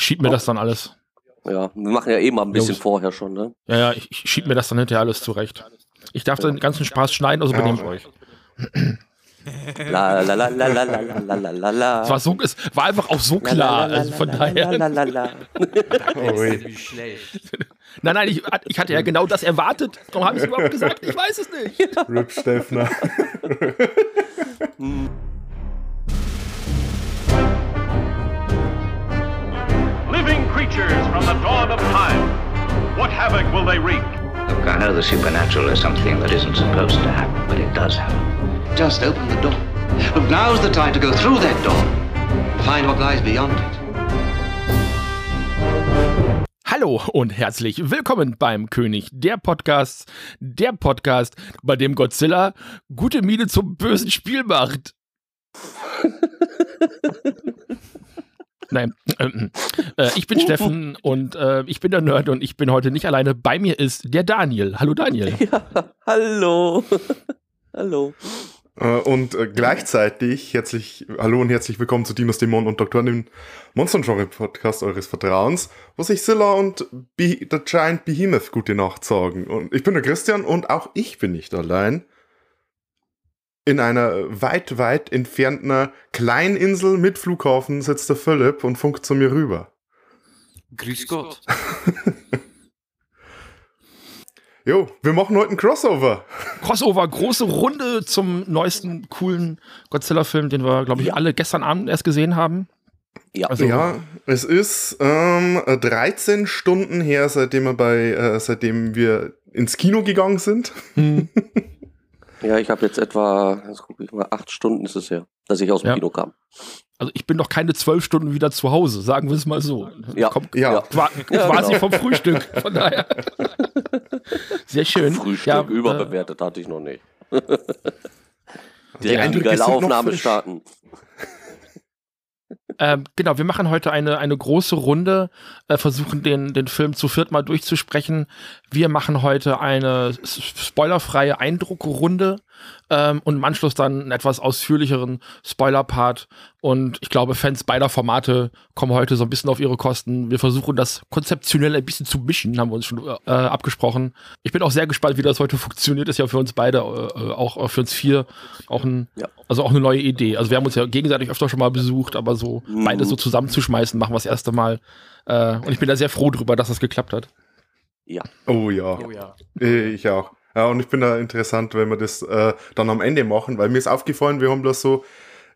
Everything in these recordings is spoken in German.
schieb mir das dann alles. Ja, wir machen ja eh mal ein bisschen Los. vorher schon, ne? Ja, ja, ich, ich schieb mir das dann hinterher alles zurecht. Ich darf den ganzen Spaß schneiden, also benehmt euch. La la la la la la la la la la la. Es war, so, es war einfach auch so klar. Also von daher. La, la, la, la. Ui. Wie schlecht. Nein, nein, ich, ich hatte ja genau das erwartet. Darum habe ich es überhaupt gesagt. Ich weiß es nicht. Rip Steffner. Creatures from the dawn of time. What havoc will they wreak? Look, I know the supernatural is something that isn't supposed to happen, but it does happen. Just open the door. Look, now's the time to go through that door. Find what lies beyond it. Hallo und herzlich willkommen beim König der Podcasts, der Podcast, bei dem Godzilla gute Miene zum bösen Spiel macht. Nein, ähm, äh, ich bin Steffen und äh, ich bin der Nerd und ich bin heute nicht alleine. Bei mir ist der Daniel. Hallo Daniel. Ja, hallo. hallo. Äh, Und äh, gleichzeitig herzlich, hallo und herzlich willkommen zu Dinos Dämonen und Doktoren, dem Monster-Genre-Podcast eures Vertrauens, wo sich Scylla und Be The Giant Behemoth gute Nacht sagen. Und ich bin der Christian und auch ich bin nicht allein. In einer weit, weit entfernten Kleininsel mit Flughafen sitzt der Philipp und funkt zu mir rüber. Grüß Gott. Jo, wir machen heute ein Crossover. Crossover, große Runde zum neuesten coolen Godzilla-Film, den wir, glaube ich, alle gestern Abend erst gesehen haben. Ja. Also- Ja, es ist ähm, 13 Stunden her, seitdem wir bei, äh, seitdem wir ins Kino gegangen sind. ja, ich habe jetzt etwa, jetzt gucke ich mal, acht Stunden ist es her, dass ich aus dem Ja. Kino kam. Also ich bin noch keine zwölf Stunden wieder zu Hause, sagen wir es mal so. Ja. Komm, Ja. qua Ja, quasi genau. vom Frühstück. Von daher. Sehr schön. Frühstück Ja, überbewertet hatte ich noch nicht. Die Direkt die Eindrücke geile Aufnahme starten. Ähm, genau, wir machen heute eine, eine große Runde, äh, versuchen den, den Film zu viert mal durchzusprechen. Wir machen heute eine spoilerfreie Eindruckrunde ähm, und im Anschluss dann einen etwas ausführlicheren Spoiler-Part. Und ich glaube, Fans beider Formate kommen heute so ein bisschen auf ihre Kosten. Wir versuchen das konzeptionell ein bisschen zu mischen, haben wir uns schon äh, abgesprochen. Ich bin auch sehr gespannt, wie das heute funktioniert. Ist ja für uns beide, äh, auch auch für uns vier, auch ein, Ja. also auch eine neue Idee. Also wir haben uns ja gegenseitig öfter schon mal besucht, aber so Mhm. beide so zusammenzuschmeißen, machen wir das erste Mal. Äh, und ich bin da sehr froh drüber, dass das geklappt hat. Ja. Oh ja, Oh ja. Äh, ich auch. Ja, und ich bin da interessant, wenn wir das äh, dann am Ende machen, weil mir ist aufgefallen, wir haben da so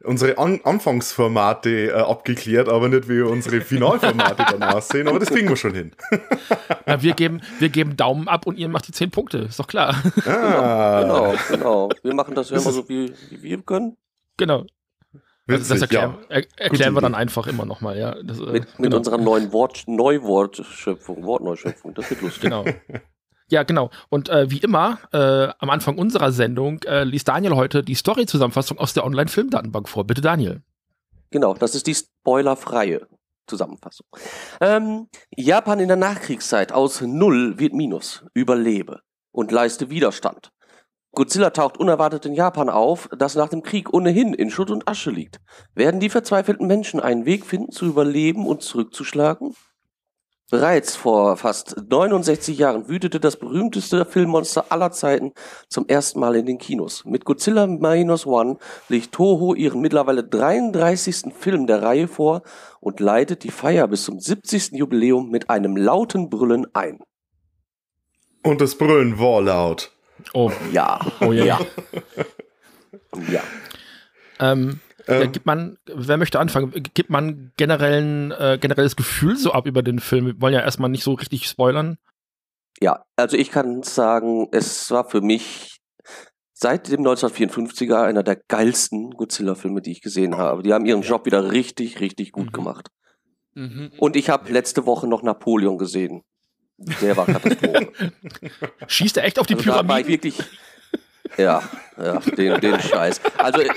unsere An Anfangsformate äh, abgeklärt, aber nicht wie unsere Finalformate dann aussehen, aber das kriegen wir schon hin. Ja, wir, geben, wir geben Daumen ab und ihr macht die zehn Punkte, ist doch klar. Ah, Genau, genau. Wir machen das ja immer so, wie, wie wir können. genau. Also das witzig, erklären, ja. er, erklären wir dann einfach immer nochmal, ja. Das, äh, Mit, mit genau. unserer neuen Wort, Neuwortschöpfung, Wortneuschöpfung. Das wird lustig. Genau. Ja, genau. Und äh, wie immer, äh, am Anfang unserer Sendung äh, liest Daniel heute die Story-Zusammenfassung aus der Online-Filmdatenbank vor. Bitte, Daniel. Genau, das ist die spoilerfreie Zusammenfassung. Ähm, Japan in der Nachkriegszeit aus Null wird Minus. Überlebe und leiste Widerstand. Godzilla taucht unerwartet in Japan auf, das nach dem Krieg ohnehin in Schutt und Asche liegt. Werden die verzweifelten Menschen einen Weg finden, zu überleben und zurückzuschlagen? Bereits vor fast 69 Jahren wütete das berühmteste Filmmonster aller Zeiten zum ersten Mal in den Kinos. Mit Godzilla Minus One legt Toho ihren mittlerweile 33. Film der Reihe vor und leitet die Feier bis zum 70. Jubiläum mit einem lauten Brüllen ein. Und das Brüllen war laut. Oh, Ja, oh ja. ja. ja. Ähm, ja, Ähm, gibt man, wer möchte anfangen? Gibt man generellen, äh, generelles Gefühl so ab über den Film? Wir wollen ja erstmal nicht so richtig spoilern. Ja, also ich kann sagen, es war für mich seit dem 1954er einer der geilsten Godzilla-Filme, die ich gesehen habe. Die haben ihren Job wieder richtig, richtig gut Mhm. gemacht. Mhm. Und ich habe letzte Woche noch Napoleon gesehen. Der war Katastrophe. Schießt er echt auf die Also da war ich wirklich. Ja, ja, den, den Scheiß. Also, äh,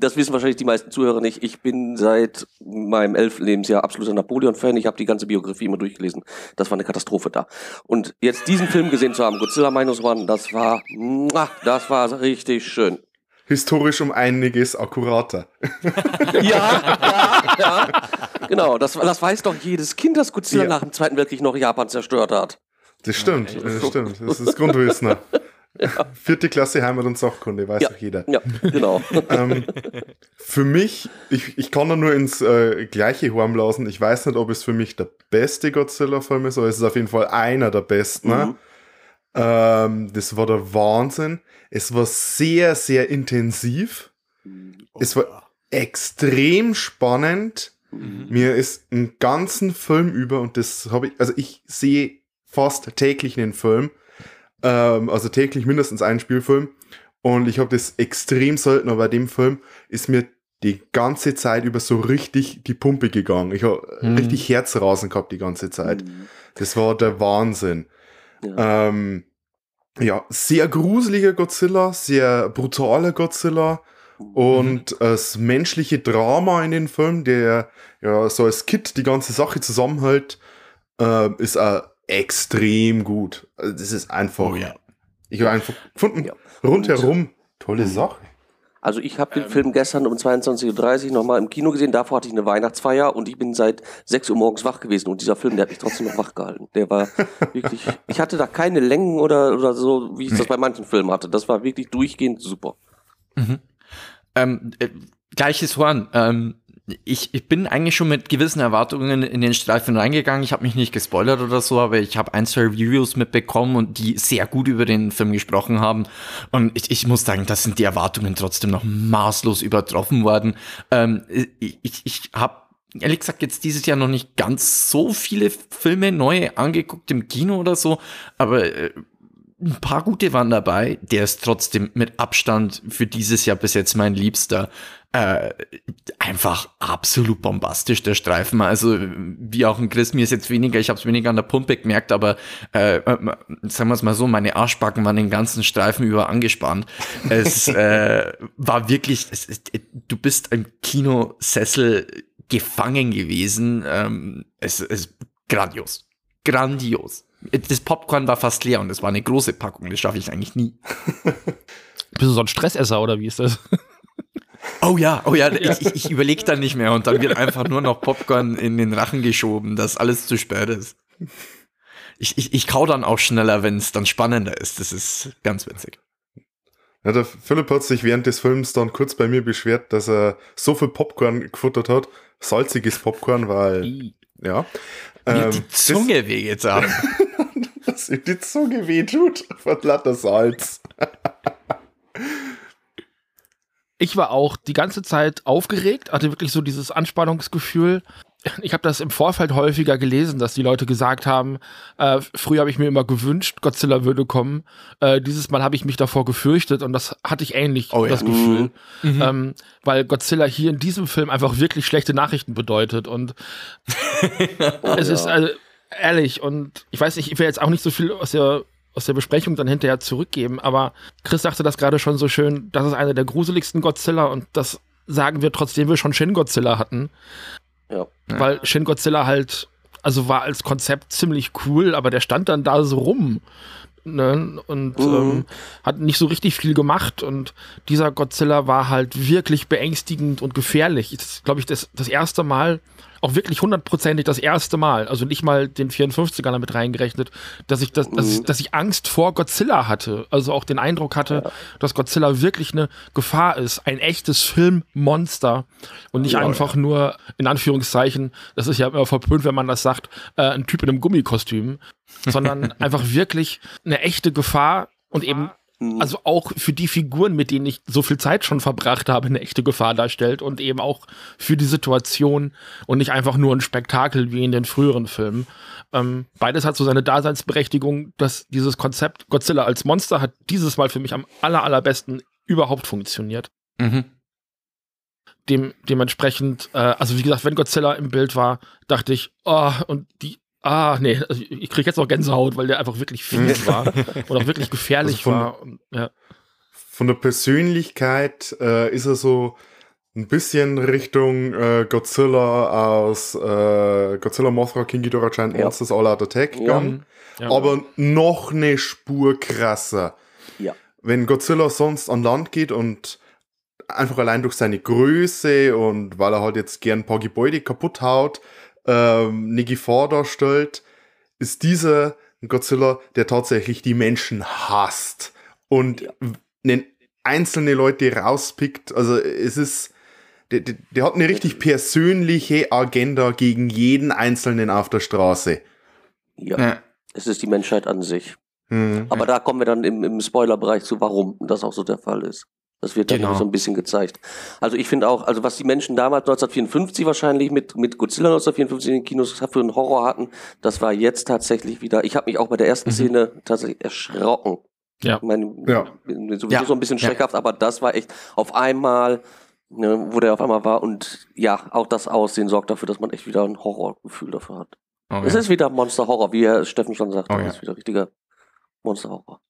das wissen wahrscheinlich die meisten Zuhörer nicht. Ich bin seit meinem elften Lebensjahr absoluter Napoleon-Fan. Ich habe die ganze Biografie immer durchgelesen. Das war eine Katastrophe da. Und jetzt diesen Film gesehen zu haben, Godzilla Minus One, das war, das war richtig schön. historisch um einiges akkurater. Ja, ja, ja. Genau, das, das weiß doch jedes Kind, dass Godzilla Ja. nach dem Zweiten Weltkrieg noch Japan zerstört hat. Das stimmt, das stimmt. Das ist Grundwissen. Vierte Klasse Heimat- und Sachkunde, weiß Ja. doch jeder. Ja, genau. ähm, für mich, ich, ich kann da nur ins äh, gleiche Horn blasen. Ich weiß nicht, ob es für mich der beste Godzilla-Film ist, aber es ist auf jeden Fall einer der besten. ne? Mhm. Ähm, das war der Wahnsinn. Es war sehr, sehr intensiv. Es war extrem spannend. Mir ist einen ganzen Film über und das habe ich, also ich sehe fast täglich einen Film, ähm, also täglich mindestens einen Spielfilm und ich habe das extrem selten, aber bei dem Film ist mir die ganze Zeit über so richtig die Pumpe gegangen. Ich habe Mhm. richtig Herzrasen gehabt die ganze Zeit. Das war der Wahnsinn. Ja. Ähm, ja, sehr gruseliger Godzilla, sehr brutaler Godzilla und das menschliche Drama in den Film, der ja so als Kid die ganze Sache zusammenhält, äh, ist auch extrem gut. Also das ist einfach. Oh ja. Ich habe einfach gefunden, Ja. rundherum tolle Sache. Also ich habe den Film gestern um 22.30 Uhr nochmal im Kino gesehen. Davor hatte ich eine Weihnachtsfeier und ich bin seit 6 Uhr morgens wach gewesen. Und dieser Film, der hat mich trotzdem noch wach gehalten. Der war wirklich, ich hatte da keine Längen oder, oder so, wie ich das bei manchen Filmen hatte. Das war wirklich durchgehend super. Ähm, äh, gleiches Horn. Ähm, ich, ich bin eigentlich schon mit gewissen Erwartungen in den Streifen reingegangen. Ich habe mich nicht gespoilert oder so, aber ich habe ein, zwei Reviews mitbekommen und die sehr gut über den Film gesprochen haben. Und ich, ich muss sagen, das sind die Erwartungen trotzdem noch maßlos übertroffen worden. Ähm, ich ich, ich habe ehrlich gesagt jetzt dieses Jahr noch nicht ganz so viele Filme neu angeguckt im Kino oder so, aber äh, ein paar gute waren dabei. Der ist trotzdem mit Abstand für dieses Jahr bis jetzt mein Liebster. Äh, einfach absolut bombastisch, der Streifen. Also, wie auch ein Chris, mir ist jetzt weniger, ich habe es weniger an der Pumpe gemerkt, aber äh, äh, sagen wir es mal so, meine Arschbacken waren den ganzen Streifen über angespannt. Es äh, war wirklich, es, ist- du bist im Kinosessel gefangen gewesen. Ähm, es ist grandios. Grandios. Das Popcorn war fast leer und es war eine große Packung. Das schaffe ich eigentlich nie. Bist du so ein Stressesser oder wie ist das? Oh ja, oh ja, ich, ich, ich überlege dann nicht mehr und dann wird einfach nur noch Popcorn in den Rachen geschoben, dass alles zu spät ist. Ich, ich, ich kau dann auch schneller, wenn es dann spannender ist. Das ist ganz witzig. Ja, der Philipp hat sich während des Films dann kurz bei mir beschwert, dass er so viel Popcorn gefuttert hat. Salziges Popcorn, weil, ja. Mir Ähm, die Zunge wehgetan. Das, dass ihm die Zunge wehtut von lauter Salz. Ich war auch die ganze Zeit aufgeregt, hatte wirklich so dieses Anspannungsgefühl. Ich habe das im Vorfeld häufiger gelesen, dass die Leute gesagt haben, äh, früher habe ich mir immer gewünscht, Godzilla würde kommen. Äh, dieses Mal habe ich mich davor gefürchtet und das hatte ich ähnlich, Oh ja. das Gefühl. Ähm, weil Godzilla hier in diesem Film einfach wirklich schlechte Nachrichten bedeutet. Und es ist also, ehrlich und ich weiß nicht, ich will jetzt auch nicht so viel aus der aus der Besprechung dann hinterher zurückgeben, aber Chris sagte das gerade schon so schön, das ist einer der gruseligsten Godzilla und das sagen wir trotzdem wir schon Shin Godzilla hatten, Ja. weil Shin Godzilla halt also war als Konzept ziemlich cool, aber der stand dann da so rum ne? und Mhm. ähm, hat nicht so richtig viel gemacht und dieser Godzilla war halt wirklich beängstigend und gefährlich. Das ist, glaube ich, das, das erste Mal, auch wirklich hundertprozentig das erste Mal, also nicht mal den 54er damit reingerechnet, dass ich, das, dass, Mhm. ich- dass ich Angst vor Godzilla hatte. Also auch den Eindruck hatte, dass Godzilla wirklich eine Gefahr ist, ein echtes Filmmonster und nicht einfach nur, in Anführungszeichen, das ist ja immer verpönt, wenn man das sagt, äh, ein Typ in einem Gummikostüm, sondern einfach wirklich eine echte Gefahr und eben also auch für die Figuren, mit denen ich so viel Zeit schon verbracht habe, eine echte Gefahr darstellt und eben auch für die Situation und nicht einfach nur ein Spektakel wie in den früheren Filmen. Ähm, beides hat so seine Daseinsberechtigung, dass dieses Konzept Godzilla als Monster hat dieses Mal für mich am aller, allerbesten überhaupt funktioniert. Mhm. Dem, dementsprechend, äh, also wie gesagt, wenn Godzilla im Bild war, dachte ich, oh, und die, ah, nee, also ich kriege jetzt noch Gänsehaut, weil der einfach wirklich fies war und auch wirklich gefährlich Also von- war. Und, ja. Von der Persönlichkeit äh, ist er so ein bisschen Richtung äh, Godzilla aus äh, Godzilla Mothra King Ghidorah Giant Ja. Monsters All Out Attack Ja. gegangen. Ja. aber noch eine Spur krasser. Ja. Wenn Godzilla sonst an Land geht und einfach allein durch seine Größe und weil er halt jetzt gern ein paar Gebäude kaputt haut, ähm, eine Gefahr darstellt, ist dieser Godzilla, der tatsächlich die Menschen hasst und ja. einzelne Leute rauspickt. Also es ist, der, der, der hat eine richtig persönliche Agenda gegen jeden Einzelnen auf der Straße. Ja. ja. Es ist die Menschheit an sich. Mhm. Aber da kommen wir dann im, im Spoilerbereich zu, warum das auch so der Fall ist. Das wird dann genau. so ein bisschen gezeigt. Also ich finde auch, also was die Menschen damals 1954 wahrscheinlich mit, mit Godzilla 1954 in den Kinos für einen Horror hatten, das war jetzt tatsächlich wieder, ich habe mich auch bei der ersten mhm. Szene tatsächlich erschrocken. Ja. Ich meine, ja. sowieso ja. so ein bisschen schreckhaft, ja. aber das war echt auf einmal, ne, wo der auf einmal war und ja, auch das Aussehen sorgt dafür, dass man echt wieder ein Horrorgefühl dafür hat. Okay. Es ist wieder Monster Horror, wie Herr Steffen schon sagte, okay. es ist wieder richtiger Monster Horror.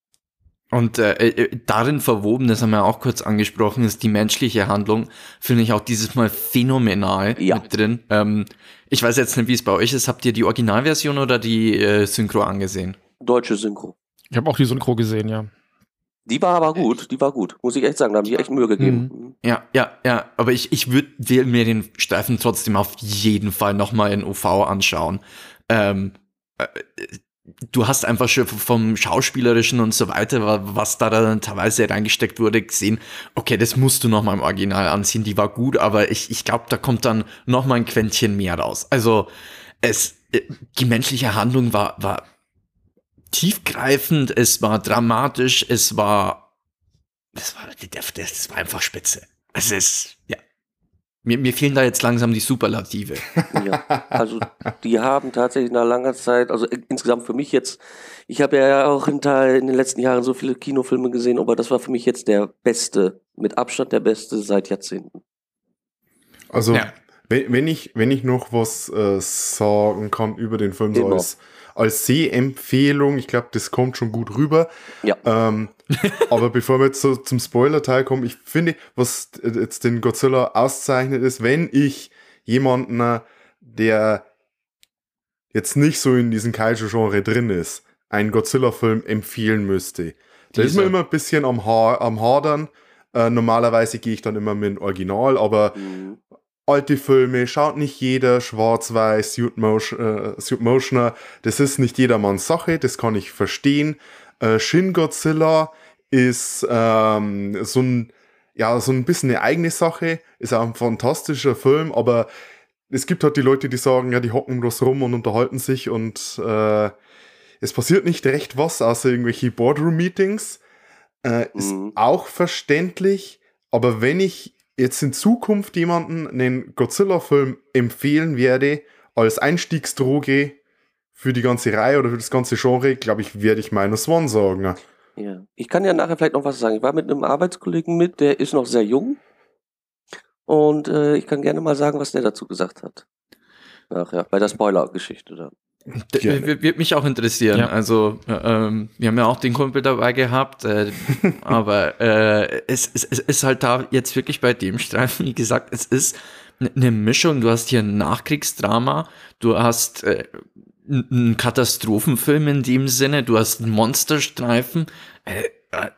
Und äh, äh, darin verwoben, das haben wir auch kurz angesprochen, ist die menschliche Handlung, finde ich auch dieses Mal phänomenal ja. mit drin. Ähm, ich weiß jetzt nicht, wie es bei euch ist. Habt ihr die Originalversion oder die äh, Synchro angesehen? Deutsche Synchro. Ich habe auch die Synchro gesehen, ja. Die war aber gut, die war gut, muss ich echt sagen, da haben die echt Mühe gegeben. Mhm. Ja, ja, ja, aber ich, ich würde mir den Streifen trotzdem auf jeden Fall nochmal in OV anschauen. Ähm, äh, du hast einfach schon vom Schauspielerischen und so weiter, was da dann teilweise reingesteckt wurde, gesehen, okay, das musst du noch mal im Original ansehen, die war gut, aber ich, ich glaube, da kommt dann noch mal ein Quäntchen mehr raus. Also es, die menschliche Handlung war, war tiefgreifend, es war dramatisch, es war, das war, das war einfach spitze. Es ist, ja, mir, mir fehlen da jetzt langsam die Superlative. Ja, also die haben tatsächlich nach langer Zeit, also insgesamt für mich jetzt, ich habe ja auch in, in, den letzten Jahren so viele Kinofilme gesehen, aber das war für mich jetzt der beste, mit Abstand der beste seit Jahrzehnten. Also ja. wenn, wenn, ich, wenn ich noch was äh, sagen kann über den Film, so als, als Sehempfehlung, ich glaube, das kommt schon gut rüber. Ja. Ähm, aber bevor wir jetzt so zum Spoiler-Teil kommen, ich finde, was jetzt den Godzilla auszeichnet, ist, wenn ich jemanden, der jetzt nicht so in diesem Kaiju-Genre drin ist, einen Godzilla-Film empfehlen müsste. Da ist man immer ein bisschen am, ha am Hadern. Äh, normalerweise gehe ich dann immer mit dem Original, aber mhm. Alte Filme schaut nicht jeder, schwarz-weiß, Suit, Motion, äh, Suit das ist nicht jedermanns Sache, das kann ich verstehen. Äh, Shin Godzilla ist ähm, so ein ja so ein bisschen eine eigene Sache, ist auch ein fantastischer Film, aber es gibt halt die Leute, die sagen, ja, die hocken bloß rum und unterhalten sich und äh, es passiert nicht recht was, außer irgendwelche Boardroom-Meetings. Äh, mhm. Ist auch verständlich, aber wenn ich jetzt in Zukunft jemanden einen Godzilla-Film empfehlen werde, als Einstiegsdroge für die ganze Reihe oder für das ganze Genre, glaube ich, werde ich Minus One sagen. Ja. Ich kann ja nachher vielleicht noch was sagen. Ich war mit einem Arbeitskollegen mit, der ist noch sehr jung. Und äh, ich kann gerne mal sagen, was der dazu gesagt hat. Ach ja, bei der Spoiler-Geschichte Wird mich auch interessieren. Ja. Also, ähm, wir haben ja auch den Kumpel dabei gehabt, äh, aber äh, es, es, es ist halt da jetzt wirklich bei dem Streifen, wie gesagt, es ist eine Mischung. Du hast hier ein Nachkriegsdrama, du hast äh, ein Katastrophenfilm in dem Sinne, du hast einen Monsterstreifen, äh, äh,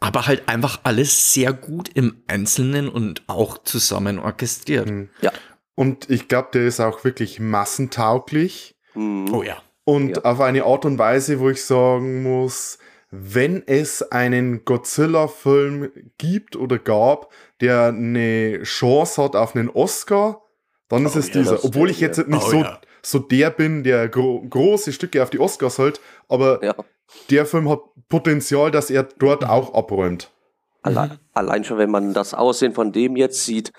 aber halt einfach alles sehr gut im Einzelnen und auch zusammen orchestriert. Mhm. Ja. Und ich glaube, der ist auch wirklich massentauglich. Mhm. Oh ja. Und ja. auf eine Art und Weise, wo ich sagen muss, wenn es einen Godzilla-Film gibt oder gab, der eine Chance hat auf einen Oscar, dann oh, ist es ja, dieser. Obwohl ich jetzt nicht oh, so ja so der bin, der gro große Stücke auf die Oscars hält, aber ja. der Film hat Potenzial, dass er dort mhm. auch abräumt. Allein, mhm. allein schon, wenn man das Aussehen von dem jetzt sieht,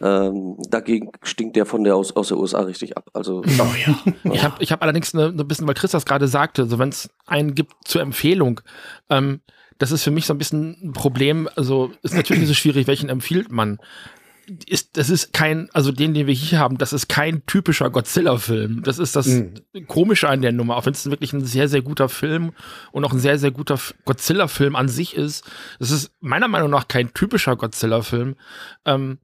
ähm, dagegen stinkt der von der aus, aus der USA richtig ab. Also, oh, ja. ich habe ich hab allerdings ein ne, bisschen, weil Chris das gerade sagte, also wenn es einen gibt zur Empfehlung, ähm, das ist für mich so ein bisschen ein Problem. Also ist natürlich so schwierig, welchen empfiehlt man ist, das ist kein, also den, den wir hier haben, das ist kein typischer Godzilla-Film. Das ist das mhm. Komische an der Nummer, auch wenn es wirklich ein sehr, sehr guter Film und auch ein sehr, sehr guter Godzilla-Film an sich ist. Das ist meiner Meinung nach kein typischer Godzilla-Film, ähm,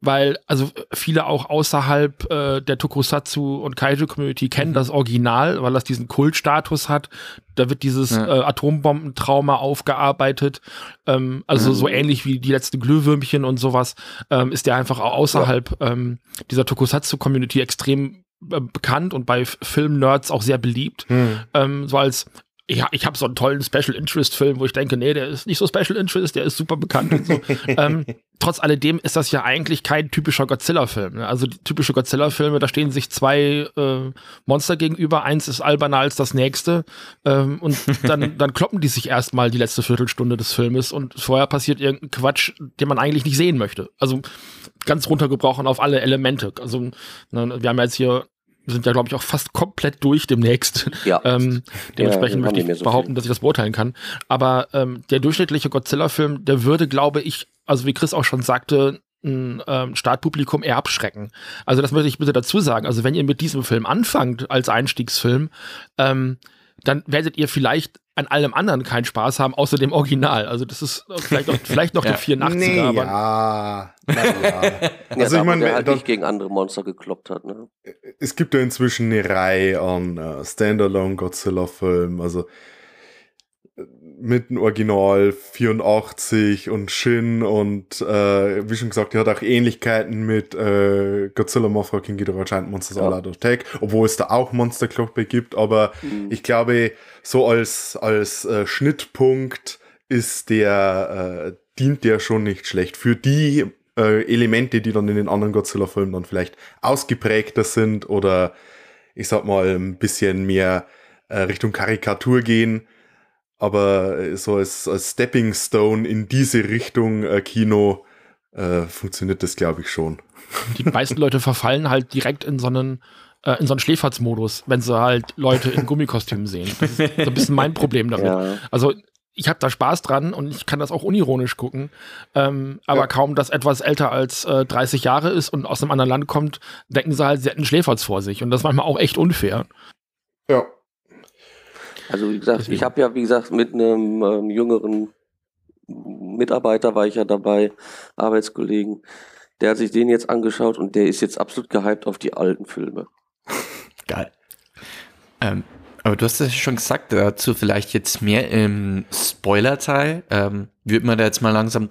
weil also viele auch außerhalb äh, der Tokusatsu und Kaiju-Community kennen mhm. das Original, weil das diesen Kultstatus hat. Da wird dieses ja. äh, Atombombentrauma aufgearbeitet. Ähm, also so ähnlich wie die letzten Glühwürmchen und sowas, ähm, ist der einfach auch außerhalb ähm, dieser Tokusatsu-Community extrem äh, bekannt und bei Film-Nerds auch sehr beliebt. Hm. Ähm, so als ja, ich habe so einen tollen Special Interest Film, wo ich denke, nee, der ist nicht so Special Interest, der ist super bekannt und so. ähm, trotz alledem ist das ja eigentlich kein typischer Godzilla-Film. Ne? Also typische Godzilla-Filme, da stehen sich zwei äh, Monster gegenüber, eins ist alberner als das nächste ähm, und dann, dann kloppen die sich erstmal die letzte Viertelstunde des Filmes und vorher passiert irgendein Quatsch, den man eigentlich nicht sehen möchte. Also ganz runtergebrochen auf alle Elemente. Also ne, wir haben jetzt hier sind ja, glaube ich, auch fast komplett durch demnächst. Ja. Ähm, dementsprechend haben möchte ich so behaupten, viel. dass ich das beurteilen kann. Aber ähm, der durchschnittliche Godzilla-Film, der würde, glaube ich, also wie Chris auch schon sagte, ein ähm, Startpublikum eher abschrecken. Also das möchte ich bitte dazu sagen. Also wenn ihr mit diesem Film anfangt als Einstiegsfilm, ähm, dann werdet ihr vielleicht an allem anderen keinen Spaß haben, außer dem Original. Also das ist vielleicht noch, vielleicht noch Ja. der 84er, Nee, aber ja. Ja. Ja, Also da, ich meine, der halt dann- nicht gegen andere Monster gekloppt hat. Ne? es gibt ja inzwischen eine Reihe an äh, Standalone Godzilla-Filmen, also mit dem Original 84 und Shin und äh, wie schon gesagt, die hat auch Ähnlichkeiten mit äh, Godzilla Mothra King Ghidorah Giant Monsters Ja. All Out Attack, obwohl es da auch Monsterkloppe gibt, aber Mhm. ich glaube, so als, als äh, Schnittpunkt ist der, äh, dient der schon nicht schlecht. Für die äh, Elemente, die dann in den anderen Godzilla-Filmen dann vielleicht ausgeprägter sind oder ich sag mal ein bisschen mehr äh, Richtung Karikatur gehen. Aber äh, so als, als Stepping Stone in diese Richtung äh, Kino äh, funktioniert das, glaube ich, schon. die meisten Leute verfallen halt direkt in so einen äh, in so einen Schläferzmodus, wenn sie halt Leute in Gummikostümen sehen. Das ist so ein bisschen mein Problem damit. Ja. Also ich habe da Spaß dran und ich kann das auch unironisch gucken. Ähm, aber Ja. kaum, dass etwas älter als äh, 30 Jahre ist und aus einem anderen Land kommt, denken sie halt, sie hätten Schläferz vor sich. Und das ist manchmal auch echt unfair. Ja. Also wie gesagt, Deswegen. ich habe ja, wie gesagt, mit einem ähm, jüngeren Mitarbeiter war ich ja dabei, Arbeitskollegen. Der hat sich den jetzt angeschaut und der ist jetzt absolut gehypt auf die alten Filme. Geil. Ähm, aber du hast es ja schon gesagt, dazu vielleicht jetzt mehr im Spoiler-Teil. Ähm, wird man da jetzt mal langsam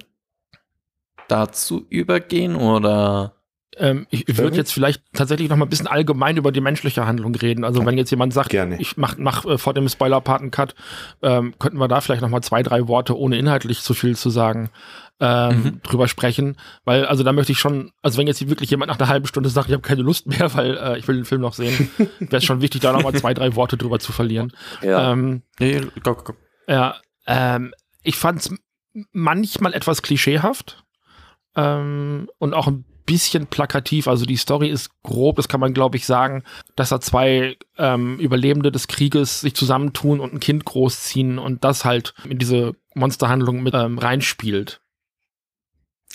dazu übergehen oder? Ähm, ich ich würde jetzt vielleicht tatsächlich noch mal ein bisschen allgemein über die menschliche Handlung reden. Also wenn jetzt jemand sagt, Gerne. ich mach, mach äh, vor dem Spoiler-Part einen Cut, ähm, könnten wir da vielleicht noch mal zwei, drei Worte, ohne inhaltlich zu viel zu sagen, ähm, Mhm. drüber sprechen. Weil, also da möchte ich schon, also wenn jetzt wirklich jemand nach einer halben Stunde sagt, ich habe keine Lust mehr, weil äh, ich will den Film noch sehen, wäre es schon wichtig, da noch mal zwei, drei Worte drüber zu verlieren. Ja. Ähm, Nee, go, go. ja, ähm, ich fand es manchmal etwas klischeehaft ähm, und auch ein bisschen plakativ. Also die Story ist grob, das kann man glaube ich sagen, dass da zwei ähm, Überlebende des Krieges sich zusammentun und ein Kind großziehen und das halt in diese Monsterhandlung mit ähm, reinspielt.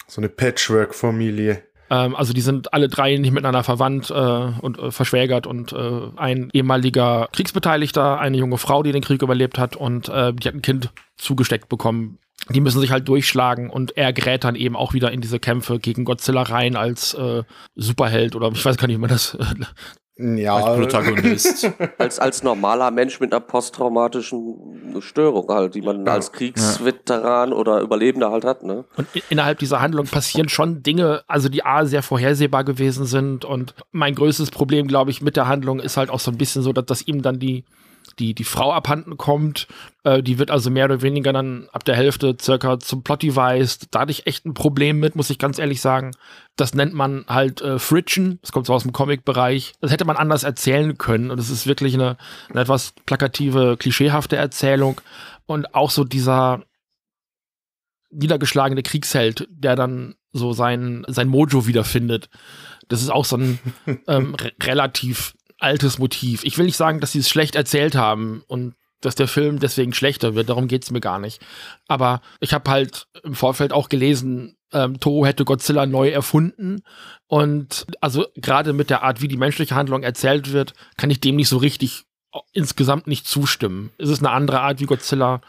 So eine Patchwork-Familie. Ähm, also die sind alle drei nicht miteinander verwandt äh, und äh, verschwägert und äh, ein ehemaliger Kriegsbeteiligter, eine junge Frau, die den Krieg überlebt hat und äh, die hat ein Kind zugesteckt bekommen. Die müssen sich halt durchschlagen und er gerät dann eben auch wieder in diese Kämpfe gegen Godzilla rein als äh, Superheld oder ich weiß gar nicht, wie man das. Ja, Als Protagonist. als, als normaler Mensch mit einer posttraumatischen Störung halt, die man Ja. als Kriegsveteran oder Überlebender halt hat. Ne? Und innerhalb dieser Handlung passieren schon Dinge, also die A sehr vorhersehbar gewesen sind. Und mein größtes Problem, glaube ich, mit der Handlung ist halt auch so ein bisschen so, dass, dass ihm dann die, die, die Frau abhanden kommt. Äh, die wird also mehr oder weniger dann ab der Hälfte circa zum Plot-Device. Da hatte ich echt ein Problem mit, muss ich ganz ehrlich sagen. Das nennt man halt äh, Friction. Das kommt so aus dem Comic-Bereich. Das hätte man anders erzählen können. Und es ist wirklich eine, eine etwas plakative, klischeehafte Erzählung. Und auch so dieser, niedergeschlagene Kriegsheld, der dann so sein, sein Mojo wiederfindet. Das ist auch so ein ähm, re relativ altes Motiv. Ich will nicht sagen, dass sie es schlecht erzählt haben und dass der Film deswegen schlechter wird. Darum geht es mir gar nicht. Aber ich habe halt im Vorfeld auch gelesen, ähm, Toho hätte Godzilla neu erfunden. Und also gerade mit der Art, wie die menschliche Handlung erzählt wird, kann ich dem nicht so richtig insgesamt nicht zustimmen. Es ist eine andere Art, wie Godzilla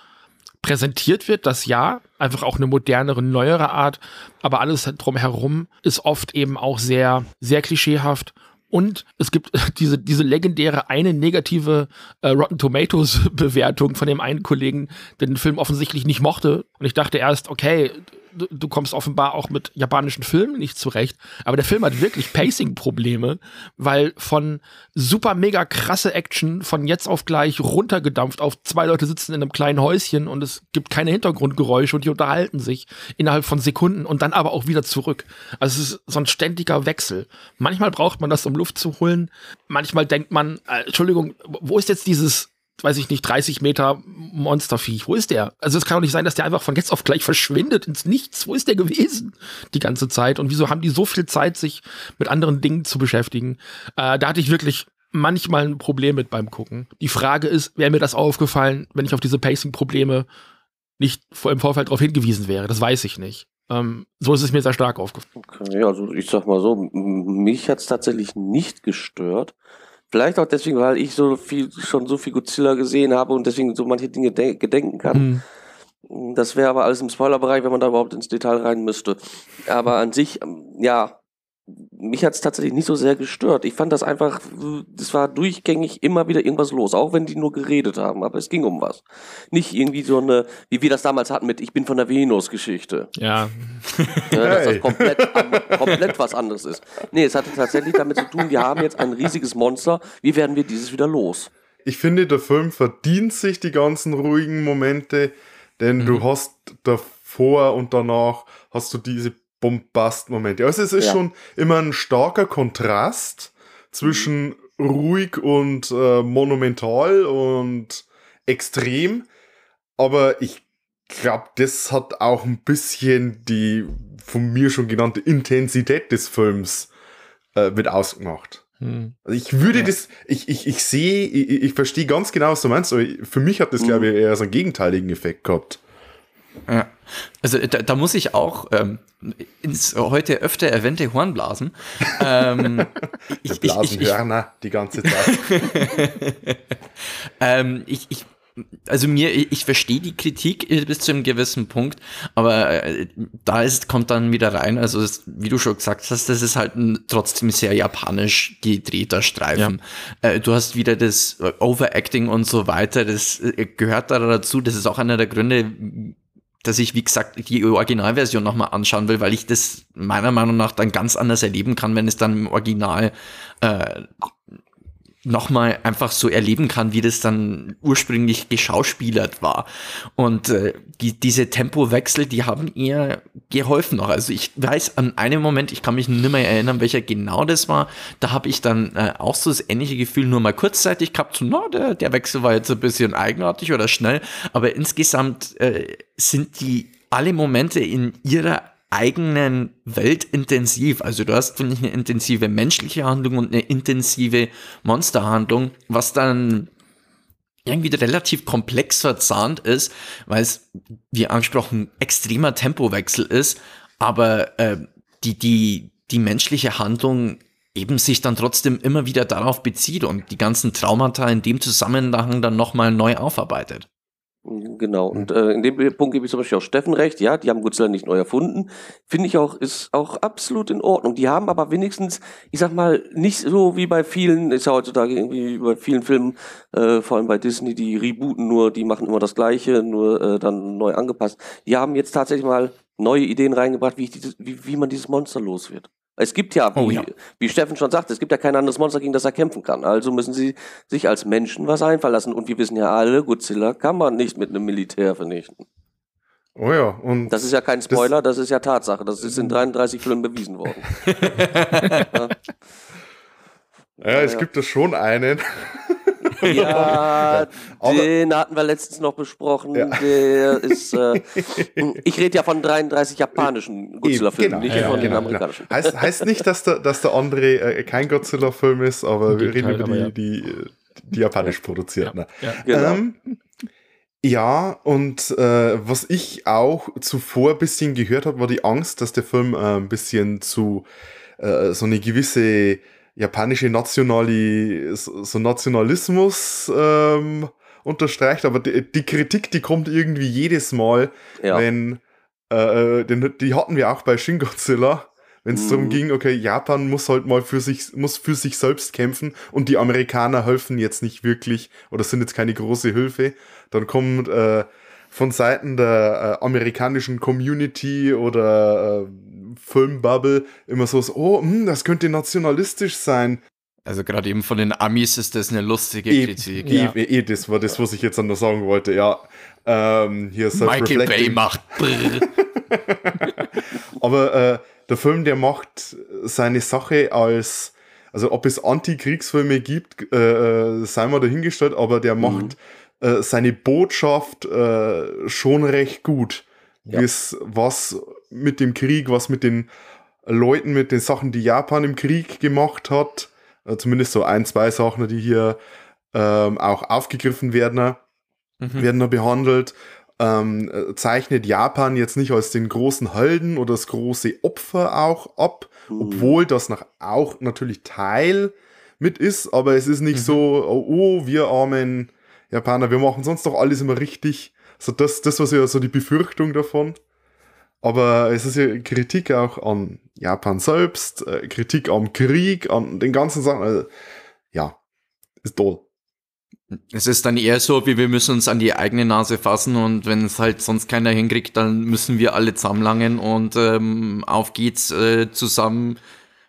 präsentiert wird, das ja, einfach auch eine modernere, neuere Art, aber alles drumherum ist oft eben auch sehr, sehr klischeehaft Und es gibt diese, diese legendäre eine negative äh, Rotten Tomatoes Bewertung von dem einen Kollegen, der den Film offensichtlich nicht mochte. Und ich dachte erst, okay, du, du kommst offenbar auch mit japanischen Filmen nicht zurecht. Aber der Film hat wirklich Pacing-Probleme, weil von super mega krasse Action von jetzt auf gleich runtergedampft auf zwei Leute sitzen in einem kleinen Häuschen und es gibt keine Hintergrundgeräusche und die unterhalten sich innerhalb von Sekunden und dann aber auch wieder zurück. Also es ist so ein ständiger Wechsel. Manchmal braucht man das, um Luft zu holen. Manchmal denkt man, äh, Entschuldigung, wo ist jetzt dieses weiß ich nicht, 30 Meter Monsterviech. Wo ist der? Also es kann doch nicht sein, dass der einfach von jetzt auf gleich verschwindet ins Nichts. Wo ist der gewesen die ganze Zeit? Und wieso haben die so viel Zeit, sich mit anderen Dingen zu beschäftigen? Äh, da hatte ich wirklich manchmal ein Problem mit beim Gucken. Die Frage ist, wäre mir das aufgefallen, wenn ich auf diese Pacing-Probleme nicht im Vorfeld darauf hingewiesen wäre? Das weiß ich nicht. Ähm, so ist es mir sehr stark aufgefallen. Okay, also ich sag mal so, mich hat es tatsächlich nicht gestört. Vielleicht auch deswegen, weil ich so viel, schon so viel Godzilla gesehen habe und deswegen so manche Dinge gedenken kann. Mhm. Das wäre aber alles im Spoilerbereich, wenn man da überhaupt ins Detail rein müsste. Aber an sich, ja, mich hat es tatsächlich nicht so sehr gestört. Ich fand das einfach, das war durchgängig immer wieder irgendwas los, auch wenn die nur geredet haben, aber es ging um was. Nicht irgendwie so eine, wie wir das damals hatten mit Ich bin von der Venus-Geschichte. Ja. ja dass das komplett, komplett was anderes ist. Nee, es hatte tatsächlich damit zu tun, wir haben jetzt ein riesiges Monster, wie werden wir dieses wieder los? Ich finde, der Film verdient sich die ganzen ruhigen Momente, denn mhm. du hast davor und danach hast du diese Bombast-Momente. Also es ist ja. schon immer ein starker Kontrast zwischen mhm. ruhig und äh, monumental und extrem. Aber ich glaube, das hat auch ein bisschen die von mir schon genannte Intensität des Films äh, mit ausgemacht. Hm. Also ich würde ja. das, ich, ich, ich sehe, ich, ich verstehe ganz genau, was du meinst, aber für mich hat das, mhm. glaube ich, eher so einen gegenteiligen Effekt gehabt. Ja. Also da, da muss ich auch ähm, ins heute öfter erwähnte Horn blasen. Ähm, ich, blasen ich, ich, Hörner die ganze Zeit. ähm, ich, ich also mir, ich verstehe die Kritik bis zu einem gewissen Punkt, aber äh, da ist, kommt dann wieder rein, also es, wie du schon gesagt hast, das ist halt ein trotzdem sehr japanisch gedrehter Streifen. Ja. Äh, du hast wieder das Overacting und so weiter, das äh, gehört da dazu, das ist auch einer der Gründe, dass ich, wie gesagt, die Originalversion nochmal anschauen will, weil ich das meiner Meinung nach dann ganz anders erleben kann, wenn es dann im Original äh, nochmal einfach so erleben kann, wie das dann ursprünglich geschauspielert war. Und äh, die, diese Tempowechsel, die haben eher geholfen noch. Also ich weiß an einem Moment, ich kann mich nicht mehr erinnern, welcher genau das war, da habe ich dann äh, auch so das ähnliche Gefühl nur mal kurzzeitig gehabt, so, na, der, der Wechsel war jetzt ein bisschen eigenartig oder schnell, aber insgesamt äh, sind die alle Momente in ihrer eigenen Welt intensiv. Also du hast, finde ich, eine intensive menschliche Handlung und eine intensive Monsterhandlung, was dann irgendwie relativ komplex verzahnt ist, weil es, wie angesprochen, extremer Tempowechsel ist, aber äh, die, die, die menschliche Handlung eben sich dann trotzdem immer wieder darauf bezieht und die ganzen Traumata in dem Zusammenhang dann nochmal neu aufarbeitet. Genau, und äh, in dem Punkt gebe ich zum Beispiel auch Steffen recht, ja, die haben Godzilla nicht neu erfunden. Finde ich auch, ist auch absolut in Ordnung. Die haben aber wenigstens, ich sag mal, nicht so wie bei vielen, ist ja heutzutage irgendwie bei vielen Filmen, äh, vor allem bei Disney, die rebooten nur, die machen immer das Gleiche, nur äh, dann neu angepasst. Die haben jetzt tatsächlich mal neue Ideen reingebracht, wie, ich dieses, wie, wie man dieses Monster los wird. Es gibt ja, oh, wie, ja. wie Steffen schon sagte, es gibt ja kein anderes Monster, gegen das er kämpfen kann. Also müssen sie sich als Menschen was einfallen lassen. Und wir wissen ja alle, Godzilla kann man nicht mit einem Militär vernichten. Oh ja, und. Das ist ja kein Spoiler, das, das ist ja Tatsache. Das ist in 33 Filmen bewiesen worden. ja. ja, es gibt da schon einen. Ja, den hatten wir letztens noch besprochen. Ja. Der ist, äh, ich rede ja von 33 japanischen Godzilla-Filmen, genau, nicht ja, von genau, den genau. amerikanischen. Genau. Heißt, heißt nicht, dass der, dass der andere äh, kein Godzilla-Film ist, aber wir reden über die, ja. die, die, japanisch produzierten. Ja, genau. Ähm, ja, und äh, was ich auch zuvor ein bisschen gehört habe, war die Angst, dass der Film äh, ein bisschen zu äh, so eine gewisse japanische Nationali, so Nationalismus ähm, unterstreicht, aber die, die, Kritik, die kommt irgendwie jedes Mal, ja. wenn, äh, den, die hatten wir auch bei Shin Godzilla, wenn es Mhm. darum ging, okay, Japan muss halt mal für sich, muss für sich selbst kämpfen und die Amerikaner helfen jetzt nicht wirklich oder sind jetzt keine große Hilfe, dann kommt äh, von Seiten der äh, amerikanischen Community oder äh, Filmbubble immer so, oh, hm, das könnte nationalistisch sein. Also gerade eben von den Amis ist das eine lustige Eh, Kritik. eh, ja. eh, das war das, was ich jetzt noch sagen wollte, ja. Ähm, hier Michael Bay macht. Aber äh, der Film, der macht seine Sache als, also ob es Anti-Kriegsfilme gibt, äh, äh, sei mal dahingestellt, aber der macht äh, seine Botschaft äh, schon recht gut. Ja. Wie's- was mit dem Krieg, was mit den Leuten, mit den Sachen, die Japan im Krieg gemacht hat, äh, zumindest so ein, zwei Sachen, die hier ähm, auch aufgegriffen werden Mhm. werden da behandelt. Ähm, äh, zeichnet Japan jetzt nicht als den großen Helden oder das große Opfer auch ab, Mhm. obwohl das nach, auch natürlich Teil mit ist, aber es ist nicht so, oh, oh, wir armen Japaner, wir machen sonst doch alles immer richtig. So das, das war so, so die Befürchtung davon. Aber es ist ja Kritik auch an Japan selbst, äh, Kritik am Krieg, an den ganzen Sachen. Also, ja, ist toll. Es ist dann eher so, wie wir müssen uns an die eigene Nase fassen und wenn es halt sonst keiner hinkriegt, dann müssen wir alle zusammenlangen und ähm, auf geht's äh, zusammen.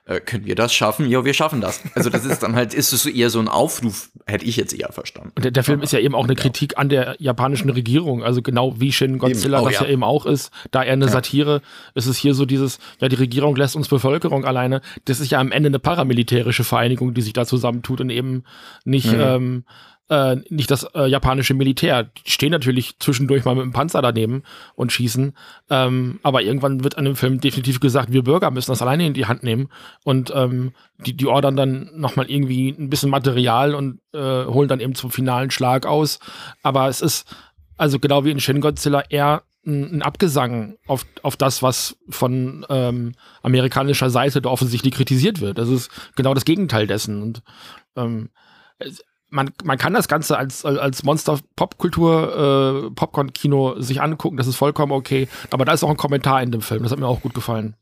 Äh, können wir das schaffen? Ja, wir schaffen das. Also das ist dann halt, ist es so eher so ein Aufruf, hätte ich jetzt eher verstanden. Und der, der Film ist ja eben auch eine Kritik an der japanischen Regierung, also genau wie Shin Godzilla Eben. Oh, das ja. ja. eben auch ist. Da er eine Satire ist es hier so dieses, ja, die Regierung lässt uns Bevölkerung alleine. Das ist ja am Ende eine paramilitärische Vereinigung, die sich da zusammentut und eben nicht, Mhm. ähm, äh, nicht das äh, japanische Militär. Die stehen natürlich zwischendurch mal mit dem Panzer daneben und schießen. Ähm, aber irgendwann wird an dem Film definitiv gesagt, wir Bürger müssen das alleine in die Hand nehmen und ähm, die, die ordern dann nochmal irgendwie ein bisschen Material und äh, holen dann eben zum finalen Schlag aus. Aber es ist, also genau wie in Shin Godzilla, eher ein, ein Abgesang auf, auf das, was von ähm, amerikanischer Seite da offensichtlich kritisiert wird. Das ist genau das Gegenteil dessen. Und ähm, man, man kann das Ganze als, als Monster-Popkultur, äh, Popcorn-Kino sich angucken, das ist vollkommen okay. Aber da ist auch ein Kommentar in dem Film, das hat mir auch gut gefallen.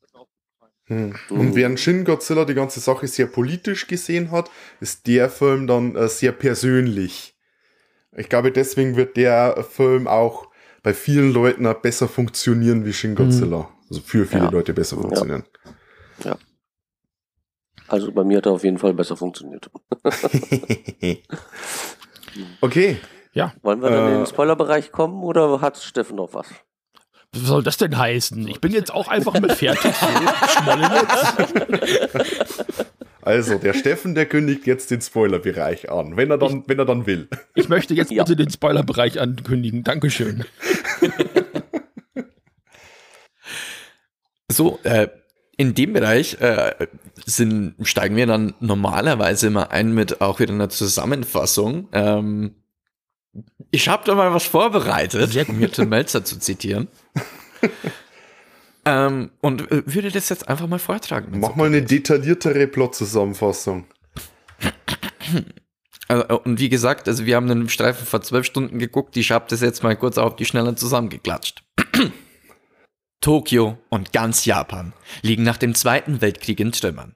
Hm. Und während Shin Godzilla die ganze Sache sehr politisch gesehen hat, ist der Film dann äh, sehr persönlich. Ich glaube, deswegen wird der Film auch bei vielen Leuten besser funktionieren wie Shin Godzilla. Also für viele Ja. Leute besser funktionieren. Also bei mir hat er auf jeden Fall besser funktioniert. okay. Wollen wir dann in Äh. den Spoilerbereich kommen oder hat Steffen noch was? Was soll das denn heißen? Ich bin jetzt auch einfach mit fertig. So. Also, der Steffen, der kündigt jetzt den Spoilerbereich an, wenn er dann, wenn er dann will. Ich möchte jetzt Ja. bitte den Spoilerbereich ankündigen. Dankeschön. So, äh, in dem Bereich äh, sind, steigen wir dann normalerweise immer ein mit auch wieder einer Zusammenfassung. Ähm, ich habe da mal was vorbereitet, um hier Tim Melzer zu zitieren. ähm, und äh, würde das jetzt einfach mal vortragen. Mach mal eine detailliertere Plot-Zusammenfassung. Also, und wie gesagt, also wir haben den Streifen vor zwölf Stunden geguckt, ich habe das jetzt mal kurz auf die Schnelle zusammengeklatscht. Tokio und ganz Japan liegen nach dem Zweiten Weltkrieg in Trümmern.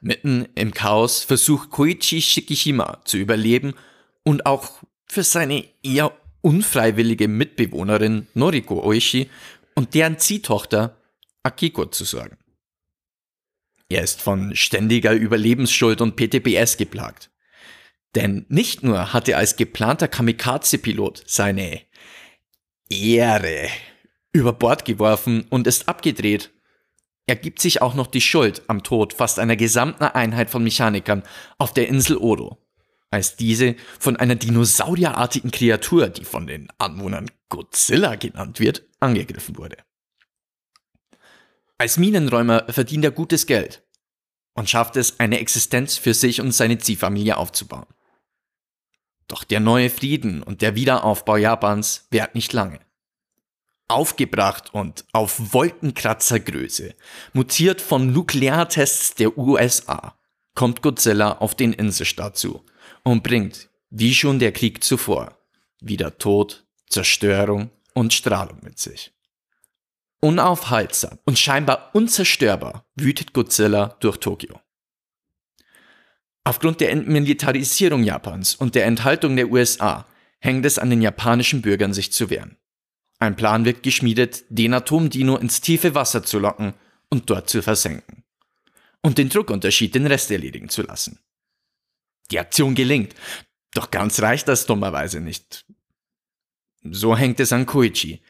Mitten im Chaos versucht Koichi Shikishima zu überleben und auch für seine eher unfreiwillige Mitbewohnerin Noriko Oishi und deren Ziehtochter Akiko zu sorgen. Er ist von ständiger Überlebensschuld und PTBS geplagt. Denn nicht nur hat er als geplanter Kamikaze-Pilot seine Ehre über Bord geworfen und ist abgedreht. Er gibt sich auch noch die Schuld am Tod fast einer gesamten Einheit von Mechanikern auf der Insel Odo, als diese von einer dinosaurierartigen Kreatur, die von den Anwohnern Godzilla genannt wird, angegriffen wurde. Als Minenräumer verdient er gutes Geld und schafft es, eine Existenz für sich und seine Ziehfamilie aufzubauen. Doch der neue Frieden und der Wiederaufbau Japans währt nicht lange. Aufgebracht und auf Wolkenkratzergröße, mutiert von Nukleartests der USA, kommt Godzilla auf den Inselstaat zu und bringt, wie schon der Krieg zuvor, wieder Tod, Zerstörung und Strahlung mit sich. Unaufhaltsam und scheinbar unzerstörbar wütet Godzilla durch Tokio. Aufgrund der Entmilitarisierung Japans und der Enthaltung der USA hängt es an den japanischen Bürgern, sich zu wehren. Ein Plan wird geschmiedet, den Atomdino ins tiefe Wasser zu locken und dort zu versenken. Und den Druckunterschied den Rest erledigen zu lassen. Die Aktion gelingt, doch ganz reicht das dummerweise nicht. So hängt es an Koichi,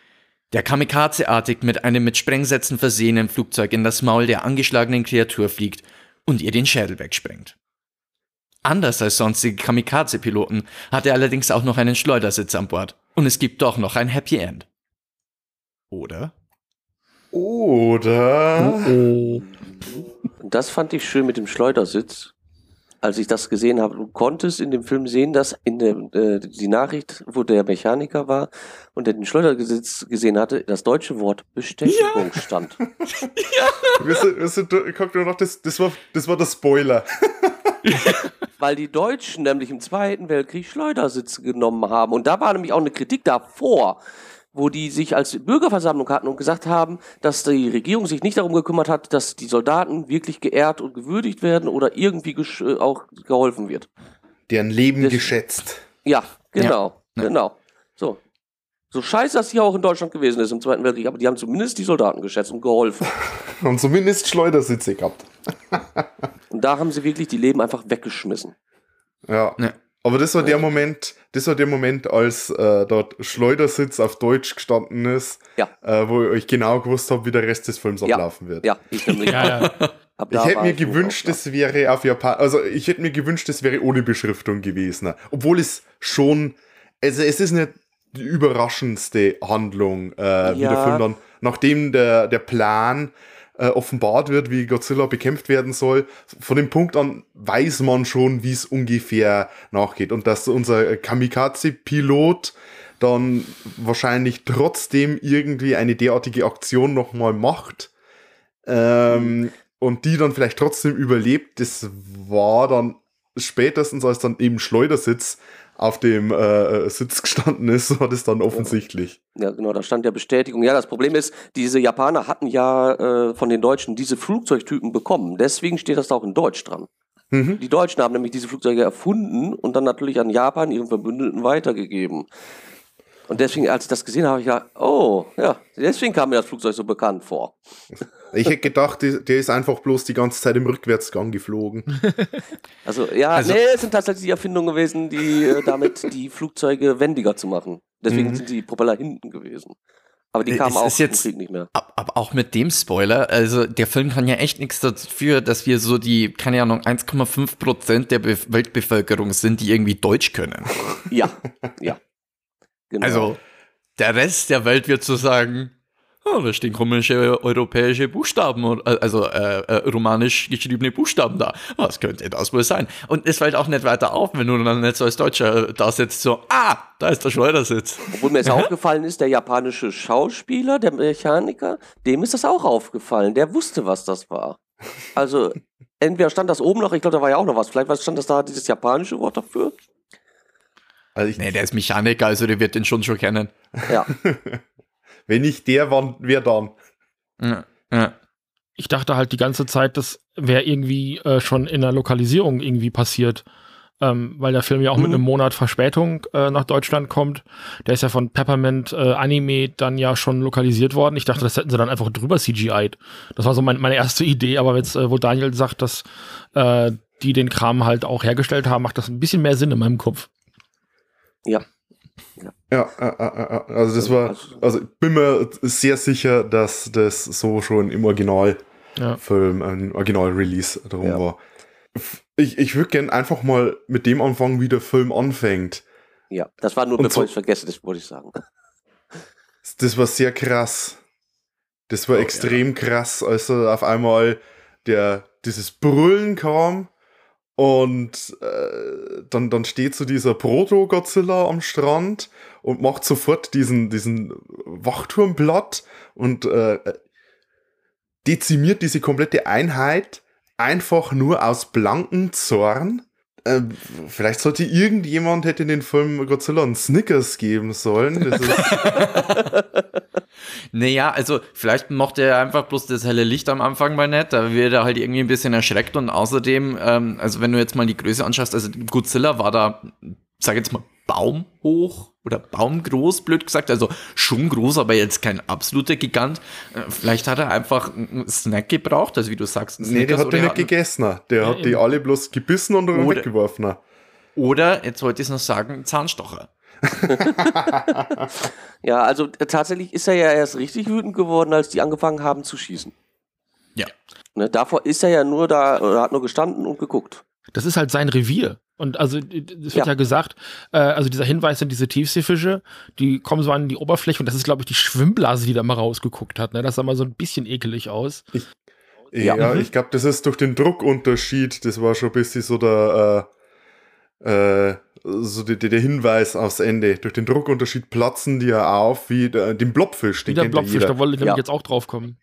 der kamikazeartig mit einem mit Sprengsätzen versehenen Flugzeug in das Maul der angeschlagenen Kreatur fliegt und ihr den Schädel wegsprengt. Anders als sonstige Kamikaze-Piloten hat er allerdings auch noch einen Schleudersitz an Bord. Und es gibt doch noch ein Happy End. Oder? Oder. Oh. Das fand ich schön mit dem Schleudersitz. Als ich das gesehen habe, du konntest in dem Film sehen, dass in der äh, die Nachricht, wo der Mechaniker war und der den Schleudersitz gesehen hatte, das deutsche Wort Bestätigung stand. Wisst ihr, wisst ihr, du- guck nur noch, das, das, war, das war der Spoiler. Weil die Deutschen nämlich im Zweiten Weltkrieg Schleudersitze genommen haben. Und da war nämlich auch eine Kritik davor, wo die sich als Bürgerversammlung hatten und gesagt haben, dass die Regierung sich nicht darum gekümmert hat, dass die Soldaten wirklich geehrt und gewürdigt werden oder irgendwie gesch- äh, auch geholfen wird. Deren Leben Das- geschätzt. Ja, genau, Ja. genau. So. So scheiße das hier auch in Deutschland gewesen ist im Zweiten Weltkrieg, aber die haben zumindest die Soldaten geschätzt und geholfen. Und zumindest Schleudersitze gehabt. Und da haben sie wirklich die Leben einfach weggeschmissen. Ja. Ja. Aber das war der Moment, das war der Moment, als äh, dort Schleudersitz auf Deutsch gestanden ist, Ja. äh, wo ich genau gewusst habe, wie der Rest des Films Ja. ablaufen wird. Ja, ich. Ja, Ich hätte mir gewünscht, es wäre auf Japan, also ich hätte mir gewünscht, es wäre ohne Beschriftung gewesen. Obwohl es schon, also es ist nicht die überraschendste Handlung, äh, wie der. Film dann, nachdem der, der Plan äh, offenbart wird, wie Godzilla bekämpft werden soll, von dem Punkt an weiß man schon, wie es ungefähr nachgeht. Und dass unser Kamikaze-Pilot dann wahrscheinlich trotzdem irgendwie eine derartige Aktion nochmal macht, ähm, und die dann vielleicht trotzdem überlebt, das war dann spätestens, als dann eben Schleudersitz auf dem äh, Sitz gestanden ist, war das dann offensichtlich. Ja, genau, da stand ja Bestätigung. Ja, das Problem ist, diese Japaner hatten ja äh, von den Deutschen diese Flugzeugtypen bekommen. Deswegen steht das da auch in Deutsch dran. Mhm. Die Deutschen haben nämlich diese Flugzeuge erfunden und dann natürlich an Japan, ihren Verbündeten, weitergegeben. Und deswegen, als ich das gesehen habe, habe ich gedacht, oh, ja, deswegen kam mir das Flugzeug so bekannt vor. Ich hätte gedacht, der ist einfach bloß die ganze Zeit im Rückwärtsgang geflogen. Also, ja, Also- nee, es sind tatsächlich die Erfindungen gewesen, die äh, damit die Flugzeuge wendiger zu machen. Deswegen Mhm. sind die Propeller hinten gewesen. Aber die Es kamen auch ist jetzt- im Krieg nicht mehr. Ab- Aber auch mit dem Spoiler, also der Film kann ja echt nichts dafür, dass wir so die, keine Ahnung, 1,5 Prozent der Be Weltbevölkerung sind, die irgendwie Deutsch können. Ja, ja. Genau. Also der Rest der Welt wird so sagen, oh, da stehen komische europäische Buchstaben, oder- also äh, äh, romanisch geschriebene Buchstaben da. Was könnte das wohl sein? Und es fällt auch nicht weiter auf, wenn du dann nicht so als Deutscher da sitzt, so, ah, da ist der Schleudersitz. Obwohl mir es aufgefallen ist, der japanische Schauspieler, der Mechaniker, dem ist das auch aufgefallen. Der wusste, was das war. Also, entweder stand das oben noch, ich glaube, da war ja auch noch was. Vielleicht was stand das da, dieses japanische Wort dafür. Also ich, Nee, der ist Mechaniker, also der wird den schon schon kennen. Ja, wenn nicht der, wann, wer dann? Ja, ja. Ich dachte halt die ganze Zeit, das wäre irgendwie äh, schon in der Lokalisierung irgendwie passiert. Ähm, weil der Film ja auch mit Mhm. einem Monat Verspätung äh, nach Deutschland kommt. Der ist ja von Peppermint äh, Anime dann ja schon lokalisiert worden. Ich dachte, das hätten sie dann einfach drüber CGI'd. Das war so mein, meine erste Idee, aber jetzt, äh, wo Daniel sagt, dass äh, die den Kram halt auch hergestellt haben, macht das ein bisschen mehr Sinn in meinem Kopf. Ja. Ja, äh, äh, äh, also das war, also ich bin mir sehr sicher, dass das so schon im Originalfilm, Ja. ein Original-Release drum Ja. war. Ich, ich würde gerne einfach mal mit dem anfangen, wie der Film anfängt. Ja, das war nur, Und bevor so- ich es vergesse, das wollte ich sagen. Das war sehr krass. Das war extrem krass, als auf einmal der, dieses Brüllen kam und äh, dann, dann steht so dieser Proto-Godzilla am Strand und macht sofort diesen, diesen Wachturmblatt und äh, dezimiert diese komplette Einheit einfach nur aus blankem Zorn. Äh, vielleicht sollte irgendjemand hätte in den Film Godzilla einen Snickers geben sollen. Das Naja, also vielleicht mochte er einfach bloß das helle Licht am Anfang mal nicht, da wird er halt irgendwie ein bisschen erschreckt und außerdem, ähm, also wenn du jetzt mal die Größe anschaust, also Godzilla war da, sag jetzt mal, baumhoch oder baumgroß, blöd gesagt, also schon groß, aber jetzt kein absoluter Gigant. Äh, Vielleicht hat er einfach einen Snack gebraucht, also wie du sagst, einen nee, der hat die oder nicht gegessen. Der Ja, hat die alle bloß gebissen und dann Oder- weggeworfen. Oder, jetzt wollte ich es noch sagen, Zahnstocher. Ja, also äh, tatsächlich ist er ja erst richtig wütend geworden, als die angefangen haben zu schießen. Ja. Ne, davor ist er ja nur da, oder hat nur gestanden und geguckt. Das ist halt sein Revier. Und also es wird ja, Ja. gesagt, äh, also dieser Hinweis sind diese Tiefseefische, die kommen so an die Oberfläche und das ist, glaube ich, die Schwimmblase, die da mal rausgeguckt hat. Ne? Das sah mal so ein bisschen ekelig aus. Ja, Ja. Mhm. ich glaube, das ist durch den Druckunterschied, das war schon ein bisschen so der, äh, äh, so die, die, der Hinweis aufs Ende. Durch den Druckunterschied platzen die ja auf wie der, den Blobfisch, den Wie der ja Blobfisch, da wollte ich Ja. jetzt auch drauf kommen.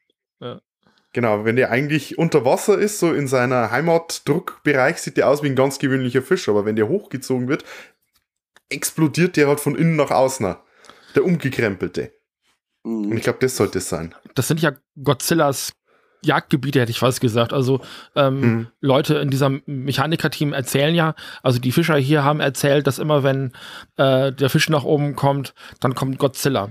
Genau, wenn der eigentlich unter Wasser ist, so in seiner Heimatdruckbereich, sieht der aus wie ein ganz gewöhnlicher Fisch, aber wenn der hochgezogen wird, explodiert der halt von innen nach außen. Der umgekrempelte. Und Mhm. ich glaube, das sollte es sein. Das sind ja Godzillas Jagdgebiete, hätte ich fast gesagt. Also ähm, Mhm. Leute in diesem Mechaniker-Team erzählen ja, also die Fischer hier haben erzählt, dass immer wenn äh, der Fisch nach oben kommt, dann kommt Godzilla.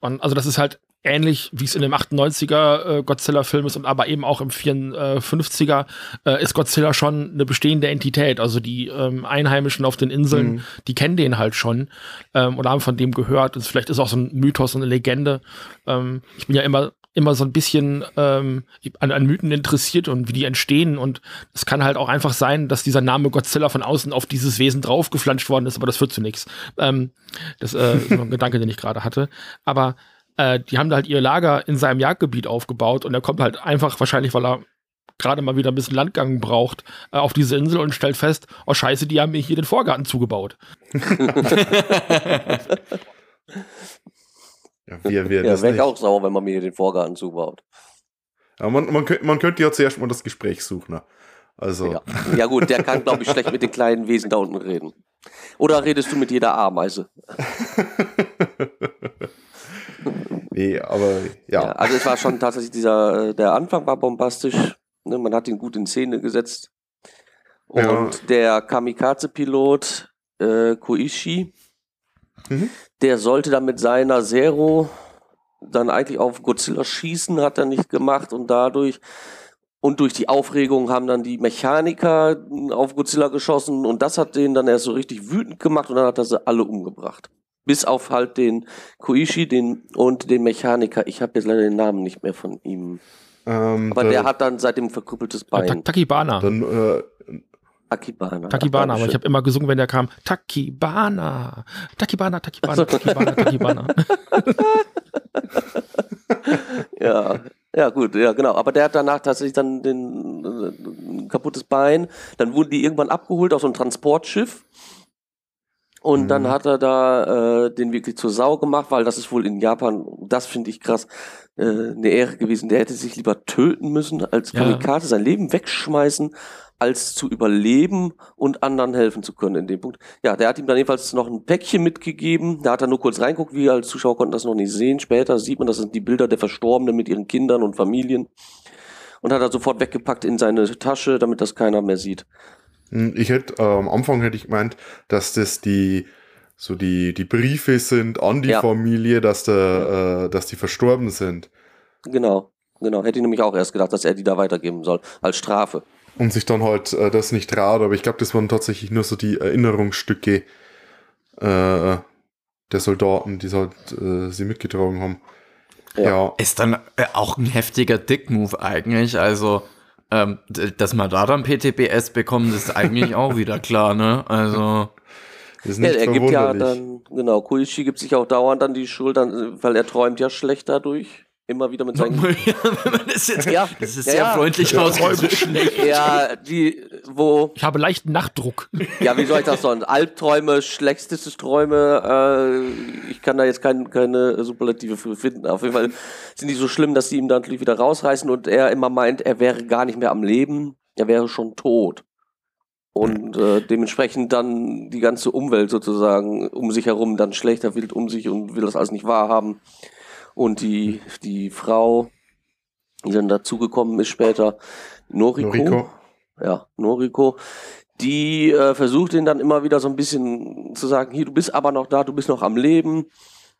Und also das ist halt ähnlich, wie es in dem 98er äh, Godzilla-Film ist und aber eben auch im 54er äh, ist Godzilla schon eine bestehende Entität. Also die ähm, Einheimischen auf den Inseln, Mhm. die kennen den halt schon ähm, oder haben von dem gehört. Und vielleicht ist auch so ein Mythos und eine Legende. Ähm, ich bin ja immer immer so ein bisschen ähm, an, an Mythen interessiert und wie die entstehen. Und es kann halt auch einfach sein, dass dieser Name Godzilla von außen auf dieses Wesen draufgeflanscht worden ist, aber das führt zu nichts. Ähm, das äh, ist nur ein Gedanke, den ich gerade hatte. Aber äh, die haben da halt ihr Lager in seinem Jagdgebiet aufgebaut und er kommt halt einfach, wahrscheinlich, weil er gerade mal wieder ein bisschen Landgang braucht, äh, auf diese Insel und stellt fest, oh scheiße, die haben mir hier den Vorgarten zugebaut. Ja, wer wäre Ja, das wäre ich auch sauer, wenn man mir hier den Vorgarten zubaut. Ja, man, man, könnte, man könnte ja zuerst mal das Gespräch suchen. Ne? Also, Ja. ja gut, der kann, glaube ich, schlecht mit den kleinen Wesen da unten reden. Oder redest du mit jeder Ameise? nee, aber Ja. ja. also es war schon tatsächlich dieser, äh, der Anfang war bombastisch. Ne, man hat ihn gut in Szene gesetzt. Und Ja. der Kamikaze-Pilot äh, Koishi, Mhm. der sollte dann mit seiner Zero dann eigentlich auf Godzilla schießen, hat er nicht gemacht und dadurch und durch die Aufregung haben dann die Mechaniker auf Godzilla geschossen und das hat den dann erst so richtig wütend gemacht und dann hat er sie alle umgebracht. Bis auf halt den Koishi den, und den Mechaniker. Ich habe jetzt leider den Namen nicht mehr von ihm. Ähm, Aber da- der hat dann seitdem verkrüppeltes Äh, Ta- Bein. Takibana. dann, äh, Akibana. Takibana, Ach, aber ich habe immer gesungen, wenn der kam, Takibana, Takibana, Takibana, Takibana, Takibana. Ja, ja gut, ja genau. Aber der hat danach tatsächlich dann den, äh, ein kaputtes Bein. Dann wurden die irgendwann abgeholt auf so ein Transportschiff. Und Mhm. dann hat er da äh, den wirklich zur Sau gemacht, weil das ist wohl in Japan, das finde ich krass, äh, eine Ehre gewesen. Der hätte sich lieber töten müssen, als Ja. Kamikaze sein Leben wegschmeißen, als zu überleben und anderen helfen zu können in dem Punkt. Ja, der hat ihm dann jedenfalls noch ein Päckchen mitgegeben. Da hat er nur kurz reinguckt, wir als Zuschauer konnten das noch nicht sehen. Später sieht man, das sind die Bilder der Verstorbenen mit ihren Kindern und Familien. Und hat er sofort weggepackt in seine Tasche, damit das keiner mehr sieht. Hm, Ich hätte, äh, am Anfang hätte ich gemeint, dass das die, so die, die Briefe sind an die Ja. Familie, dass der, äh, dass die verstorben sind. Genau, genau. Hätte ich nämlich auch erst gedacht, dass er die da weitergeben soll, als Strafe. Und sich dann halt äh, das nicht traut, aber ich glaube, das waren tatsächlich nur so die Erinnerungsstücke äh, der Soldaten, die halt, äh, sie mitgetragen haben. Ja. Ja. Ist dann äh, auch ein heftiger Dick-Move eigentlich. Also, ähm, dass man da dann PTBS bekommt, ist eigentlich auch wieder klar, ne? Also, ist Ja, nicht er gibt ja verwunderlich. dann, genau, Koichi gibt sich auch dauernd dann die Schuld, weil er träumt ja schlecht dadurch. Immer wieder mit seinen. das jetzt, Ja, das ist ja, sehr ja. freundlich ausgedrückt. ja, die, wo, Ich habe leichten Nachtdruck. ja, wie soll ich das sagen? Albträume, schlechteste Träume, äh, ich kann da jetzt kein, keine Superlative für finden. Auf jeden Fall sind die so schlimm, dass sie ihm dann natürlich wieder rausreißen und er immer meint, er wäre gar nicht mehr am Leben, er wäre schon tot. Und äh, dementsprechend dann die ganze Umwelt sozusagen um sich herum dann schlechter wird um sich und will das alles nicht wahrhaben. Und die, die Frau, die dann dazugekommen ist später, Noriko, Noriko. ja, Noriko, die äh, versucht ihn dann immer wieder so ein bisschen zu sagen, hier, du bist aber noch da, du bist noch am Leben.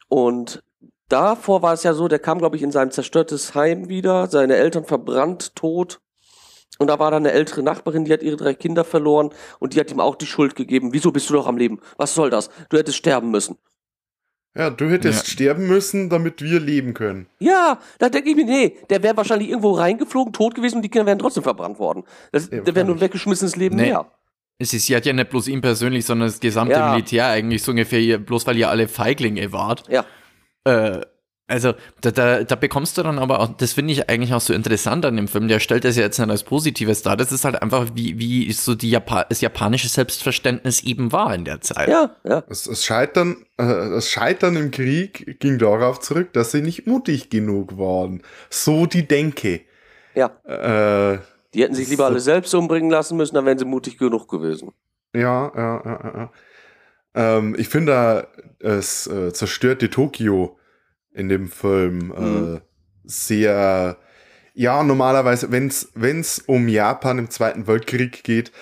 Und davor war es ja so, der kam, glaube ich, in sein zerstörtes Heim wieder, seine Eltern verbrannt, tot. Und da war dann eine ältere Nachbarin, die hat ihre drei Kinder verloren und die hat ihm auch die Schuld gegeben. Wieso bist du noch am Leben? Was soll das? Du hättest sterben müssen. Ja, du hättest Ja. sterben müssen, damit wir leben können. Ja, da denke ich mir, nee, der wäre wahrscheinlich irgendwo reingeflogen, tot gewesen und die Kinder wären trotzdem verbrannt worden. Das, Ja, der wäre nur ein weggeschmissenes Leben Nee. mehr. Es ist, sie hat ja nicht bloß ihn persönlich, sondern das gesamte Ja. Militär eigentlich so ungefähr, bloß weil ihr alle Feiglinge wart. Ja. Äh, also, da, da, da bekommst du dann aber auch, das finde ich eigentlich auch so interessant an dem Film, der stellt das ja jetzt nicht als Positives dar, das ist halt einfach, wie, wie so die Japa das japanische Selbstverständnis eben war in der Zeit. Ja, ja. Das, das, Scheitern, äh, das Scheitern im Krieg ging darauf zurück, dass sie nicht mutig genug waren. So die Denke. Ja. Äh, Die hätten sich lieber So. alle selbst umbringen lassen müssen, dann wären sie mutig genug gewesen. ja, ja, ja, ja, ja. Ähm, ich finde, da, es äh, zerstörte Tokio in dem Film äh, Mhm. sehr. Ja, normalerweise, wenn es um Japan im Zweiten Weltkrieg geht,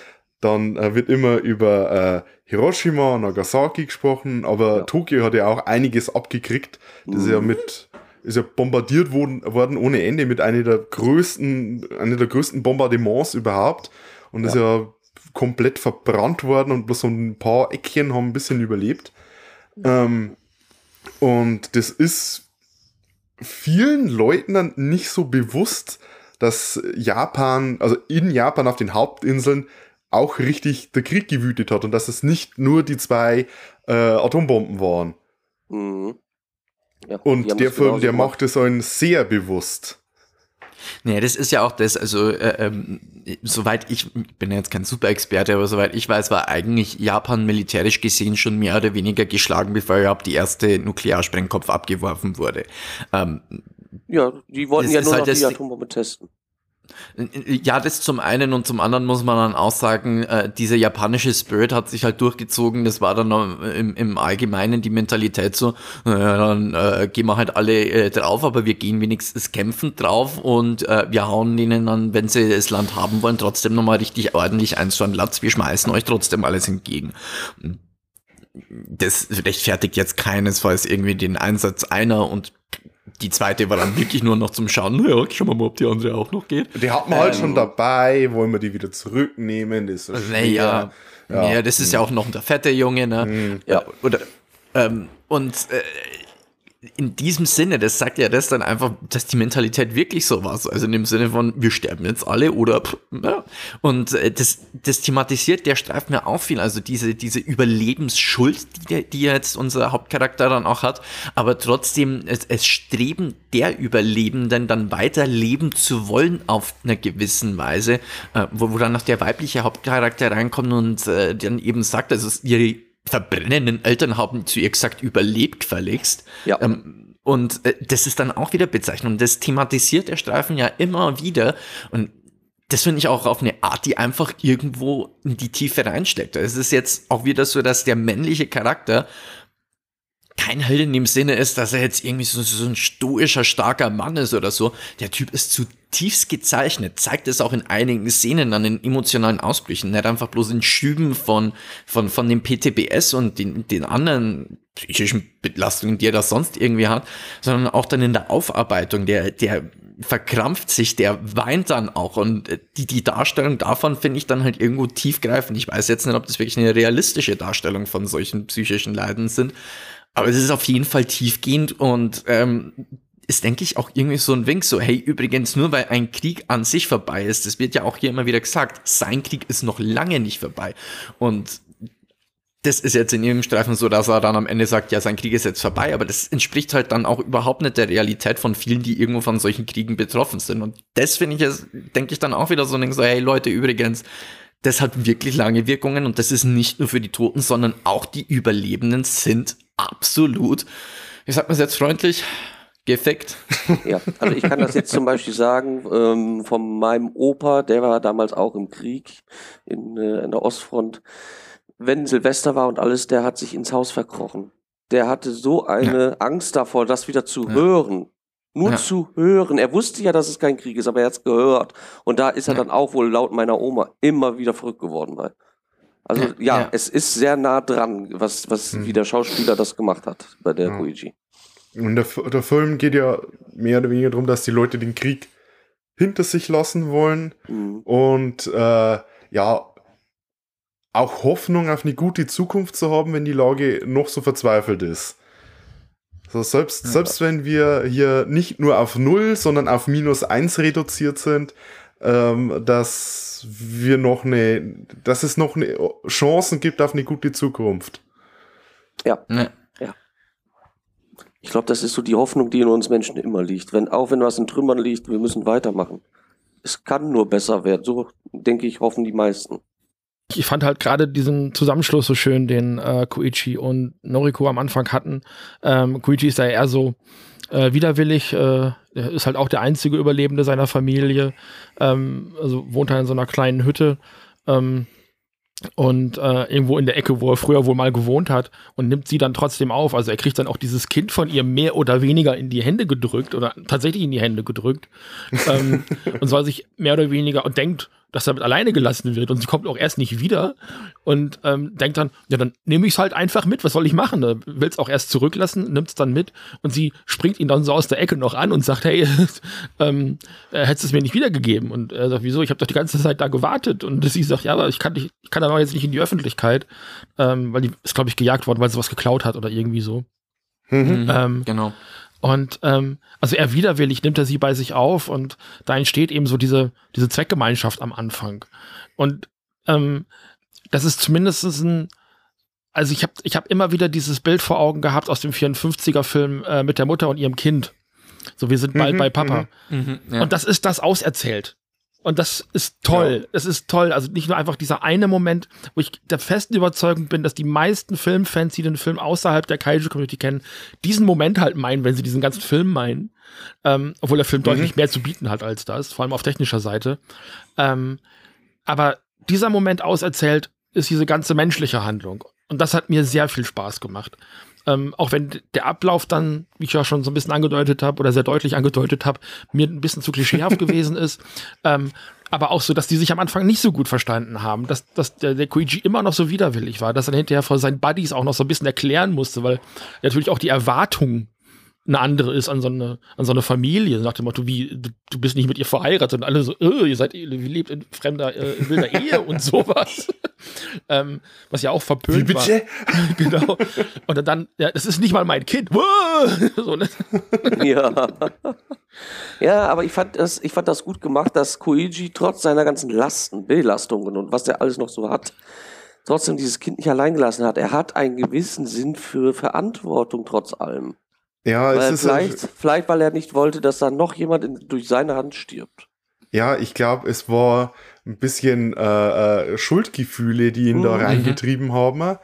dann äh, wird immer über äh, Hiroshima, Nagasaki gesprochen, aber Ja. Tokio hat ja auch einiges abgekriegt. Das ist ja Mhm. mit ist ja bombardiert worden, worden ohne Ende mit einer der größten, einer der größten Bombardements überhaupt und ist ja komplett verbrannt worden und bloß so ein paar Eckchen haben ein bisschen überlebt. Ähm, und das ist vielen Leuten dann nicht so bewusst, dass Japan, also in Japan auf den Hauptinseln auch richtig der Krieg gewütet hat und dass es nicht nur die zwei äh, Atombomben waren. Mhm. Ja, Und der Film, der macht es einen sehr bewusst. Nee, das ist ja auch das, also äh, ähm, soweit ich, ich bin ja jetzt kein Super-Experte, aber soweit ich weiß, war eigentlich Japan militärisch gesehen schon mehr oder weniger geschlagen, bevor überhaupt die erste Nuklearsprengkopf abgeworfen wurde. Ähm, Ja, die wollten ja nur halt noch die Atombombe testen. Ja, das zum einen und zum anderen muss man dann auch sagen, äh, dieser japanische Spirit hat sich halt durchgezogen. Das war dann im, im Allgemeinen die Mentalität so, naja, dann äh, gehen wir halt alle äh, drauf, aber wir gehen wenigstens kämpfend drauf und äh, wir hauen denen dann, wenn sie das Land haben wollen, trotzdem nochmal richtig ordentlich eins zu an Latz. Wir schmeißen euch trotzdem alles entgegen. Das rechtfertigt jetzt keinesfalls irgendwie den Einsatz einer und die zweite war dann wirklich nur noch zum Schauen, naja, schauen wir mal, ob die andere auch noch geht. Die hat man halt Ähm, schon dabei, wollen wir die wieder zurücknehmen, das ist so Naja, schwer. ja, das ist ja auch noch der fette Junge, ne? Mhm. Ja. Oder, ähm, und äh, in diesem Sinne, das sagt ja das dann einfach, dass die Mentalität wirklich so war. So, Also in dem Sinne von, wir sterben jetzt alle oder ja. Und äh, das, das thematisiert der Streifen ja auch viel. Also diese, diese Überlebensschuld, die, die jetzt unser Hauptcharakter dann auch hat. Aber trotzdem, es, es streben der Überlebenden dann weiter leben zu wollen auf einer gewissen Weise, äh, wo, wo dann noch der weibliche Hauptcharakter reinkommt und äh, dann eben sagt, also ihre verbrennenden Eltern haben zu ihr gesagt, überlebt verlegst. Ja. Ähm, und äh, das ist dann auch wieder Bezeichnung. Das thematisiert der Streifen ja immer wieder. Und das finde ich auch auf eine Art, die einfach irgendwo in die Tiefe reinsteckt. Es ist jetzt auch wieder so, dass der männliche Charakter kein Held in dem Sinne ist, dass er jetzt irgendwie so, so ein stoischer, starker Mann ist oder so. Der Typ ist zutiefst gezeichnet, zeigt es auch in einigen Szenen an den emotionalen Ausbrüchen, nicht einfach bloß in Schüben von, von, von dem PTBS und den, den anderen psychischen Belastungen, die er da sonst irgendwie hat, sondern auch dann in der Aufarbeitung, der, der verkrampft sich, der weint dann auch. Und äh, die, die Darstellung davon finde ich dann halt irgendwo tiefgreifend. Ich weiß jetzt nicht, ob das wirklich eine realistische Darstellung von solchen psychischen Leiden sind, aber es ist auf jeden Fall tiefgehend und ähm, ist, denke ich, auch irgendwie so ein Wink, so, hey, übrigens, nur weil ein Krieg an sich vorbei ist, das wird ja auch hier immer wieder gesagt, sein Krieg ist noch lange nicht vorbei. Und das ist jetzt in ihrem Streifen so, dass er dann am Ende sagt, ja, sein Krieg ist jetzt vorbei, aber das entspricht halt dann auch überhaupt nicht der Realität von vielen, die irgendwo von solchen Kriegen betroffen sind. Und das finde ich jetzt, denke ich dann auch wieder so, ein Ding, so, hey Leute, übrigens, das hat wirklich lange Wirkungen und das ist nicht nur für die Toten, sondern auch die Überlebenden sind absolut, sagt man es jetzt freundlich, gefickt. Ja, also ich kann das jetzt zum Beispiel sagen, ähm, von meinem Opa, der war damals auch im Krieg in, äh, in der Ostfront. Wenn Silvester war und alles, der hat sich ins Haus verkrochen. Der hatte so eine Angst davor, das wieder zu Ja. hören. Nur Ja. zu hören. Er wusste ja, dass es kein Krieg ist, aber er hat es gehört. Und da ist er Ja. dann auch wohl laut meiner Oma immer wieder verrückt geworden. Bei. Also Ja, ja, ja. es ist sehr nah dran, was, was Mhm. wie der Schauspieler das gemacht hat bei der Ja. Koichi. Und der, der Film geht ja mehr oder weniger darum, dass die Leute den Krieg hinter sich lassen wollen Mhm. und äh, ja, auch Hoffnung auf eine gute Zukunft zu haben, wenn die Lage noch so verzweifelt ist. So, selbst, Ja. selbst wenn wir hier nicht nur auf Null, sondern auf minus eins reduziert sind, ähm, dass wir noch eine, dass es noch eine Chancen gibt auf eine gute Zukunft. Ja. Ich glaube, das ist so die Hoffnung, die in uns Menschen immer liegt. Wenn, auch wenn was in Trümmern liegt, wir müssen weitermachen. Es kann nur besser werden. So, denke ich, hoffen die meisten. Ich fand halt gerade diesen Zusammenschluss so schön, den äh, Koichi und Noriko am Anfang hatten. Ähm, Koichi ist da eher so äh, widerwillig, äh, er ist halt auch der einzige Überlebende seiner Familie, ähm, also wohnt er in so einer kleinen Hütte ähm, und äh, irgendwo in der Ecke, wo er früher wohl mal gewohnt hat und nimmt sie dann trotzdem auf. Also er kriegt dann auch dieses Kind von ihr mehr oder weniger in die Hände gedrückt oder tatsächlich in die Hände gedrückt ähm, und soll sich mehr oder weniger und denkt, dass er mit alleine gelassen wird und sie kommt auch erst nicht wieder und ähm, denkt dann, ja, dann nehme ich es halt einfach mit, was soll ich machen? Ne? Will es auch erst zurücklassen, nimmt es dann mit und sie springt ihn dann so aus der Ecke noch an und sagt, hey, ähm, äh, hättest du es mir nicht wiedergegeben? Und er sagt, wieso? Ich habe doch die ganze Zeit da gewartet und sie sagt, ja, aber ich kann, nicht, ich kann dann auch jetzt nicht in die Öffentlichkeit, ähm, weil die ist, glaube ich, gejagt worden, weil sie was geklaut hat oder irgendwie so. Mhm. Ähm, Genau. Und ähm, also er widerwillig nimmt er sie bei sich auf und da entsteht eben so diese, diese Zweckgemeinschaft am Anfang. Und ähm, das ist zumindest ein, also ich habe ich hab immer wieder dieses Bild vor Augen gehabt aus dem 54er-Film äh, mit der Mutter und ihrem Kind. So, wir sind bald Mhm, bei Papa. Mhm, ja. Und das ist das auserzählt. Und das ist toll. Das ist toll. Also nicht nur einfach dieser eine Moment, wo ich der festen Überzeugung bin, dass die meisten Filmfans, die den Film außerhalb der Kaiju-Community kennen, diesen Moment halt meinen, wenn sie diesen ganzen Film meinen. Ähm, obwohl der Film deutlich mehr zu bieten hat als das, vor allem auf technischer Seite. Ähm, aber dieser Moment auserzählt ist diese ganze menschliche Handlung. Und das hat mir sehr viel Spaß gemacht. Ähm, auch wenn der Ablauf dann, wie ich ja schon so ein bisschen angedeutet habe oder sehr deutlich angedeutet habe, mir ein bisschen zu klischeehaft gewesen ist. Ähm, aber auch so, dass die sich am Anfang nicht so gut verstanden haben, dass, dass der, der Koichi immer noch so widerwillig war, dass er hinterher vor seinen Buddies auch noch so ein bisschen erklären musste, weil natürlich auch die Erwartung eine andere ist an so eine, an so eine Familie. Nach dem Motto, wie, du, du bist nicht mit ihr verheiratet und alle so, äh, ihr seid, ihr lebt in fremder, äh, in wilder Ehe und sowas. ähm, was ja auch Wie verpönt war. bitte? genau. Und dann, ja, das ist nicht mal mein Kind. So, ne? Ja. ja, aber ich fand, das, ich fand das gut gemacht, dass Koichi trotz seiner ganzen Lasten, Belastungen und was er alles noch so hat, trotzdem dieses Kind nicht allein gelassen hat. Er hat einen gewissen Sinn für Verantwortung trotz allem. Ja, es Weil ist vielleicht, vielleicht, weil er nicht wollte, dass da noch jemand in, durch seine Hand stirbt. Ja, ich glaube, es war ein bisschen äh, äh, Schuldgefühle, die ihn da Mhm. reingetrieben haben.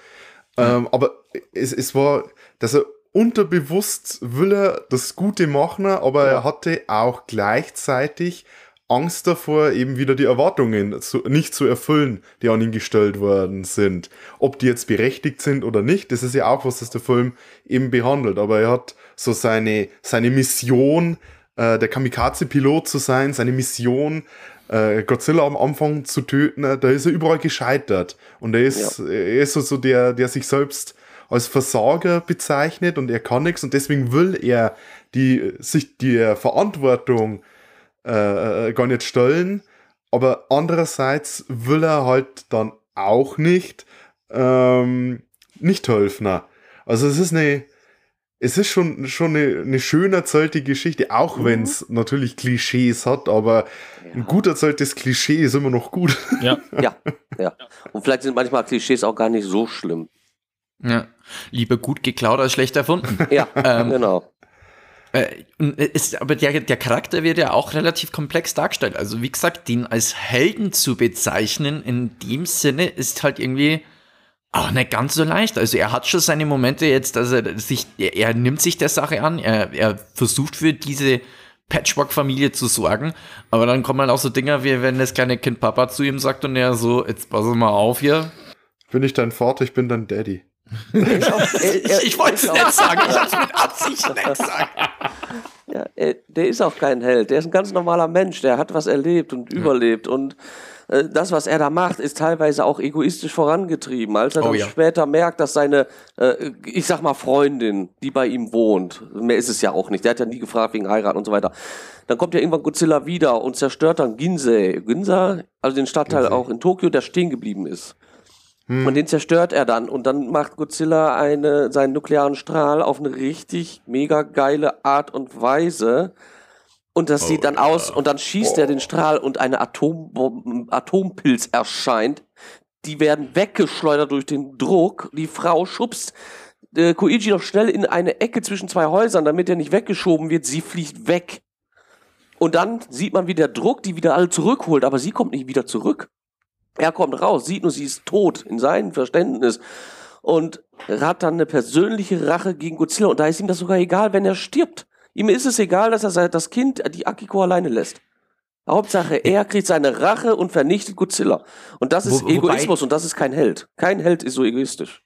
Ähm, aber es, es war, dass er unterbewusst will er das Gute machen, aber er hatte auch gleichzeitig Angst davor, eben wieder die Erwartungen zu, nicht zu erfüllen, die an ihn gestellt worden sind. Ob die jetzt berechtigt sind oder nicht, das ist ja auch was, das der Film eben behandelt. Aber er hat so seine, seine Mission, äh, der Kamikaze-Pilot zu sein, seine Mission, äh, Godzilla am Anfang zu töten, äh, da ist er überall gescheitert. Und er ist, er ist so, so der, der sich selbst als Versager bezeichnet und er kann nichts und deswegen will er die, sich der Verantwortung äh, äh, gar nicht stellen, aber andererseits will er halt dann auch nicht ähm, nicht helfen. Also es ist eine es ist schon, schon eine, eine schön erzählte Geschichte, auch Mhm. wenn es natürlich Klischees hat, aber ein gut erzähltes Klischee ist immer noch gut. Ja. Ja, ja. Und vielleicht sind manchmal Klischees auch gar nicht so schlimm. ja. Lieber gut geklaut als schlecht erfunden. Ja, Ähm, genau. Äh, ist, aber der, der Charakter wird ja auch relativ komplex dargestellt. Also wie gesagt, den als Helden zu bezeichnen in dem Sinne ist halt irgendwie Auch nicht ganz so leicht. Also er hat schon seine Momente jetzt, dass er sich, er, er nimmt sich der Sache an, er, er versucht für diese Patchwork-Familie zu sorgen, aber dann kommen halt auch so Dinger, wie wenn das kleine Kind Papa zu ihm sagt und er so, jetzt pass mal auf hier. Bin ich dein Vater, ich bin dein Daddy. Er- Ich wollte es er- nicht sagen, ich hab's mit Absicht nicht gesagt. Ja, er, der ist auch kein Held. Der ist ein ganz normaler Mensch. Der hat was erlebt und überlebt. Und äh, das, was er da macht, ist teilweise auch egoistisch vorangetrieben. Als er Oh dann ja. später merkt, dass seine, äh, ich sag mal, Freundin, die bei ihm wohnt, mehr ist es ja auch nicht. Der hat ja nie gefragt wegen Heirat und so weiter. Dann kommt ja irgendwann Godzilla wieder und zerstört dann Ginsei. Ginza, also den Stadtteil Ginsei. auch in Tokio, der stehen geblieben ist. Und den zerstört er dann. Und dann macht Godzilla eine, seinen nuklearen Strahl auf eine richtig mega geile Art und Weise. Und das sieht dann aus, und dann schießt er den Strahl und eine Atompilz erscheint. Die werden weggeschleudert durch den Druck. Die Frau schubst äh, Koichi noch schnell in eine Ecke zwischen zwei Häusern, damit er nicht weggeschoben wird. Sie fliegt weg. Und dann sieht man, wie der Druck die wieder alle zurückholt, aber sie kommt nicht wieder zurück. Er kommt raus, sieht nur, sie ist tot in seinem Verständnis und hat dann eine persönliche Rache gegen Godzilla und da ist ihm das sogar egal, wenn er stirbt. Ihm ist es egal, dass er das Kind, die Akiko alleine lässt. Hauptsache, er kriegt seine Rache und vernichtet Godzilla. Und das ist Wo- Egoismus und das ist kein Held. Kein Held ist so egoistisch.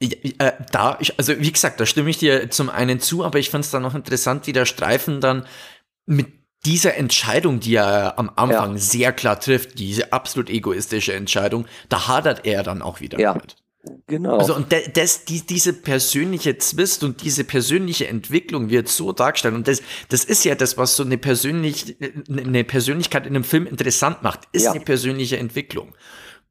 Ich, äh, da, ich, also wie gesagt, da stimme ich dir zum einen zu, aber ich fand es dann noch interessant, wie der Streifen dann mit dieser Entscheidung, die er am Anfang Ja. sehr klar trifft, diese absolut egoistische Entscheidung, da hadert er dann auch wieder Ja. mit. Genau. Also und das, die, diese persönliche Zwist und diese persönliche Entwicklung wird so dargestellt und das, das ist ja das, was so eine, persönlich, eine Persönlichkeit in einem Film interessant macht, ist Ja. eine persönliche Entwicklung.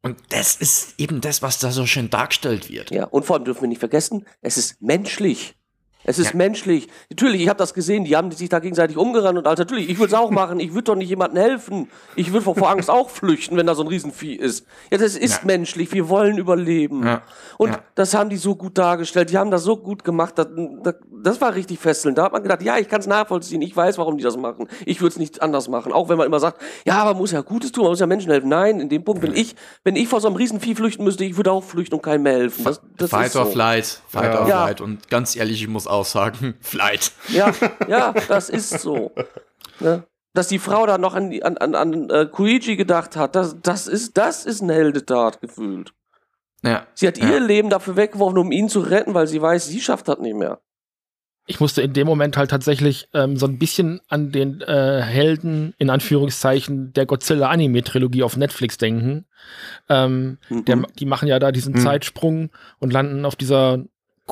Und das ist eben das, was da so schön dargestellt wird. Ja, und vor allem dürfen wir nicht vergessen, es ist menschlich. Es ist Ja. menschlich. Natürlich, ich habe das gesehen, die haben sich da gegenseitig umgerannt und alles. Natürlich, ich würde es auch machen. Ich würde doch nicht jemandem helfen. Ich würde vor, vor Angst auch flüchten, wenn da so ein Riesenvieh ist. Ja, das ist Ja. menschlich. Wir wollen überleben. Ja. Und das haben die so gut dargestellt. Die haben das so gut gemacht. Das, das, das war richtig fesselnd. Da hat man gedacht, ja, ich kann es nachvollziehen. Ich weiß, warum die das machen. Ich würde es nicht anders machen. Auch wenn man immer sagt, ja, aber man muss ja Gutes tun, man muss ja Menschen helfen. Nein, in dem Punkt, wenn ich, wenn ich vor so einem Riesenvieh flüchten müsste, ich würde auch flüchten und keinem mehr helfen. Das, das Fight or so. Flight, Fight or. Flight. Und ganz ehrlich, ich muss auch sagen, Flight. Ja, ja, das ist so. Ne? Dass die Frau da noch an, an, an, an äh, Koichi gedacht hat, das, das, ist, das ist eine Heldetat gefühlt. Ja. Sie hat Ja. ihr Leben dafür weggeworfen, um ihn zu retten, weil sie weiß, sie schafft das nicht mehr. ich musste in dem Moment halt tatsächlich ähm, so ein bisschen an den äh, Helden, in Anführungszeichen, der Godzilla-Anime-Trilogie auf Netflix denken. Ähm, Mhm. der, die machen ja da diesen Mhm. Zeitsprung und landen auf dieser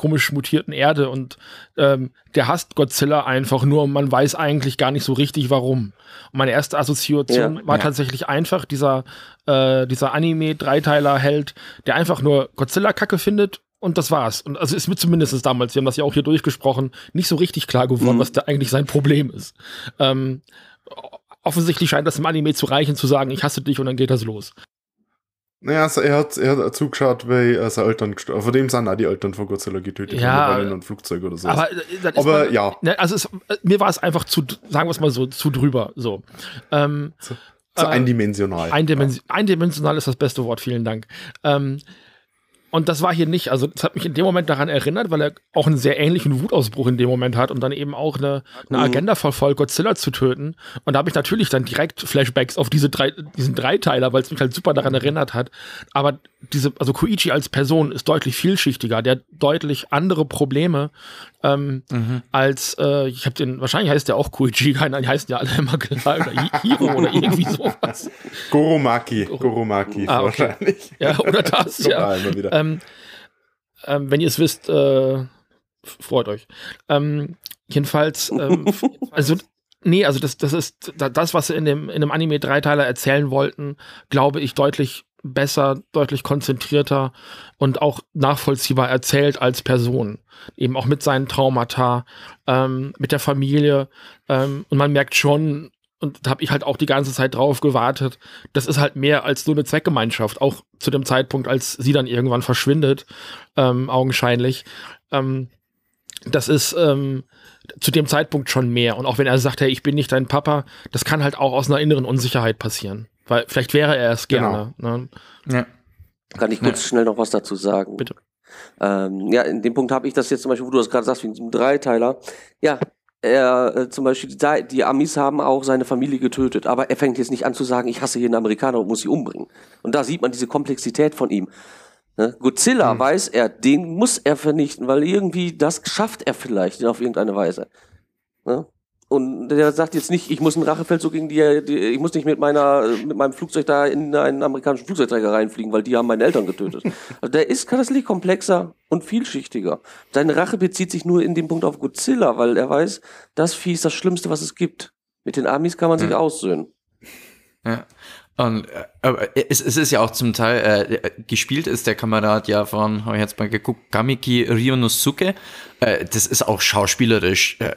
komisch mutierten Erde und ähm, der hasst Godzilla einfach nur und man weiß eigentlich gar nicht so richtig warum. Und meine erste Assoziation Ja. war Ja. tatsächlich einfach dieser, äh, dieser Anime-Dreiteiler-Held, der einfach nur Godzilla kacke findet und das war's. Und also ist mir zumindest damals, wir haben das ja auch hier durchgesprochen, nicht so richtig klar geworden, Mhm. was da eigentlich sein Problem ist. Ähm, offensichtlich scheint das im Anime zu reichen, zu sagen, ich hasse dich und dann geht das los. Naja, also er, hat, er hat zugeschaut, weil äh, seine Eltern gestorben Von dem sind auch die Eltern von Godzilla getötet Ja, worden, einem Flugzeug oder so. Aber, Aber man- ja. Ne, also es, mir war es einfach zu, sagen wir es mal so, zu drüber. So. Ähm, so äh, eindimensional. Eindimension eindimensional ist das beste Wort, vielen Dank. Ähm, und das war hier nicht. Also, das hat mich in dem Moment daran erinnert, weil er auch einen sehr ähnlichen Wutausbruch in dem Moment hat und dann eben auch eine, eine Mhm. Agenda verfolgt, Godzilla zu töten. Und da habe ich natürlich dann direkt Flashbacks auf diese drei, diesen Dreiteiler, weil es mich halt super daran erinnert hat. Aber diese, also Koichi als Person ist deutlich vielschichtiger, der hat deutlich andere Probleme ähm, als, äh, ich habe den, wahrscheinlich heißt der auch Koichi, keiner, die heißen ja alle immer klar, oder Hi- Hiro oder irgendwie sowas. Goromaki. Goromaki Ah, okay. wahrscheinlich. Ja, oder das, ja. da immer wieder. Ähm, ähm, wenn ihr es wisst, äh, freut euch. Ähm, jedenfalls, ähm, also, nee, also das, das ist da- das, was sie in dem, in dem Anime-Dreiteiler erzählen wollten, glaube ich, deutlich besser, deutlich konzentrierter und auch nachvollziehbar erzählt als Person. Eben auch mit seinen Traumata, ähm, mit der Familie. Ähm, und man merkt schon, und da habe ich halt auch die ganze Zeit drauf gewartet, das ist halt mehr als nur eine Zweckgemeinschaft, auch zu dem Zeitpunkt, als sie dann irgendwann verschwindet, ähm, augenscheinlich. Ähm, das ist ähm, zu dem Zeitpunkt schon mehr. Und auch wenn er sagt, hey, ich bin nicht dein Papa, das kann halt auch aus einer inneren Unsicherheit passieren. Weil vielleicht wäre er es gerne. Ne? Ja. Kann ich kurz schnell noch was dazu sagen? Bitte. Ähm, ja, in dem Punkt habe ich das jetzt zum Beispiel, wo du das gerade sagst, wie in diesem Dreiteiler. Ja, er äh, zum Beispiel, die, die Amis haben auch seine Familie getötet, aber er fängt jetzt nicht an zu sagen, ich hasse jeden Amerikaner und muss sie umbringen. Und da sieht man diese Komplexität von ihm. Ne? Godzilla weiß er, den muss er vernichten, weil irgendwie das schafft er vielleicht auf irgendeine Weise. Ne? Und der sagt jetzt nicht, ich muss einen Rachefeldzug gegen die, die, ich muss nicht mit meiner, mit meinem Flugzeug da in einen amerikanischen Flugzeugträger reinfliegen, weil die haben meine Eltern getötet. Also der ist tatsächlich komplexer und vielschichtiger. Seine Rache bezieht sich nur in dem Punkt auf Godzilla, weil er weiß, das Vieh ist das Schlimmste, was es gibt. Mit den Amis kann man sich aussöhnen. Ja. Und, äh, aber es, es ist ja auch zum Teil, äh, gespielt ist der Kamerad ja von, habe ich jetzt mal geguckt, Kamiki Ryonosuke. Äh, das ist auch schauspielerisch, äh,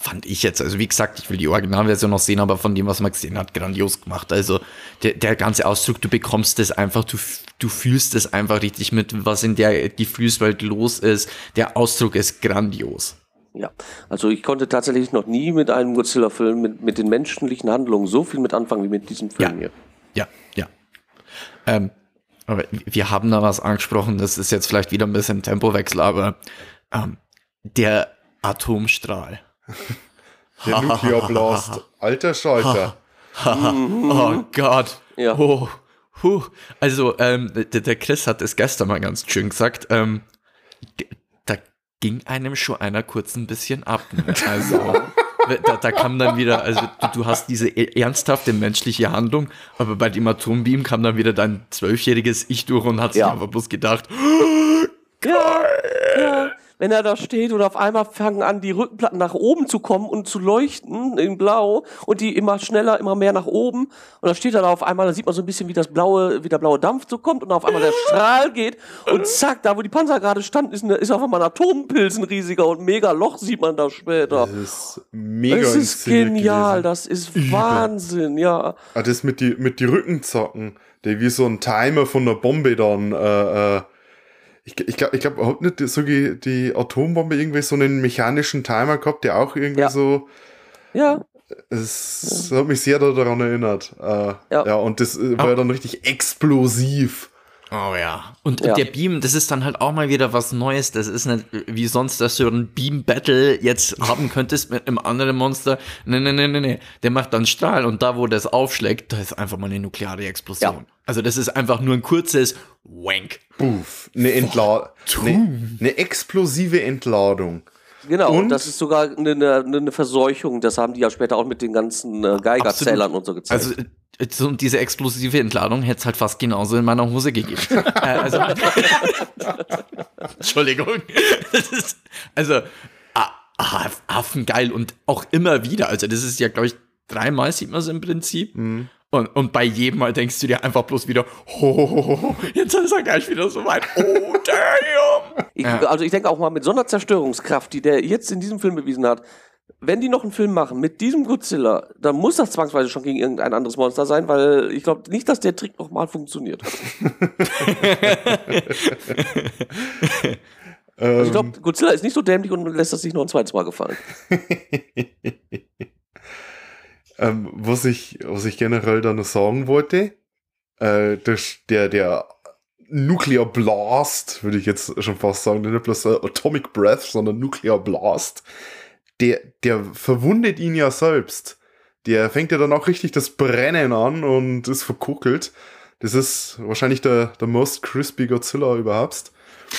fand ich jetzt. Also wie gesagt, ich will die Originalversion noch sehen, aber von dem, was man gesehen hat, grandios gemacht. Also der, der ganze Ausdruck, du bekommst das einfach, du, du fühlst es einfach richtig mit, was in der Gefühlswelt los ist. Der Ausdruck ist grandios. Ja, also ich konnte tatsächlich noch nie mit einem Godzilla-Film mit, mit den menschlichen Handlungen so viel mit anfangen wie mit diesem Film Ja. hier. Ja, ja. Ähm, aber wir haben da was angesprochen, das ist jetzt vielleicht wieder ein bisschen Tempowechsel, aber ähm, der Atomstrahl. Der Nuclear Blast. Alter Schalter. oh Gott. Ja. Oh, huh. Also, ähm, der, der Chris hat es gestern mal ganz schön gesagt. Ähm, da ging einem schon einer kurz ein bisschen ab. Ne? Also, da, da kam dann wieder, also du, du hast diese e- ernsthafte menschliche Handlung, aber bei dem Atombeam kam dann wieder dein zwölfjähriges Ich durch und hat sich Ja. einfach bloß gedacht, Ja, ja. Wenn er da steht und auf einmal fangen an, die Rückenplatten nach oben zu kommen und zu leuchten in Blau und die immer schneller, immer mehr nach oben. Und dann steht er da auf einmal, da sieht man so ein bisschen, wie das blaue, wie der blaue Dampf so kommt und auf einmal der Strahl geht und zack, da wo die Panzer gerade standen, ist, eine, ist auf einmal ein Atompilz ein riesiger und mega Loch sieht man da später. Das ist mega Es ist genial, gewesen. das ist Wahnsinn, ja. Ah, das mit die, mit die Rückenzocken, der wie so ein Timer von der Bombe dann, äh, äh, ich, ich glaube, ich glaub, hat nicht so die, die Atombombe irgendwie so einen mechanischen Timer gehabt, der auch irgendwie Ja. so, Ja, es hat mich sehr daran erinnert. Äh, Ja. ja. und das äh, war ja dann richtig explosiv. Oh ja. Und, Ja. der Beam, das ist dann halt auch mal wieder was Neues. Das ist nicht wie sonst, dass du ein Beam-Battle jetzt haben könntest mit einem anderen Monster. Nee, nee, nee, nee, nee. Der macht dann Strahl und da, wo das aufschlägt, da ist einfach mal eine nukleare Explosion. Ja. Also das ist einfach nur ein kurzes Wank. Puff. Eine, Entla eine, eine explosive Entladung. genau. Und? Das ist sogar eine, eine, eine Verseuchung. Das haben die ja später auch mit den ganzen äh, Geigerzählern und so gezeigt. Also so diese explosive Entladung hätte es halt fast genauso in meiner Hose gegeben. äh, also, Entschuldigung. Ist, also, ah, ah, affengeil und auch immer wieder. Also, das ist ja, glaube ich, dreimal sieht man es im Prinzip. Und, und bei jedem Mal denkst du dir einfach bloß wieder, ho, jetzt ist er gleich wieder so weit. Oh, damn. Ich, Ja. Also ich denke auch mal mit so einer Zerstörungskraft, die der jetzt in diesem Film bewiesen hat, wenn die noch einen Film machen mit diesem Godzilla, dann muss das zwangsweise schon gegen irgendein anderes Monster sein, weil ich glaube nicht, dass der Trick nochmal funktioniert. Also ich glaube, Godzilla ist nicht so dämlich und lässt das sich noch ein zweites Mal gefallen. Ähm, was, ich, was ich generell da noch sagen wollte, äh, der, der Nuclear Blast, würde ich jetzt schon fast sagen, nicht bloß Atomic Breath, sondern Nuclear Blast, der, der verwundet ihn ja selbst. Der fängt ja dann auch richtig das Brennen an und ist verkuckelt. Das ist wahrscheinlich der, der most crispy Godzilla überhaupt.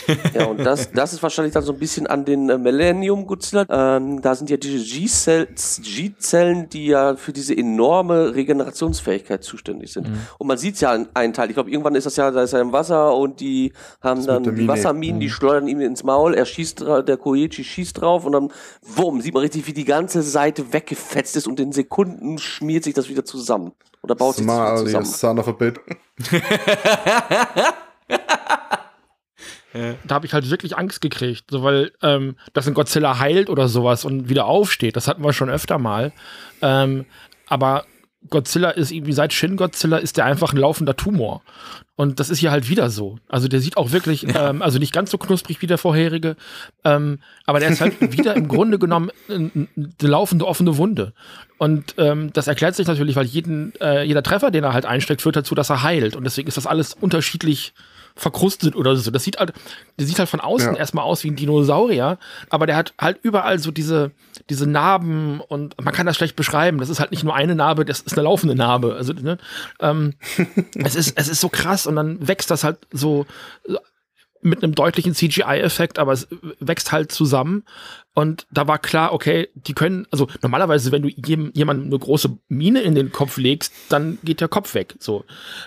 Ja, und das, das ist wahrscheinlich dann so ein bisschen an den äh, Millennium Godzilla. Ähm, da sind ja diese G-Zell- G-Zellen, die ja für diese enorme Regenerationsfähigkeit zuständig sind. Und man sieht ja einen Teil. Ich glaube, irgendwann ist das ja, da ist er im Wasser und die haben Das dann die Mine. Wasserminen, die schleudern ihm ins Maul. Er schießt, der Koichi schießt drauf und dann, wumm, sieht man richtig, wie die ganze Seite weggefetzt ist und in Sekunden schmiert sich das wieder zusammen. Oder baut sich das wieder Smiley, zusammen. son of a bit. Da habe ich halt wirklich Angst gekriegt, so weil ähm, dass ein Godzilla heilt oder sowas und wieder aufsteht. Das hatten wir schon öfter mal. Ähm, aber Godzilla ist irgendwie seit Shin Godzilla ist der einfach ein laufender Tumor. Und das ist hier halt wieder so. Also der sieht auch wirklich, ähm, also nicht ganz so knusprig wie der vorherige, ähm, aber der ist halt wieder im Grunde genommen eine laufende offene Wunde. Und ähm, das erklärt sich natürlich, weil jeden, äh, jeder Treffer, den er halt einsteckt, führt dazu, dass er heilt. Und deswegen ist das alles unterschiedlich verkrustet oder so. Das sieht halt, der sieht halt von außen Ja. erstmal aus wie ein Dinosaurier, aber der hat halt überall so diese, diese Narben und man kann das schlecht beschreiben. Das ist halt nicht nur eine Narbe, das ist eine laufende Narbe. Also, ne, ähm, es ist, es ist so krass und dann wächst das halt so mit einem deutlichen CGI-Effekt, aber es wächst halt zusammen. Und da war klar, okay, die können, also normalerweise, wenn du jem, jemandem eine große Mine in den Kopf legst, dann geht der Kopf weg. So.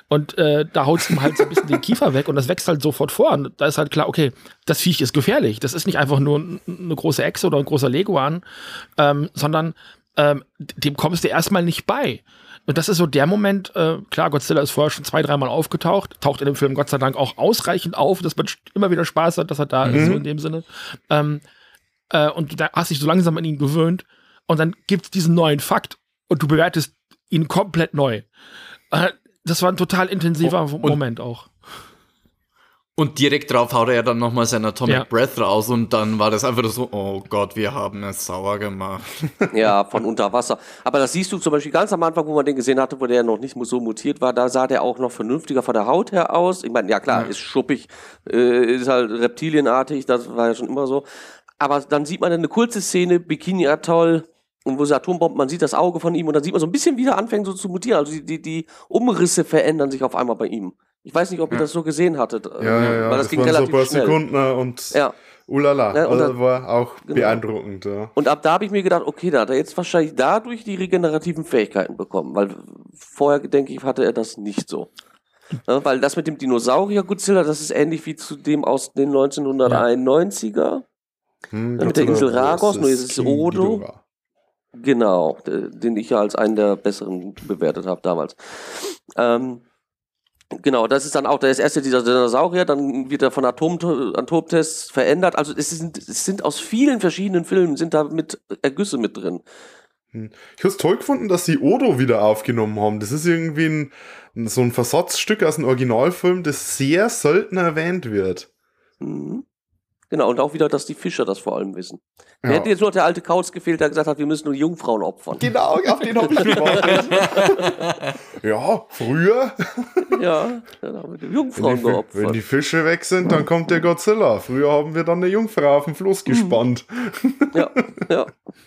Und äh, da haut ihm halt so ein bisschen den Kiefer weg und das wächst halt sofort vor. Und da ist halt klar, okay, das Viech ist gefährlich. Das ist nicht einfach nur eine große Echse oder ein großer Leguan, ähm, sondern ähm, dem kommst du erstmal nicht bei. Und das ist so der Moment, äh, klar, Godzilla ist vorher schon zwei, dreimal aufgetaucht, taucht in dem Film Gott sei Dank auch ausreichend auf, dass man immer wieder Spaß hat, dass er da ist, so in dem Sinne. Ähm, äh, und da hast dich so langsam an ihn gewöhnt und dann gibt's diesen neuen Fakt und du bewertest ihn komplett neu. Äh, das war ein total intensiver Moment auch. Und direkt drauf haut er dann nochmal sein Atomic Ja. Breath raus und dann war das einfach so, oh Gott, wir haben es sauer gemacht. Ja, von unter Wasser. Aber das siehst du zum Beispiel ganz am Anfang, wo man den gesehen hatte, wo der noch nicht so mutiert war, da sah der auch noch vernünftiger von der Haut her aus. Ich meine, ja klar, ist schuppig, äh, ist halt reptilienartig, das war ja schon immer so. Aber dann sieht man eine kurze Szene, Bikini Atoll, und wo sie Atombomben, man sieht das Auge von ihm und dann sieht man so ein bisschen, wie er anfängt so zu mutieren. Also die, die, die Umrisse verändern sich auf einmal bei ihm. Ich weiß nicht, ob ihr das so gesehen hattet. Ja, ja, ja. Weil das, das ging waren so ein relativ paar schnell. Sekunden äh, und Ja. ulala. Ja, und also dann- war auch Genau. beeindruckend. Ja. Und ab da habe ich mir gedacht, okay, da hat er jetzt wahrscheinlich dadurch die regenerativen Fähigkeiten bekommen, weil vorher, denke ich, hatte er das nicht so. Ja, weil das mit dem Dinosaurier Godzilla, das ist ähnlich wie zu dem aus den 1991er. Hm, mit der Insel Ragos, nur ist es Odo. Ghidorah. Genau, den ich ja als einen der besseren bewertet habe damals. Ähm, genau, das ist dann auch das erste dieser Dinosaurier, dann wird er von Atom Atomtests verändert. Also es sind, es sind aus vielen verschiedenen Filmen sind da mit Ergüsse mit drin. Ich habe es toll gefunden, dass sie Odo wieder aufgenommen haben. Das ist irgendwie ein, so ein Versatzstück aus einem Originalfilm, das sehr selten erwähnt wird. Mhm. Genau, und auch wieder, dass die Fischer das vor allem wissen. Ja. Hätte jetzt nur der alte Kauz gefehlt, der gesagt hat, wir müssen nur Jungfrauen opfern. Genau, auf den habe ich gewartet. ja, früher, ja, dann haben wir die wenn Jungfrauen die, Fi- wenn geopfert. die Fische weg sind, dann kommt der Godzilla. Früher haben wir dann eine Jungfrau auf dem Fluss gespannt. ja, ja.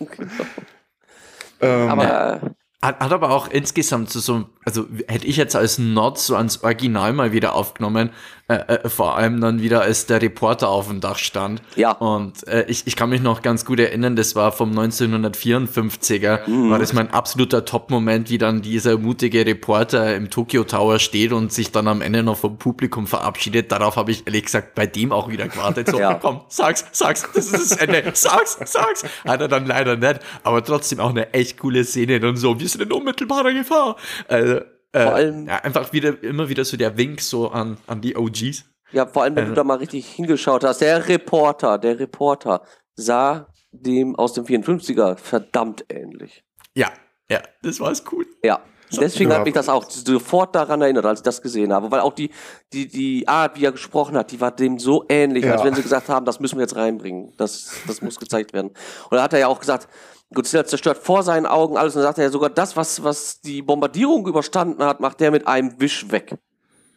Ähm, Aber äh, Hat, hat aber auch insgesamt so, so, also hätte ich jetzt als Nod so ans Original mal wieder aufgenommen, äh, äh, vor allem dann wieder als der Reporter auf dem Dach stand. Ja. Und äh, ich, ich kann mich noch ganz gut erinnern, das war vom 1954er, war das mein absoluter Top-Moment, wie dann dieser mutige Reporter im Tokyo Tower steht und sich dann am Ende noch vom Publikum verabschiedet. Darauf habe ich ehrlich gesagt bei dem auch wieder gewartet. So, Ja. komm, sag's, sag's, das ist das Ende, sag's, sag's. Hat er dann leider nicht, aber trotzdem auch eine echt coole Szene und so, wir sind in unmittelbarer Gefahr. Also, äh, Vor allem- ja, einfach wieder, immer wieder so der Wink so an, an die OGs. ja, vor allem, wenn Äh. du da mal richtig hingeschaut hast, der Reporter, der Reporter sah dem aus dem 54er verdammt ähnlich. Ja, ja, das war's cool. Ja. Deswegen Ja. hat mich das auch sofort daran erinnert, als ich das gesehen habe. Weil auch die, die, die Art, wie er gesprochen hat, die war dem so ähnlich, Ja. als wenn sie gesagt haben, das müssen wir jetzt reinbringen. Das, das muss gezeigt werden. Und da hat er ja auch gesagt, Godzilla zerstört vor seinen Augen alles. Und dann sagt er ja sogar, das, was, was die Bombardierung überstanden hat, macht der mit einem Wisch weg.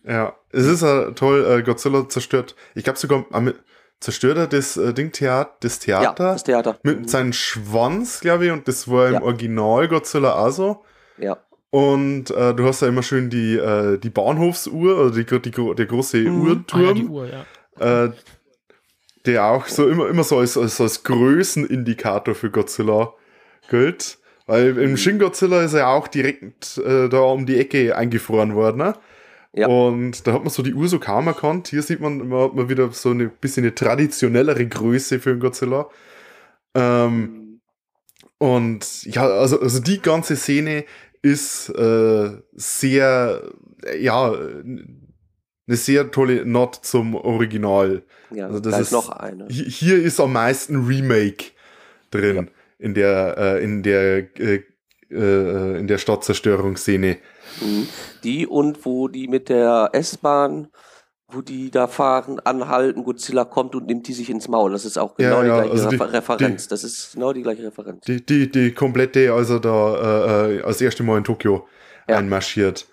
Ja, es ist ja toll, äh, Godzilla zerstört. Ich glaube sogar, am- zerstört er das äh, Ding Theater, das Ja, Theater das Theater. mit seinem Schwanz, glaube ich, und das war im Ja. Original Godzilla auch so. Ja. Und äh, du hast ja immer schön die, äh, die Bahnhofsuhr, oder die, die, der große Ah, ja, die Uhrturm, Uhr, ja. äh, der auch so immer, immer so als, als, als Größenindikator für Godzilla gilt. Weil im Shin Godzilla ist er auch direkt äh, da um die Ecke eingefroren worden. Ne? Ja. Und da hat man so die Uhr so kaum erkannt. Hier sieht man, man hat man wieder so eine bisschen eine traditionellere Größe für einen Godzilla. Ähm, und ja, also, also die ganze Szene ist äh, sehr, ja, eine sehr tolle Not zum Original. Ja, Also das da ist ist noch eine. Hi- Hier ist am meisten Remake drin Ja. In der äh, in der äh, äh, in der Stadtzerstörungsszene. Mhm. Die und wo die mit der S-Bahn, wo die da fahren, anhalten, Godzilla kommt und nimmt die sich ins Maul. Das ist auch genau Ja, die ja, gleiche also die- Refer Referenz. das ist genau die gleiche Referenz. Die, die, die komplette, also da äh, äh, als erste Mal in Tokio Ja. einmarschiert.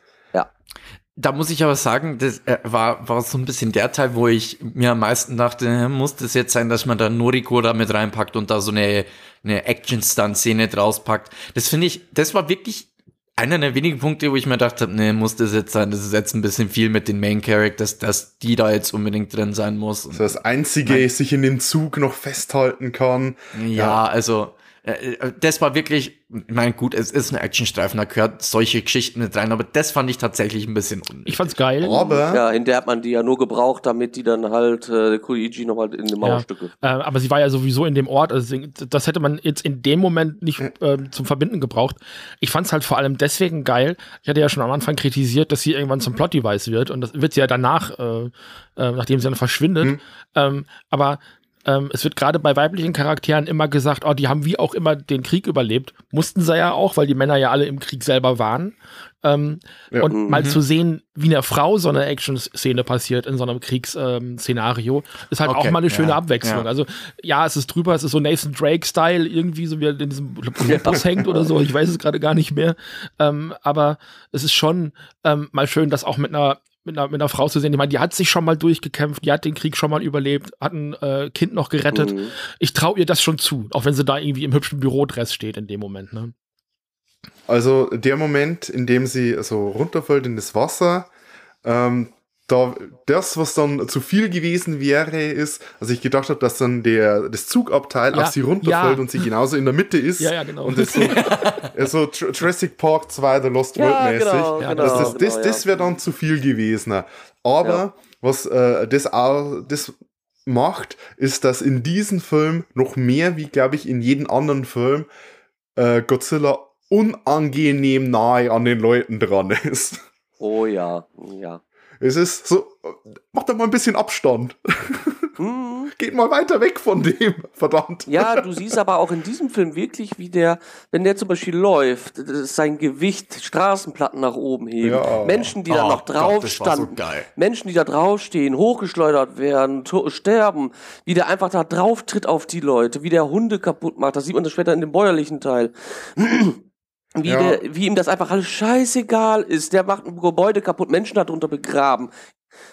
Da muss ich aber sagen, das äh, war, war so ein bisschen der Teil, wo ich mir am meisten dachte, muss das jetzt sein, dass man da Noriko da mit reinpackt und da so eine, eine Action-Stunt-Szene draus packt. Das finde ich, das war wirklich einer der wenigen Punkte, wo ich mir gedacht habe, nee, muss das jetzt sein, das ist jetzt ein bisschen viel mit den Main Characters, dass die da jetzt unbedingt drin sein muss. So das einzige Nein. sich in dem Zug noch festhalten kann. Ja, also äh, äh, das war wirklich, ich meine, gut, es ist ein Actionstreifen, da gehört solche Geschichten mit rein, aber das fand ich tatsächlich ein bisschen unnötig. Ich fand's geil. Aber Ja, hinterher hat man die ja nur gebraucht, damit die dann halt äh, Koichi nochmal in die Mauerstücke. Äh, aber sie war ja sowieso in dem Ort. Also das hätte man jetzt in dem Moment nicht ähm, zum Verbinden gebraucht. Ich fand es halt vor allem deswegen geil. Ich hatte ja schon am Anfang kritisiert, dass sie irgendwann zum Plot-Device wird. Und das wird sie ja danach, äh, äh, nachdem sie dann verschwindet. Mhm. Ähm, aber ähm, es wird gerade bei weiblichen Charakteren immer gesagt, oh, die haben wie auch immer den Krieg überlebt. Mussten sie ja auch, weil die Männer ja alle im Krieg selber waren. Ähm, Ja. Und mal zu sehen, wie einer Frau so eine Action-Szene passiert in so einem Kriegsszenario, ist halt auch Okay, mal eine schöne ja, Abwechslung. ja. Also ja, es ist drüber, es ist so Nathan Drake-Style, irgendwie so wie er in diesem Bus hängt oder so, ich weiß es gerade gar nicht mehr. Ähm, aber es ist schon ähm, mal schön, das auch mit einer mit einer, mit einer Frau zu sehen. Ich meine, die hat sich schon mal durchgekämpft, die hat den Krieg schon mal überlebt, hat ein äh, Kind noch gerettet. Mhm. Ich traue ihr das schon zu, auch wenn sie da irgendwie im hübschen Bürodress steht in dem Moment. Ne? Also der Moment, in dem sie so runterfällt in das Wasser, ähm, da, das, was dann zu viel gewesen wäre, ist, also ich gedacht habe, dass dann der, das Zugabteil Ja, auf sie runterfällt ja. und sie genauso in der Mitte ist. Ja, ja, genau. Und das so, so Tr- Jurassic Park 2, The Lost Ja, World mäßig. genau, genau, das das, das, genau, das wäre dann zu viel gewesen. Aber Ja. was äh, das auch das macht, ist, dass in diesem Film noch mehr, wie glaube ich in jedem anderen Film, äh, Godzilla unangenehm nahe an den Leuten dran ist. Oh ja, ja. Es ist so, macht doch mal ein bisschen Abstand. Mhm. Geht mal weiter weg von dem, verdammt. Ja, du siehst aber auch in diesem Film wirklich, wie der, wenn der zum Beispiel läuft, sein Gewicht Straßenplatten nach oben heben, Ja. Menschen, die da Oh noch Gott, drauf so standen, geil. Menschen, die da draufstehen, hochgeschleudert werden, sterben, wie der einfach da drauf tritt auf die Leute, wie der Hunde kaputt macht, das sieht man das später in dem bäuerlichen Teil. Wie, Ja. der, wie ihm das einfach alles scheißegal ist. Der macht ein Gebäude kaputt, Menschen darunter begraben.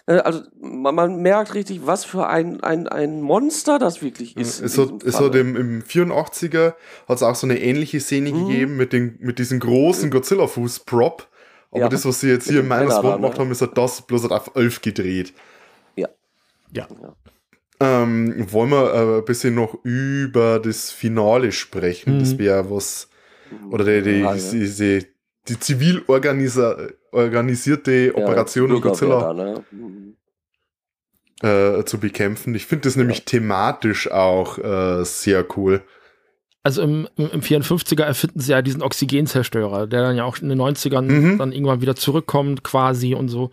Äh, Also man, man merkt richtig, was für ein, ein, ein Monster das wirklich ist. so, diesem ist so dem, im 84er hat es auch so eine ähnliche Szene Mhm. gegeben mit, den, mit diesem großen Godzilla-Fuß-Prop. Aber Ja. das, was sie jetzt hier in meiner Swamp gemacht ne? haben, ist halt das bloß halt auf 11 gedreht. Ja. Ja. Ähm, wollen wir äh, ein bisschen noch über das Finale sprechen? Mhm. Das wäre was, oder die, die, Ja, ja. diese, die zivil organisa organisierte Ja, Operation Bürgerwehr Godzilla da, ne? Äh, zu bekämpfen. Ich finde das nämlich thematisch auch äh, sehr cool. Also im, im im 54er erfinden sie ja diesen Oxygenzerstörer, der dann ja auch in den 90ern Mhm. dann irgendwann wieder zurückkommt quasi und so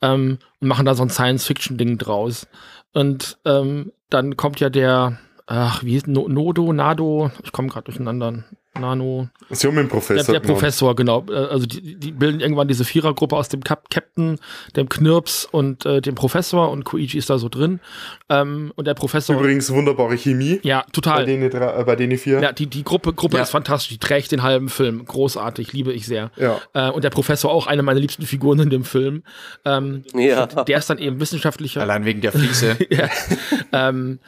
ähm, und machen da so ein Science-Fiction-Ding draus. Und ähm, dann kommt ja der, ach, wie hieß no Nodo, Nado, ich komme gerade durcheinander, Nano, Sie haben den der, Professor der genannt. Professor, genau. Äh, Also die, die bilden irgendwann diese Vierergruppe aus dem Cap Captain, dem Knirps und äh, dem Professor und Koichi ist da so drin. Ähm, und der Professor, Übrigens wunderbare Chemie ja, bei total. denen, drei- äh, bei denen vier. Ja, die, die Gruppe, Gruppe Ja. ist fantastisch, die trägt den halben Film. Großartig, liebe ich sehr. Ja. Äh, und der Professor auch eine meiner liebsten Figuren in dem Film. Ähm, Ja. Der ist dann eben wissenschaftlicher. Allein wegen der Fliese. ja, ähm,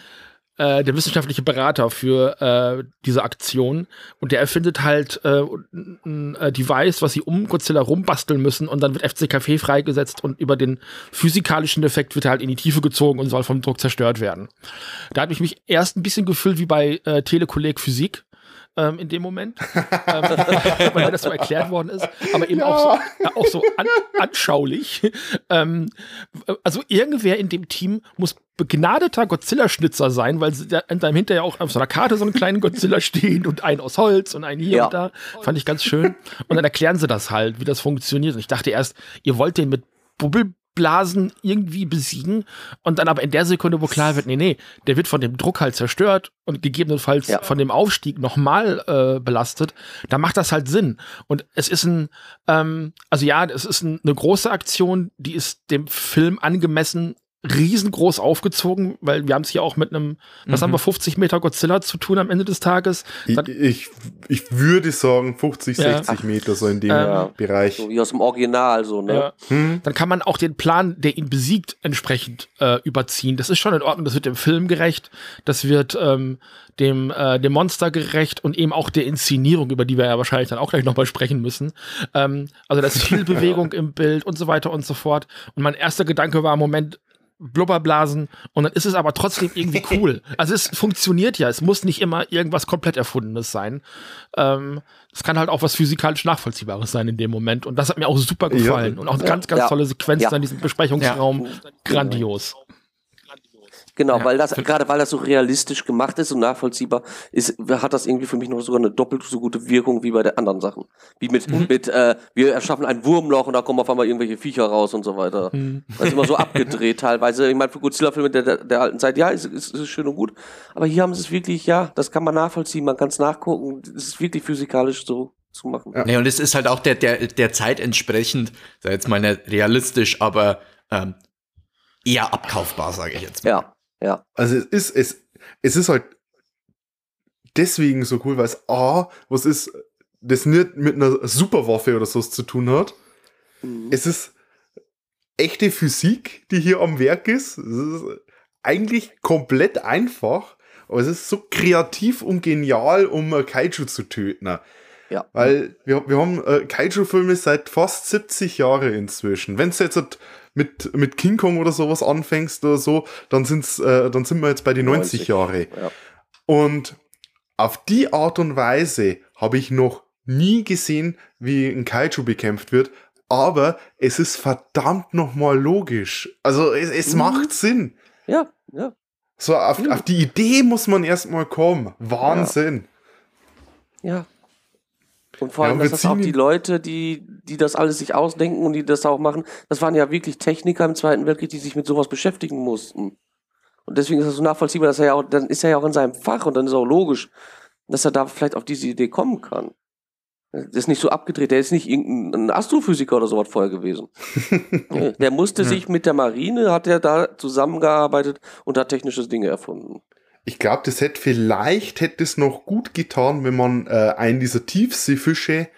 äh, der wissenschaftliche Berater für äh, diese Aktion. Und der erfindet halt äh, ein äh, Device, was sie um Godzilla rumbasteln müssen. Und dann wird FCKW freigesetzt und über den physikalischen Defekt wird er halt in die Tiefe gezogen und soll vom Druck zerstört werden. Da hat mich mich erst ein bisschen gefühlt wie bei äh, Telekolleg Physik ähm, in dem Moment, ähm, weil mir das so erklärt worden ist, aber eben auch so, ja, auch so an, anschaulich. ähm, also irgendwer in dem Team muss begnadeter Godzilla-Schnitzer sein, weil sie da in seinem hinterher auch auf so einer Karte so einen kleinen Godzilla stehen und einen aus Holz und einen hier Ja. und da. Fand ich ganz schön. Und dann erklären sie das halt, wie das funktioniert. Und ich dachte erst, ihr wollt den mit Bubbel Blasen irgendwie besiegen und dann aber in der Sekunde, wo klar wird, nee, nee, der wird von dem Druck halt zerstört und gegebenenfalls Ja. von dem Aufstieg nochmal äh, belastet, da macht das halt Sinn. Und es ist ein, ähm, also ja, es ist ein, eine große Aktion, die ist dem Film angemessen riesengroß aufgezogen, weil wir haben es hier auch mit einem, was haben wir, 50 Meter Godzilla zu tun am Ende des Tages. Ich, Dann- ich, ich würde sagen 50, Ja. 60 Meter so in dem Ähm, Bereich. So wie aus dem Original, so, ne? Ja. Hm? dann kann man auch den Plan, der ihn besiegt, entsprechend äh, überziehen. Das ist schon in Ordnung, das wird dem Film gerecht, das wird ähm, dem, äh, dem Monster gerecht und eben auch der Inszenierung, über die wir ja wahrscheinlich dann auch gleich nochmal sprechen müssen. Ähm, also da ist viel Bewegung im Bild und so weiter und so fort. Und mein erster Gedanke war, Moment, Blubberblasen und dann ist es aber trotzdem irgendwie cool. Also es funktioniert ja, es muss nicht immer irgendwas komplett Erfundenes sein. Ähm, es kann halt auch was physikalisch Nachvollziehbares sein in dem Moment und das hat mir auch super Ja. gefallen und auch eine ganz, ganz Ja. tolle Sequenzen Ja. in diesem Besprechungsraum. Grandios. Genau, Ja. weil das, gerade weil das so realistisch gemacht ist und nachvollziehbar ist, hat das irgendwie für mich noch sogar eine doppelt so gute Wirkung wie bei den anderen Sachen. Wie mit, Mhm. mit äh, wir erschaffen ein Wurmloch und da kommen auf einmal irgendwelche Viecher raus und so weiter. Mhm. Das ist immer so abgedreht teilweise. Ich meine, für Godzilla-Filme der, der, der alten Zeit, ja, ist, ist, ist schön und gut. Aber hier haben sie es wirklich, ja, das kann man nachvollziehen, man kann es nachgucken. Es ist wirklich physikalisch so zu machen. Ja. Nee, und es ist halt auch der, der, der Zeit entsprechend, sag jetzt mal nicht realistisch, aber ähm, eher abkaufbar, sage ich jetzt mal. Ja, ja. Also es ist, es, es ist halt deswegen so cool, weil es A, was ist, das nicht mit einer Superwaffe oder so zu tun hat. Mhm. Es ist echte Physik, die hier am Werk ist. Es ist eigentlich komplett einfach, aber es ist so kreativ und genial, um Kaiju zu töten. Ja. Weil wir, wir haben äh, Kaiju-Filme seit fast 70 Jahren inzwischen. Wenn es jetzt halt mit, mit King Kong oder sowas anfängst oder so, dann, sind's, äh, dann sind wir jetzt bei den 90, 90. Jahre. Ja. Und auf die Art und Weise habe ich noch nie gesehen, wie ein Kaiju bekämpft wird. Aber es ist verdammt nochmal logisch. Also es, es Mhm. macht Sinn. Ja, ja. So, auf, auf die Idee muss man erstmal kommen. Wahnsinn. Ja. Und vor Ja, allem, wir dass das auch die Leute, die, die das alles sich ausdenken und die das auch machen, das waren ja wirklich Techniker im Zweiten Weltkrieg, die sich mit sowas beschäftigen mussten. Und deswegen ist das so nachvollziehbar, dass er ja auch, dann ist er ja auch in seinem Fach und dann ist auch logisch, dass er da vielleicht auf diese Idee kommen kann. Das ist nicht so abgedreht, der ist nicht irgendein Astrophysiker oder sowas vorher gewesen. Der musste sich mit der Marine, hat er da zusammengearbeitet und hat technische Dinge erfunden. Ich glaube, das hätte vielleicht hätte es noch gut getan, wenn man äh, einen dieser Tiefseefische,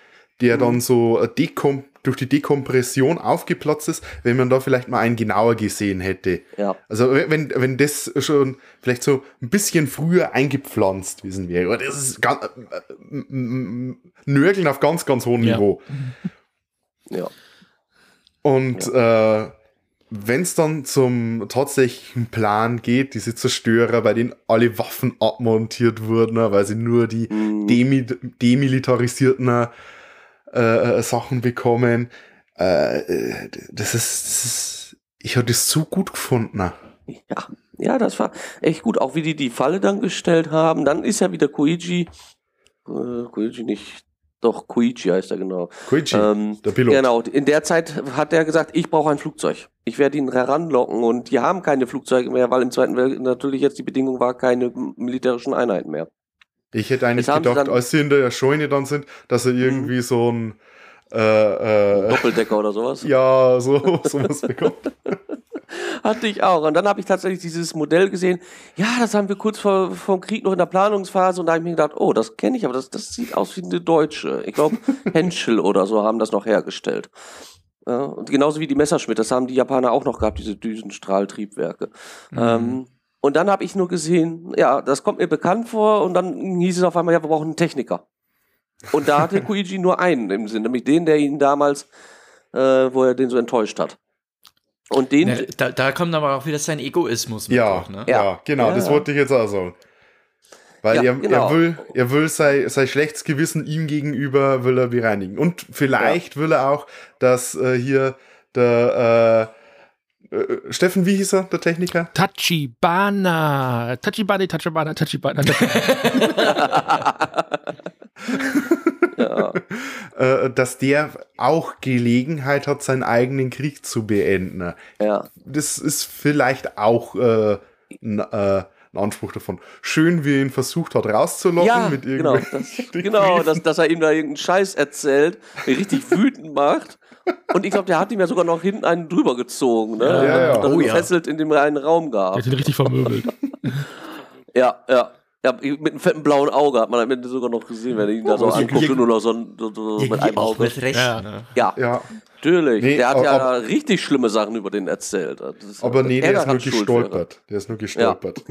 der Mhm. dann so äh, dekom durch die Dekompression aufgeplatzt ist, wenn man da vielleicht mal einen genauer gesehen hätte. Ja. Also wenn, wenn das schon vielleicht so ein bisschen früher eingepflanzt wäre. Aber das ist ganz, äh, Nörgeln auf ganz, ganz hohem Ja. Niveau. Ja. Und äh, wenn es dann zum tatsächlichen Plan geht, diese Zerstörer, bei denen alle Waffen abmontiert wurden, ne, weil sie nur die Mhm. demi demilitarisierten äh, Sachen bekommen, äh, äh, das, ist, das ist, ich habe das so gut gefunden. Ja, ja, das war echt gut. Auch wie die die Falle dann gestellt haben. Dann ist ja wieder Koichi. Äh, Koichi nicht. Doch, Koichi heißt er genau. Koichi, Ähm, der Pilot. Genau, in der Zeit hat er gesagt, ich brauche ein Flugzeug. Ich werde ihn heranlocken und die haben keine Flugzeuge mehr, weil im Zweiten Weltkrieg natürlich jetzt die Bedingung war, keine militärischen Einheiten mehr. Ich hätte eigentlich gedacht, als sie in der Scheune dann sind, dass er irgendwie so ein äh, äh, Doppeldecker oder sowas. ja, so sowas bekommt. Hatte ich auch. Und dann habe ich tatsächlich dieses Modell gesehen. Ja, das haben wir kurz vor vom Krieg noch in der Planungsphase. Und da habe ich mir gedacht, oh, das kenne ich, aber das, das sieht aus wie eine deutsche. Ich glaube, Henschel oder so haben das noch hergestellt. Ja, und genauso wie die Messerschmitt, das haben die Japaner auch noch gehabt, diese Düsenstrahltriebwerke. Ähm, und dann habe ich nur gesehen, ja, das kommt mir bekannt vor. Und dann hieß es auf einmal, ja, wir brauchen einen Techniker. Und da hatte Koichi nur einen im Sinn, nämlich den, der ihn damals, äh, wo er den so enttäuscht hat. Und den, Ja, da, da kommt aber auch wieder sein Egoismus mit Ja, durch, ne? ja, Ja. genau, Ja, das wollte ich jetzt auch sagen. Weil Ja, er, genau. er will, er will sein, sein schlechtes Gewissen ihm gegenüber will er bereinigen. Und vielleicht will er auch, dass äh, hier der äh, äh, Steffen, wie hieß er, der Techniker? Tachibana. Tachibana, Tachibana, Tachibana. ja. Ja. äh, dass der auch Gelegenheit hat, seinen eigenen Krieg zu beenden. ja. Das ist vielleicht auch äh, ein, äh, ein Anspruch davon. Schön, wie er ihn versucht hat rauszulocken Ja, mit genau, irgendwelchen das, genau dass, dass er ihm da irgendeinen Scheiß erzählt, der richtig wütend macht. Und ich glaube, der hat ihm ja sogar noch hinten einen drüber gezogen, ne? Ja, ja. Und dann Oh, ja. gefesselt in dem einen Raum Der gehabt. hat ihn richtig vermöbelt. Ja, ja. Ja, mit einem fetten blauen Auge hat man am Ende sogar noch gesehen, wenn er ihn da so Oh, und nur noch so, ein, so, so mit einem Auge. mit Recht. Ja. Ne? Ja, Ja, natürlich. Nee, der hat ja richtig schlimme Sachen über den erzählt. Aber nee, er der ist nur schuld wäre. gestolpert. Der ist nur gestolpert.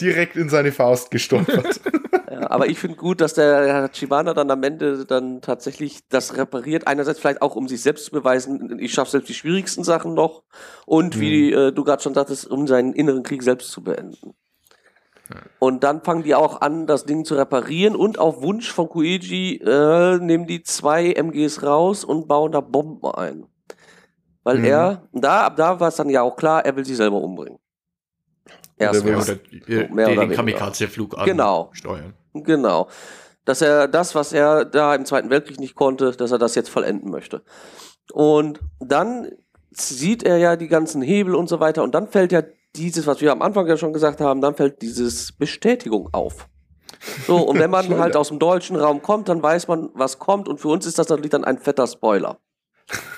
Direkt in seine Faust gestolpert. Ja, aber ich finde gut, dass der Chibana dann am Ende dann tatsächlich das repariert. Einerseits vielleicht auch, um sich selbst zu beweisen, ich schaffe selbst die schwierigsten Sachen noch. Und wie äh, du gerade schon sagtest, um seinen inneren Krieg selbst zu beenden. Und dann fangen die auch an, das Ding zu reparieren. Und auf Wunsch von Kuiji äh, nehmen die zwei MGs raus und bauen da Bomben ein. Weil Mhm. er, da, ab da war es dann ja auch klar, er will sie selber umbringen. Erstmal. Oder den weniger. Kamikaze-Flug Genau. steuern. Genau. Dass er das, was er da im Zweiten Weltkrieg nicht konnte, dass er das jetzt vollenden möchte. Und dann sieht er ja die ganzen Hebel und so weiter und dann fällt ja dieses, was wir am Anfang ja schon gesagt haben, dann fällt dieses Bestätigung auf. So, und wenn man halt aus dem deutschen Raum kommt, dann weiß man, was kommt und für uns ist das natürlich dann ein fetter Spoiler.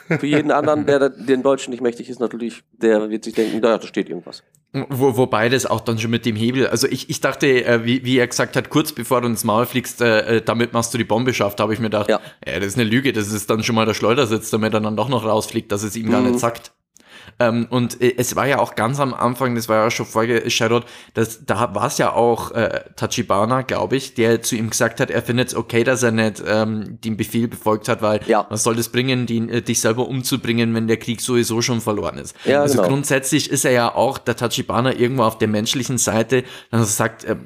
Für jeden anderen, der den Deutschen nicht mächtig ist, natürlich, der wird sich denken, da da steht irgendwas. Wo, wobei das auch dann schon mit dem Hebel, also ich, ich dachte, äh, wie, wie er gesagt hat, kurz bevor du ins Maul fliegst, äh, äh, damit machst du die Bombe schafft, habe ich mir gedacht, Ja. ja. das ist eine Lüge, das ist dann schon mal der Schleudersitz, damit er dann doch noch rausfliegt, dass es ihm gar Mhm. nicht sagt. Ähm, und äh, es war ja auch ganz am Anfang, das war ja schon vorgeschadowt, dass da war es ja auch äh, Tachibana, glaube ich, der zu ihm gesagt hat, er findet es okay, dass er nicht ähm, den Befehl befolgt hat, weil Ja. was soll das bringen, die, äh, dich selber umzubringen, wenn der Krieg sowieso schon verloren ist. Ja, also genau. grundsätzlich ist er ja auch der Tachibana irgendwo auf der menschlichen Seite, dass er sagt, äh,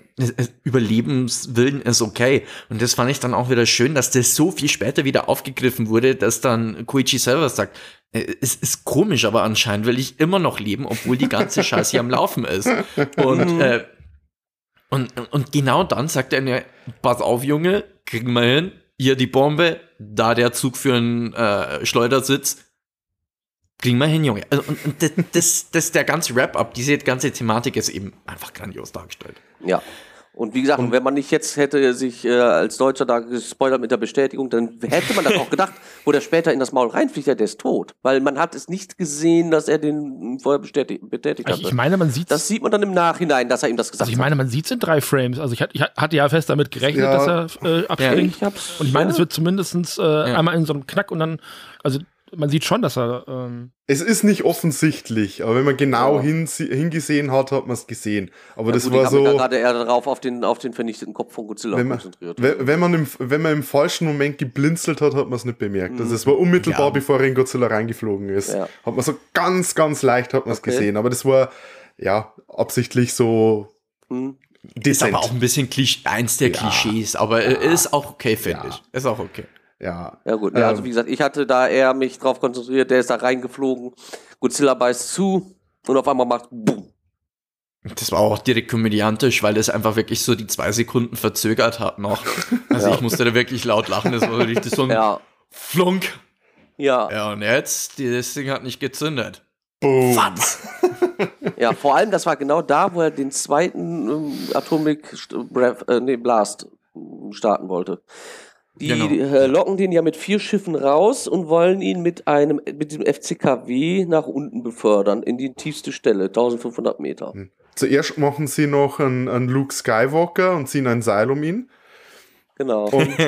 Überlebenswillen ist okay. Und das fand ich dann auch wieder schön, dass das so viel später wieder aufgegriffen wurde, dass dann Koichi selber sagt, äh, es ist komisch, aber anscheinend will ich immer noch leben, obwohl die ganze Scheiße hier am Laufen ist. Und, äh, und, und genau dann sagt er mir, pass auf, Junge, kriegen wir hin, hier die Bombe, da der Zug für einen äh, Schleudersitz, kriegen wir hin, Junge. Also, und, und das, das, das der ganze Wrap-up, diese ganze Thematik ist eben einfach grandios dargestellt. Ja. Und wie gesagt, wenn man nicht jetzt hätte sich äh, als Deutscher da gespoilert mit der Bestätigung, dann hätte man das auch gedacht, wo der später in das Maul reinfliegt, ja, der ist tot. Weil man hat es nicht gesehen, dass er den vorher bestätigt, bestätigt Also hatte. ich meine, man sieht das sieht man dann im Nachhinein, dass er ihm das gesagt Also ich meine, man sieht es in drei Frames. Also ich, hat- ich hatte ja fest damit gerechnet, Ja. dass er äh, hat. abspringt. Ich hab's, Und ich meine, ja. es wird zumindest äh, einmal in so einem Knack und dann, also man sieht schon, dass er, ähm, Es ist nicht offensichtlich, aber wenn man genau Ja. hinse- hingesehen hat, hat man es gesehen. Aber Ja, das gut, war ich habe mich da so, gerade eher darauf auf den, auf den vernichteten Kopf von Godzilla wenn man, konzentriert. wenn, wenn, man im, wenn man im falschen Moment geblinzelt hat, hat man es nicht bemerkt. Also es war unmittelbar, Ja. bevor er in Godzilla reingeflogen ist. Ja. Hat man so ganz, ganz leicht hat man es Okay. gesehen. Aber das war ja absichtlich so Hm. Ist dezent. aber auch ein bisschen Klisch eins der Ja. Klischees, aber ist auch okay, finde Ja. ich. Ist auch okay. Ja. Ja gut, ja, also Ähm, wie gesagt, ich hatte da eher mich drauf konzentriert, der ist da reingeflogen, Godzilla beißt zu und auf einmal macht BOOM. Das war auch direkt komödiantisch, weil es einfach wirklich so die zwei Sekunden verzögert hat noch. Also Ja. ich musste da wirklich laut lachen. Das war richtig so ein Ja, Flunk. ja, Ja, und jetzt, die- das Ding hat nicht gezündet. Boom. Was? ja, vor allem, das war genau da, wo er den zweiten ähm, Atomic Breath, äh, nee, Blast starten wollte. Die Genau. äh, locken den ja mit vier Schiffen raus und wollen ihn mit einem mit diesem FCKW nach unten befördern, in die tiefste Stelle, 1500 Meter. Zuerst machen sie noch einen, einen Luke Skywalker und ziehen ein Seil um ihn. Genau. Und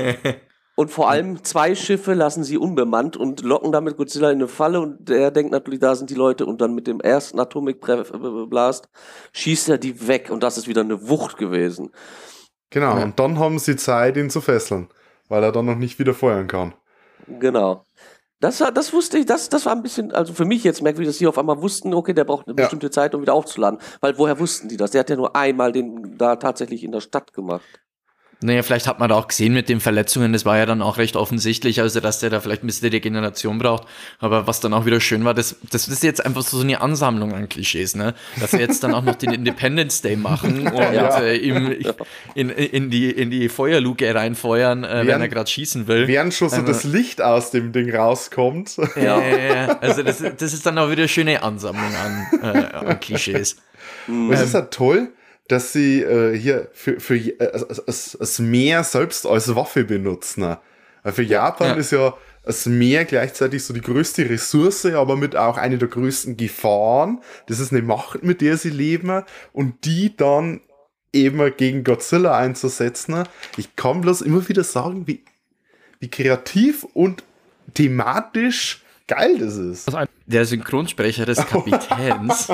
Und vor allem zwei Schiffe lassen sie unbemannt und locken damit Godzilla in eine Falle und der denkt natürlich, da sind die Leute und dann mit dem ersten Atomic äh, Blast schießt er die weg und das ist wieder eine Wucht gewesen. genau, Ja. und dann haben sie Zeit, ihn zu fesseln, weil er dann noch nicht wieder feuern kann. Genau. Das, war- das wusste ich, das, das war ein bisschen, also für mich jetzt merkwürdig, dass sie auf einmal wussten, okay, der braucht eine Ja. bestimmte Zeit, um wieder aufzuladen. Weil woher wussten die das? Der hat ja nur einmal den da tatsächlich in der Stadt gemacht. Naja, vielleicht hat man da auch gesehen mit den Verletzungen, das war ja dann auch recht offensichtlich, also dass der da vielleicht ein bisschen Regeneration braucht. Aber was dann auch wieder schön war, das, das ist jetzt einfach so eine Ansammlung an Klischees, ne? Dass wir jetzt dann auch noch den Independence Day machen und Ja. äh, ihm in, in, die, in die Feuerluke reinfeuern, äh, wenn Während- er gerade schießen will. Während schon so Also- das Licht aus dem Ding rauskommt. Ja, ja, ja. Also das, ist- das ist dann auch wieder eine schöne Ansammlung an, äh, an Klischees. Und es ist ja toll, dass sie äh, hier für, für äh, das, das Meer selbst als Waffe benutzen. Weil für Japan Ja. ist ja das Meer gleichzeitig so die größte Ressource, aber mit auch eine der größten Gefahren. Das ist eine Macht, mit der sie leben und die dann eben gegen Godzilla einzusetzen. Ich kann bloß immer wieder sagen, wie, wie kreativ und thematisch geil das ist. Der Synchronsprecher des Kapitäns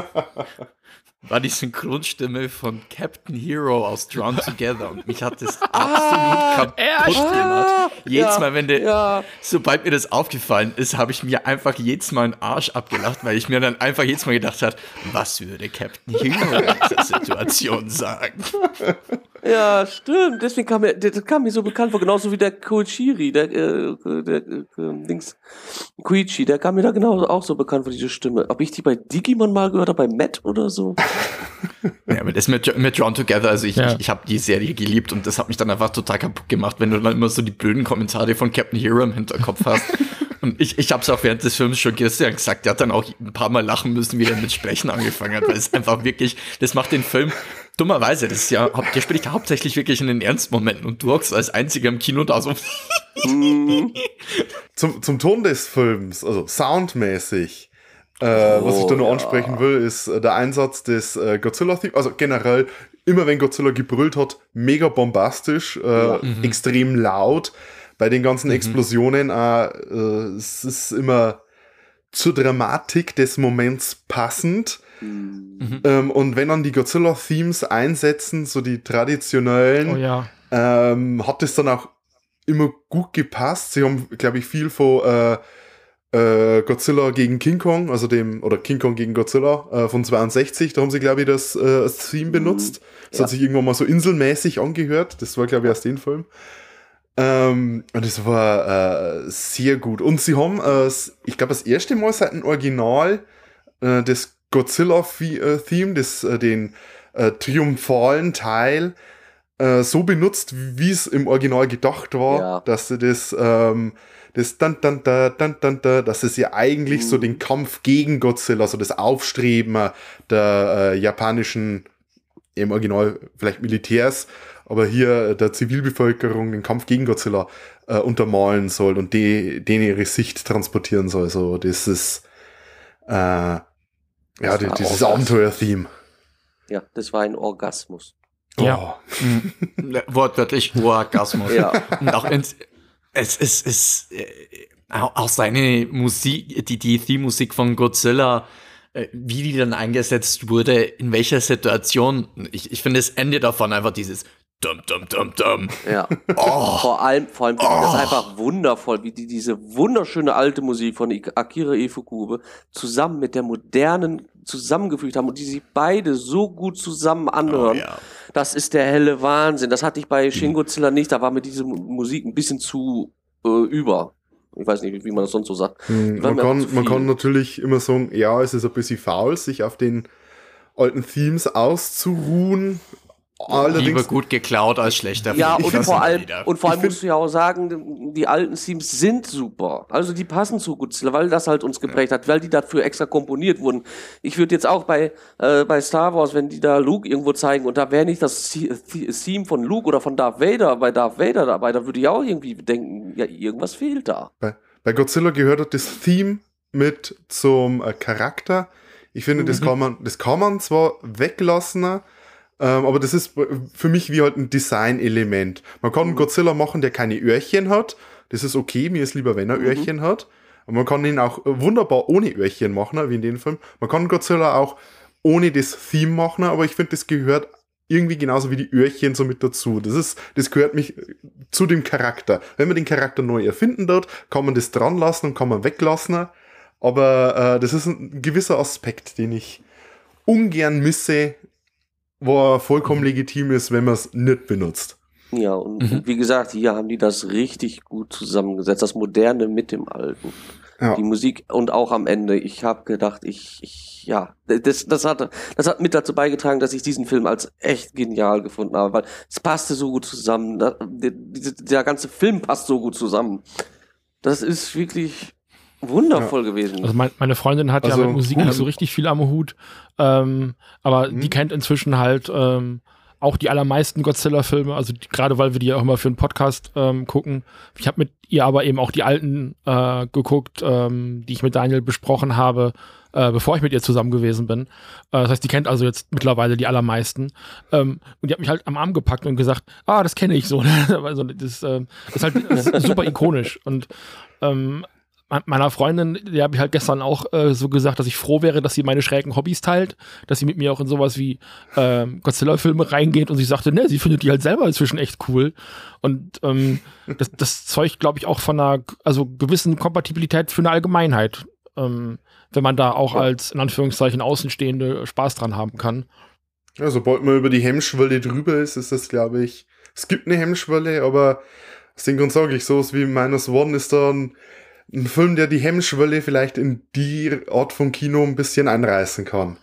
war die Synchronstimme von Captain Hero aus Drawn Together und mich hat das absolut kaputt gemacht. Jedes ja, Mal, wenn der, ja. sobald mir das aufgefallen ist, habe ich mir einfach jedes Mal einen Arsch abgelacht, weil ich mir dann einfach jedes Mal gedacht habe, was würde Captain Hero in dieser Situation sagen? Ja, stimmt. Deswegen kam mir, das kam mir so bekannt vor, genauso wie der Koichiri, der, äh, der, äh, Dings, Koichi, der kam mir da genau auch so bekannt vor, diese Stimme. Ob ich die bei Digimon mal gehört habe, bei Matt oder so? Ja, aber das mit, mit Drawn Together, also ich, Ja. ich, ich habe die Serie geliebt und das hat mich dann einfach total kaputt gemacht, wenn du dann immer so die blöden Kommentare von Captain Hero im Hinterkopf hast. und ich, ich habe es auch während des Films schon gestern gesagt, der hat dann auch ein paar Mal lachen müssen, wie er mit Sprechen angefangen hat, weil es einfach wirklich, das macht den Film dummerweise, das ist ja, der spricht hauptsächlich wirklich in den Ernstmomenten und du hockst als einziger im Kino da so. Zum, zum Ton des Films, also soundmäßig, äh, was ich da nur ja. ansprechen will, ist äh, der Einsatz des äh, Godzilla-Theme. Also generell, immer wenn Godzilla gebrüllt hat, mega bombastisch, äh, extrem laut. Bei den ganzen Explosionen, äh, äh, es ist immer zur Dramatik des Moments passend. Ähm, und wenn dann die Godzilla-Themes einsetzen, so die traditionellen, Oh ja. ähm, hat es dann auch immer gut gepasst. Sie haben, glaube ich, viel von äh, äh, Godzilla gegen King Kong, also dem, oder King Kong gegen Godzilla äh, von 62, da haben sie, glaube ich, das, äh, das Theme benutzt. Das Ja. hat sich irgendwann mal so inselmäßig angehört. Das war, glaube ich, aus dem Film. Ähm, und es war äh, sehr gut. Und sie haben, äh, ich glaube, das erste Mal seit dem Original äh, das Godzilla-Theme, das, äh, den äh, triumphalen Teil, äh, so benutzt, wie es im Original gedacht war, Ja. dass sie das, ähm, das dann, dann, da, dann, dann, da, dass es ja eigentlich so den Kampf gegen Godzilla, so das Aufstreben der äh, japanischen, im Original vielleicht Militärs, aber hier der Zivilbevölkerung den Kampf gegen Godzilla äh, untermalen soll und die, denen ihre Sicht transportieren soll. So, das ist äh, ja, Das die, dieses. Abenteuer-Theme. Ja, das war ein Orgasmus. Ja. Oh. Wortwörtlich Orgasmus. Ja. Und auch ins, es ist, es, äh, auch auch seine Musik, die, die Theme-Musik von Godzilla, äh, wie die dann eingesetzt wurde, in welcher Situation. Ich, ich finde das Ende davon einfach dieses Dum, dum, dum, dum. Ja. Oh, Vor allem, vor allem, das ist einfach wundervoll, wie die diese wunderschöne alte Musik von Akira Ifukube zusammen mit der modernen zusammengefügt haben und die sich beide so gut zusammen anhören. Oh, ja. Das ist der helle Wahnsinn. Das hatte ich bei Shin Godzilla nicht. Da war mir diese Mu- Musik ein bisschen zu äh, über. Ich weiß nicht, wie man das sonst so sagt. Hm, Man kann, man kann natürlich immer sagen, ja, es ist ein bisschen faul, sich auf den alten Themes auszuruhen. Lieber Allerdings, gut geklaut als schlechter Ja, Film. und vor allem, und vor allem musst du ja auch sagen, die alten Themes sind super. Also die passen zu Godzilla, weil das halt uns geprägt hat, weil die dafür extra komponiert wurden. Ich würde jetzt auch bei, äh, bei Star Wars, wenn die da Luke irgendwo zeigen und da wäre nicht das The- The- Theme von Luke oder von Darth Vader bei Darth Vader dabei, da würde ich auch irgendwie denken, ja, irgendwas fehlt da. bei, bei Godzilla gehört das Theme mit zum äh, Charakter. Ich finde, das, kann man, das kann man zwar weglassen, ähm, aber das ist für mich wie halt ein Design-Element. Man kann einen Godzilla machen, der keine Öhrchen hat. Das ist okay, mir ist lieber, wenn er Öhrchen hat. Und man kann ihn auch wunderbar ohne Öhrchen machen, wie in dem Film. Man kann Godzilla auch ohne das Theme machen, aber ich finde, das gehört irgendwie genauso wie die Öhrchen so mit dazu. Das ist, das gehört mich zu dem Charakter. Wenn man den Charakter neu erfinden dort, kann man das dran lassen und kann man weglassen. Aber äh, das ist ein gewisser Aspekt, den ich ungern misse, wo er vollkommen legitim ist, wenn man es nicht benutzt. Ja, und, Mhm. und wie gesagt, hier haben die das richtig gut zusammengesetzt. Das Moderne mit dem Alten. Ja. Die Musik und auch am Ende. Ich habe gedacht, ich, ich, ja, das, das, hat, das hat mit dazu beigetragen, dass ich diesen Film als echt genial gefunden habe, weil es passte so gut zusammen. Da, der, der ganze Film passt so gut zusammen. Das ist wirklich wundervoll gewesen. Also mein, meine Freundin hat Also, ja mit Musik nicht so richtig viel am Hut, ähm, aber Mhm. die kennt inzwischen halt ähm, auch die allermeisten Godzilla-Filme, also gerade weil wir die ja auch immer für einen Podcast ähm, gucken. Ich habe mit ihr aber eben auch die alten äh, geguckt, ähm, die ich mit Daniel besprochen habe, äh, bevor ich mit ihr zusammen gewesen bin. Äh, das heißt, die kennt also jetzt mittlerweile die allermeisten. Ähm, und die hat mich halt am Arm gepackt und gesagt, ah, das kenne ich so. also das, ähm, das ist halt das ist super ikonisch. Und ähm, meiner Freundin, die habe ich halt gestern auch äh, so gesagt, dass ich froh wäre, dass sie meine schrägen Hobbys teilt, dass sie mit mir auch in sowas wie ähm, Godzilla-Filme reingeht und sie sagte, ne, sie findet die halt selber inzwischen echt cool. Und ähm, das, das zeugt, glaube ich, auch von einer also gewissen Kompatibilität für eine Allgemeinheit, ähm, wenn man da auch als in Anführungszeichen Außenstehende Spaß dran haben kann. Ja, sobald man über die Hemmschwelle drüber ist, ist das, glaube ich, es gibt eine Hemmschwelle, aber dem Grund sage ich, sowas wie Minus One ist dann ein Film, der die Hemmschwelle vielleicht in die Art von Kino ein bisschen einreißen kann.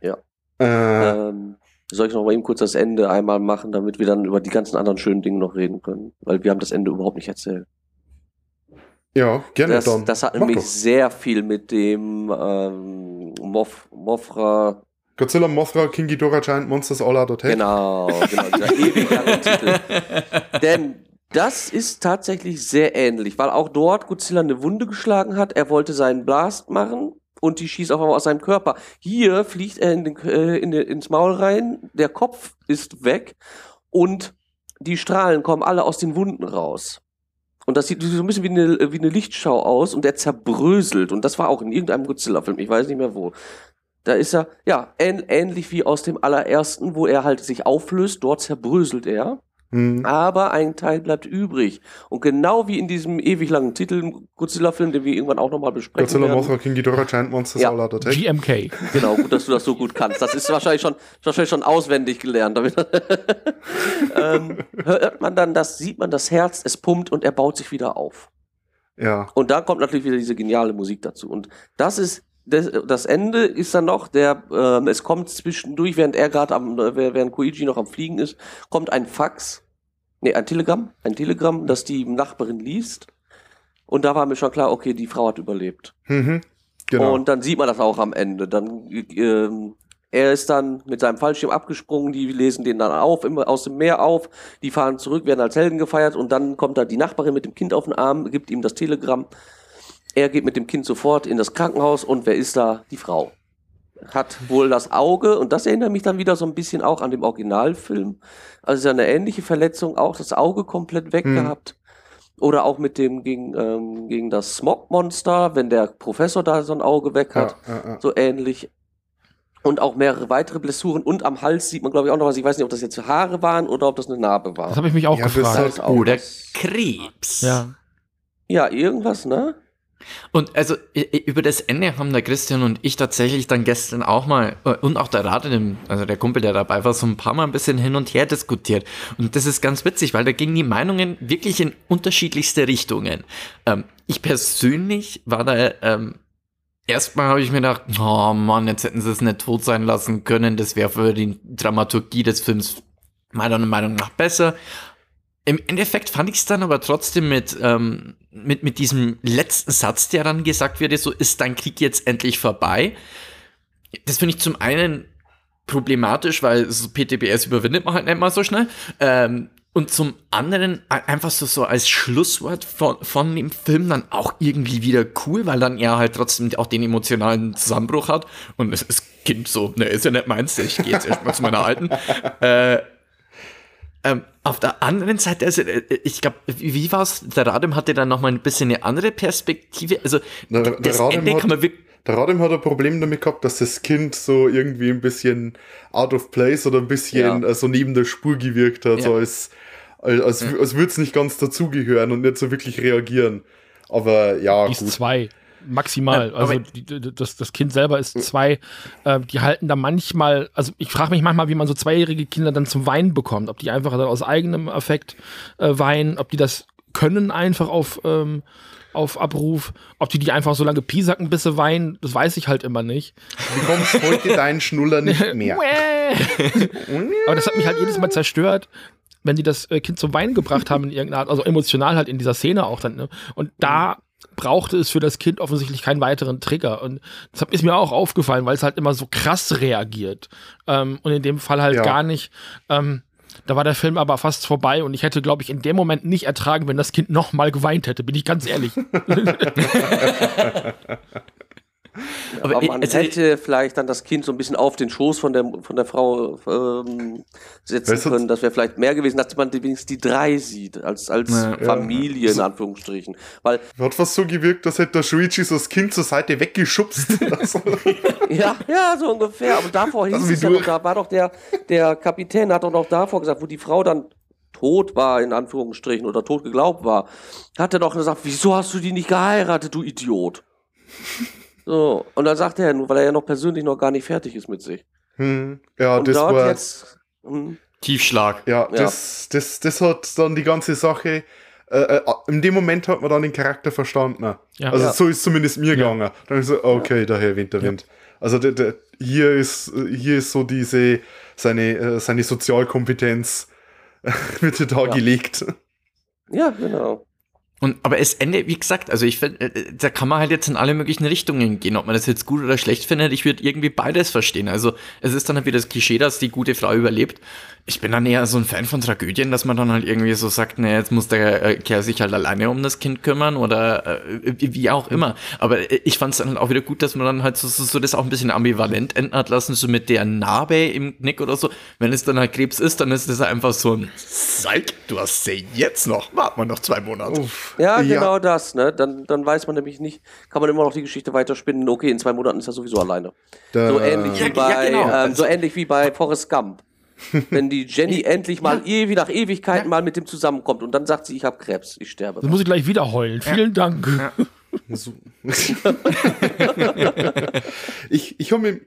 Ja. Äh, Ähm, soll ich noch mal eben kurz das Ende einmal machen, damit wir dann über die ganzen anderen schönen Dinge noch reden können? Weil wir haben das Ende überhaupt nicht erzählt. ja, gerne Das, dann. das hat Mach nämlich doch. sehr viel mit dem ähm, Mof, Mofra, Godzilla, Mothra, King Ghidorah, Giant Monsters All Out Attack. genau, genau, dieser ewig lange Titel. Denn das ist tatsächlich sehr ähnlich, weil auch dort Godzilla eine Wunde geschlagen hat. Er wollte seinen Blast machen und die schießt auf einmal aus seinem Körper. Hier fliegt er in den, äh, in den, ins Maul rein, der Kopf ist weg und die Strahlen kommen alle aus den Wunden raus. Und das sieht so ein bisschen wie eine, wie eine Lichtschau aus und er zerbröselt. Und das war auch in irgendeinem Godzilla-Film, ich weiß nicht mehr wo. Da ist er, ja, ähn, ähnlich wie aus dem allerersten, wo er halt sich auflöst, dort zerbröselt er Hm. aber ein Teil bleibt übrig. Und genau wie in diesem ewig langen Titel Godzilla-Film, den wir irgendwann auch nochmal besprechen Godzilla, werden. Mothra, King Ghidorah, Giant Monsters Ja. All Out Attack. GMK. Genau, gut, dass du das so gut kannst. Das ist wahrscheinlich schon, wahrscheinlich schon auswendig gelernt. Damit ähm, hört man dann das, sieht man das Herz, es pumpt und er baut sich wieder auf. Ja. Und da kommt natürlich wieder diese geniale Musik dazu. Und das ist das, das Ende ist dann noch, der, ähm, es kommt zwischendurch, während er gerade am, äh, während Koichi noch am Fliegen ist, kommt ein Fax, nee, ein Telegramm, ein Telegramm, das die Nachbarin liest. Und da war mir schon klar, okay, die Frau hat überlebt. Mhm. Genau. Und dann sieht man das auch am Ende. Dann, ähm, er ist dann mit seinem Fallschirm abgesprungen, die lesen den dann auf, immer aus dem Meer auf, die fahren zurück, werden als Helden gefeiert und dann kommt da die Nachbarin mit dem Kind auf den Arm, gibt ihm das Telegramm. Er geht mit dem Kind sofort in das Krankenhaus und wer ist da? Die Frau. Hat wohl das Auge und das erinnert mich dann wieder so ein bisschen auch an den Originalfilm. Also es ist ja eine ähnliche Verletzung, auch das Auge komplett weg Hm. gehabt. Oder auch mit dem gegen, ähm, gegen das Smogmonster, wenn der Professor da so ein Auge weg hat ja, ja, ja. so ähnlich. Und auch mehrere weitere Blessuren. Und am Hals sieht man, glaube ich, auch noch was. Ich weiß nicht, ob das jetzt Haare waren oder ob das eine Narbe war. Das habe ich mich auch Ja, das gefragt. hat- ist auch Oder was. Krebs. ja. Ja, irgendwas, ne? Und also über das Ende haben der Christian und ich tatsächlich dann gestern auch mal äh, und auch der Radin, also der Kumpel, der dabei war, so ein paar Mal ein bisschen hin und her diskutiert. Und das ist ganz witzig, weil da gingen die Meinungen wirklich in unterschiedlichste Richtungen. Ähm, ich persönlich war da ähm, Erstmal habe ich mir gedacht, oh Mann, jetzt hätten sie es nicht tot sein lassen können. Das wäre für die Dramaturgie des Films meiner Meinung nach besser. Im Endeffekt fand ich es dann aber trotzdem mit, ähm, mit, mit diesem letzten Satz, der dann gesagt wird, so ist dein Krieg jetzt endlich vorbei. Das finde ich zum einen problematisch, weil so PTBS überwindet man halt nicht mal so schnell. Ähm, und zum anderen ein- einfach so, so als Schlusswort von, von dem Film dann auch irgendwie wieder cool, weil dann er halt trotzdem auch den emotionalen Zusammenbruch hat. Und es ist Kind so, ne, ist ja nicht meins, ich gehe jetzt erstmal zu meiner Alten. Äh, ähm, auf der anderen Seite, also äh, ich glaube, wie, wie war's? Der Radem hatte dann noch mal ein bisschen eine andere Perspektive. Also Der- der das Radem Ende hat- kann man wirklich Der Radim hat ein Problem damit gehabt, dass das Kind so irgendwie ein bisschen out of place oder ein bisschen Ja. äh, so neben der Spur gewirkt hat, Ja. so als, als, als, als würde es nicht ganz dazugehören und nicht so wirklich reagieren. Aber ja, Die ist gut. zwei. Maximal. Ähm, also die, das, das Kind selber ist zwei. Äh, die halten da manchmal, also ich frage mich manchmal, wie man so zweijährige Kinder dann zum Weinen bekommt. Ob die einfach dann aus eigenem Affekt äh, weinen, ob die das können einfach auf, ähm, auf Abruf, ob die die einfach so lange piesacken, bis sie weinen, das weiß ich halt immer nicht. Du bekommst heute deinen Schnuller nicht mehr. Aber das hat mich halt jedes Mal zerstört, wenn die das äh, Kind zum Weinen gebracht haben in irgendeiner Art, also emotional halt in dieser Szene auch dann. Ne? Und da brauchte es für das Kind offensichtlich keinen weiteren Trigger. Und das ist mir auch aufgefallen, weil es halt immer so krass reagiert. Ähm, und in dem Fall halt Ja. gar nicht. Ähm, da war der Film aber fast vorbei und ich hätte, glaube ich, in dem Moment nicht ertragen, wenn das Kind nochmal geweint hätte, bin ich ganz ehrlich. Aber, Aber, man also- hätte vielleicht dann das Kind so ein bisschen auf den Schoß von der, von der Frau ähm, setzen Weißt du- können. Das wäre vielleicht mehr gewesen, dass man wenigstens die drei sieht, als, als Ja. Familie in Anführungsstrichen. Weil, Hat fast so gewirkt, als hätte der Shuichi so das Kind zur Seite weggeschubst. Also, ja, ja, so ungefähr. Aber davor hieß mich es ja noch, da war doch der, der Kapitän hat doch noch davor gesagt, wo die Frau dann tot war, in Anführungsstrichen, oder tot geglaubt war, hat er doch gesagt, wieso hast du die nicht geheiratet, du Idiot? So, und dann sagt er, nur weil er ja noch persönlich noch gar nicht fertig ist mit sich. hm, ja, und das war. jetzt, hm, Tiefschlag. Ja, Ja. Das, das, das hat dann die ganze Sache. Äh, äh, in dem Moment hat man dann den Charakter verstanden. Ja. also Ja. so ist zumindest mir gegangen. Dann ist so, okay, daher Winterwind. Also der, der, hier ist hier ist so diese seine äh, seine Sozialkompetenz wird hier dargelegt. ja, genau. Und, aber es Ende, wie gesagt, also ich finde, äh, da kann man halt jetzt in alle möglichen Richtungen gehen, ob man das jetzt gut oder schlecht findet. Ich würde irgendwie beides verstehen. Also es ist dann halt wieder das Klischee, dass die gute Frau überlebt. Ich bin dann eher so ein Fan von Tragödien, dass man dann halt irgendwie so sagt, ne, jetzt muss der äh, Kerl sich halt alleine um das Kind kümmern oder äh, wie wie auch immer. Aber äh, ich fand es dann halt auch wieder gut, dass man dann halt so, so, so das auch ein bisschen ambivalent enden hat lassen, so mit der Narbe im Knick oder so. Wenn es dann halt Krebs ist, dann ist das einfach so ein Zeig, du hast sie jetzt noch, warten wir noch zwei Monate. Uff. Ja, genau das, ne? Dann, dann weiß man nämlich nicht, kann man immer noch die Geschichte weiterspinnen. Okay, in zwei Monaten ist er sowieso alleine. Da- So ähnlich Ja, wie ja, bei, genau. ähm, so ähnlich wie bei Forrest Gump. Wenn die Jenny endlich mal ewig nach Ewigkeiten mal mit dem zusammenkommt und dann sagt sie, ich habe Krebs, ich sterbe. Das muss ich gleich wieder heulen. Vielen Dank. Ich ich habe mit,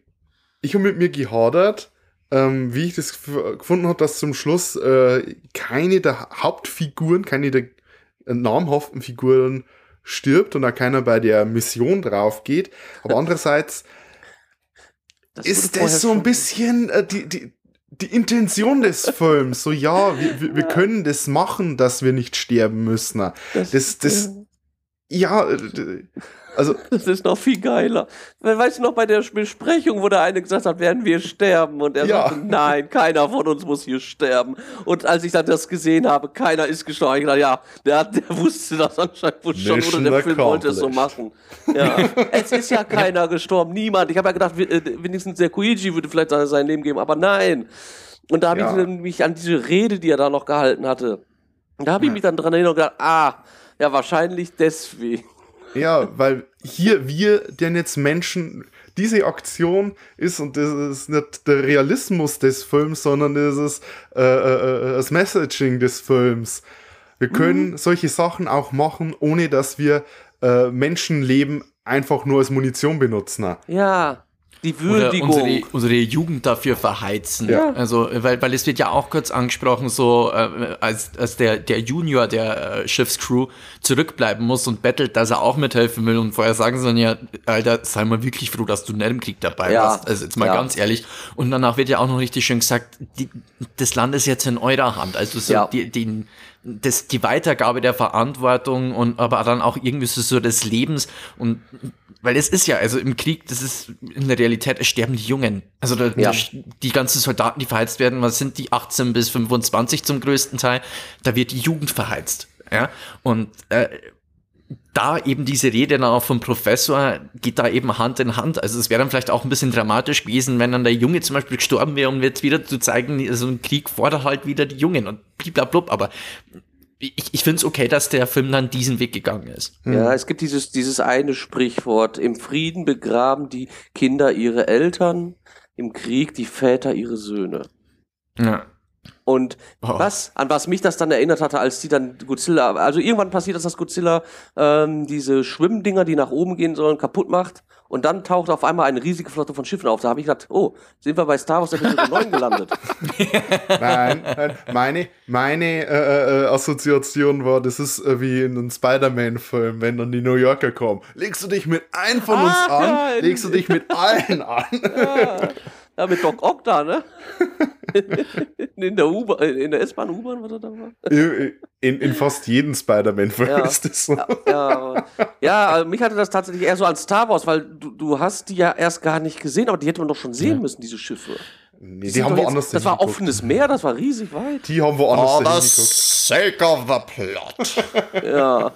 ich hab mit mir gehadert, ähm, wie ich das gef- gefunden habe, dass zum Schluss äh, keine der Hauptfiguren, keine der namhaften Figuren stirbt und auch keiner bei der Mission drauf geht. Aber andererseits Das ist das so ein bisschen äh, die, die, die Intention des Films. So, ja, wir, wir, wir können das machen, dass wir nicht sterben müssen. Das, Das, das, ja, äh, d- also, das ist noch viel geiler. Weißt du noch bei der Besprechung, wo der eine gesagt hat, werden wir sterben? Und er Ja. sagte, nein, keiner von uns muss hier sterben. Und als ich dann das gesehen habe, keiner ist gestorben, ich dachte, ja, der, hat- der wusste das anscheinend wohl schon, oder der Film wollte es so machen. Ja. es ist ja keiner gestorben, niemand. Ich habe ja gedacht, äh, wenigstens der Koichi würde vielleicht sein- Leben geben, aber nein. Und da habe Ja. ich mich an diese Rede, die er da noch gehalten hatte, da habe ich mich dann dran erinnert und gedacht, ah, ja, wahrscheinlich deswegen. Ja, weil hier wir denn jetzt Menschen, diese Aktion ist, und das ist nicht der Realismus des Films, sondern das ist äh, äh, äh, das Messaging des Films. Wir können solche Sachen auch machen, ohne dass wir äh, Menschenleben einfach nur als Munition benutzen. Ja, die Oder Würdigung. unsere, unsere Jugend dafür verheizen. Ja. Also, weil, weil es wird ja auch kurz angesprochen, so äh, als, als der, der Junior der äh, Schiffscrew zurückbleiben muss und bettelt, dass er auch mithelfen will. Und vorher sagen sie dann ja, Alter, sei mal wirklich froh, dass du nicht im Krieg dabei Ja. warst. Also jetzt mal Ja. ganz ehrlich. Und danach wird ja auch noch richtig schön gesagt, die, das Land ist jetzt in eurer Hand. Also so Ja. die, die, das, die Weitergabe der Verantwortung und aber dann auch irgendwie so, so des Lebens und weil es ist ja, also im Krieg, das ist in der Realität, es sterben die Jungen. Also da, Ja. die ganzen Soldaten, die verheizt werden, was sind die 18 bis 25 zum größten Teil, da wird die Jugend verheizt. Ja, und äh, da eben diese Rede dann auch vom Professor geht da eben Hand in Hand. Also es wäre dann vielleicht auch ein bisschen dramatisch gewesen, wenn dann der Junge zum Beispiel gestorben wäre, um jetzt wieder zu zeigen, so ein Krieg fordert halt wieder die Jungen und bliblablub. Aber ich, ich finde es okay, dass der Film dann diesen Weg gegangen ist. Ja, es gibt dieses, dieses eine Sprichwort, im Frieden begraben die Kinder ihre Eltern, im Krieg die Väter ihre Söhne. Ja. Und Oh. was, an was mich das dann erinnert hatte, als die dann Godzilla, also irgendwann passiert das, dass Godzilla ähm, diese Schwimmdinger, die nach oben gehen sollen, kaputt macht. Und dann taucht auf einmal eine riesige Flotte von Schiffen auf. Da habe ich gedacht, oh, sind wir bei Star Wars Episode 9 gelandet? Nein, nein, meine, meine äh, äh, Assoziation war, das ist äh, wie in einem Spider-Man-Film, wenn dann die New Yorker kommen. Legst du dich mit einem von uns Ah, an, legst du dich mit allen an. ja, ja, mit Doc Ock da, ne? in der U-Bahn, in der S-Bahn, U-Bahn, was er da war. In, in fast jedem Spider-Man-Film Ja. ist das so. Ja, ja, also mich hatte das tatsächlich eher so an Star Wars, weil du, du hast die ja erst gar nicht gesehen, aber die hätte man doch schon sehen müssen, diese Schiffe. Nee, die sind haben woanders Das war offenes Meer, das war riesig weit. Die haben woanders Oh, hingeguckt. das sake of the plot. Ja.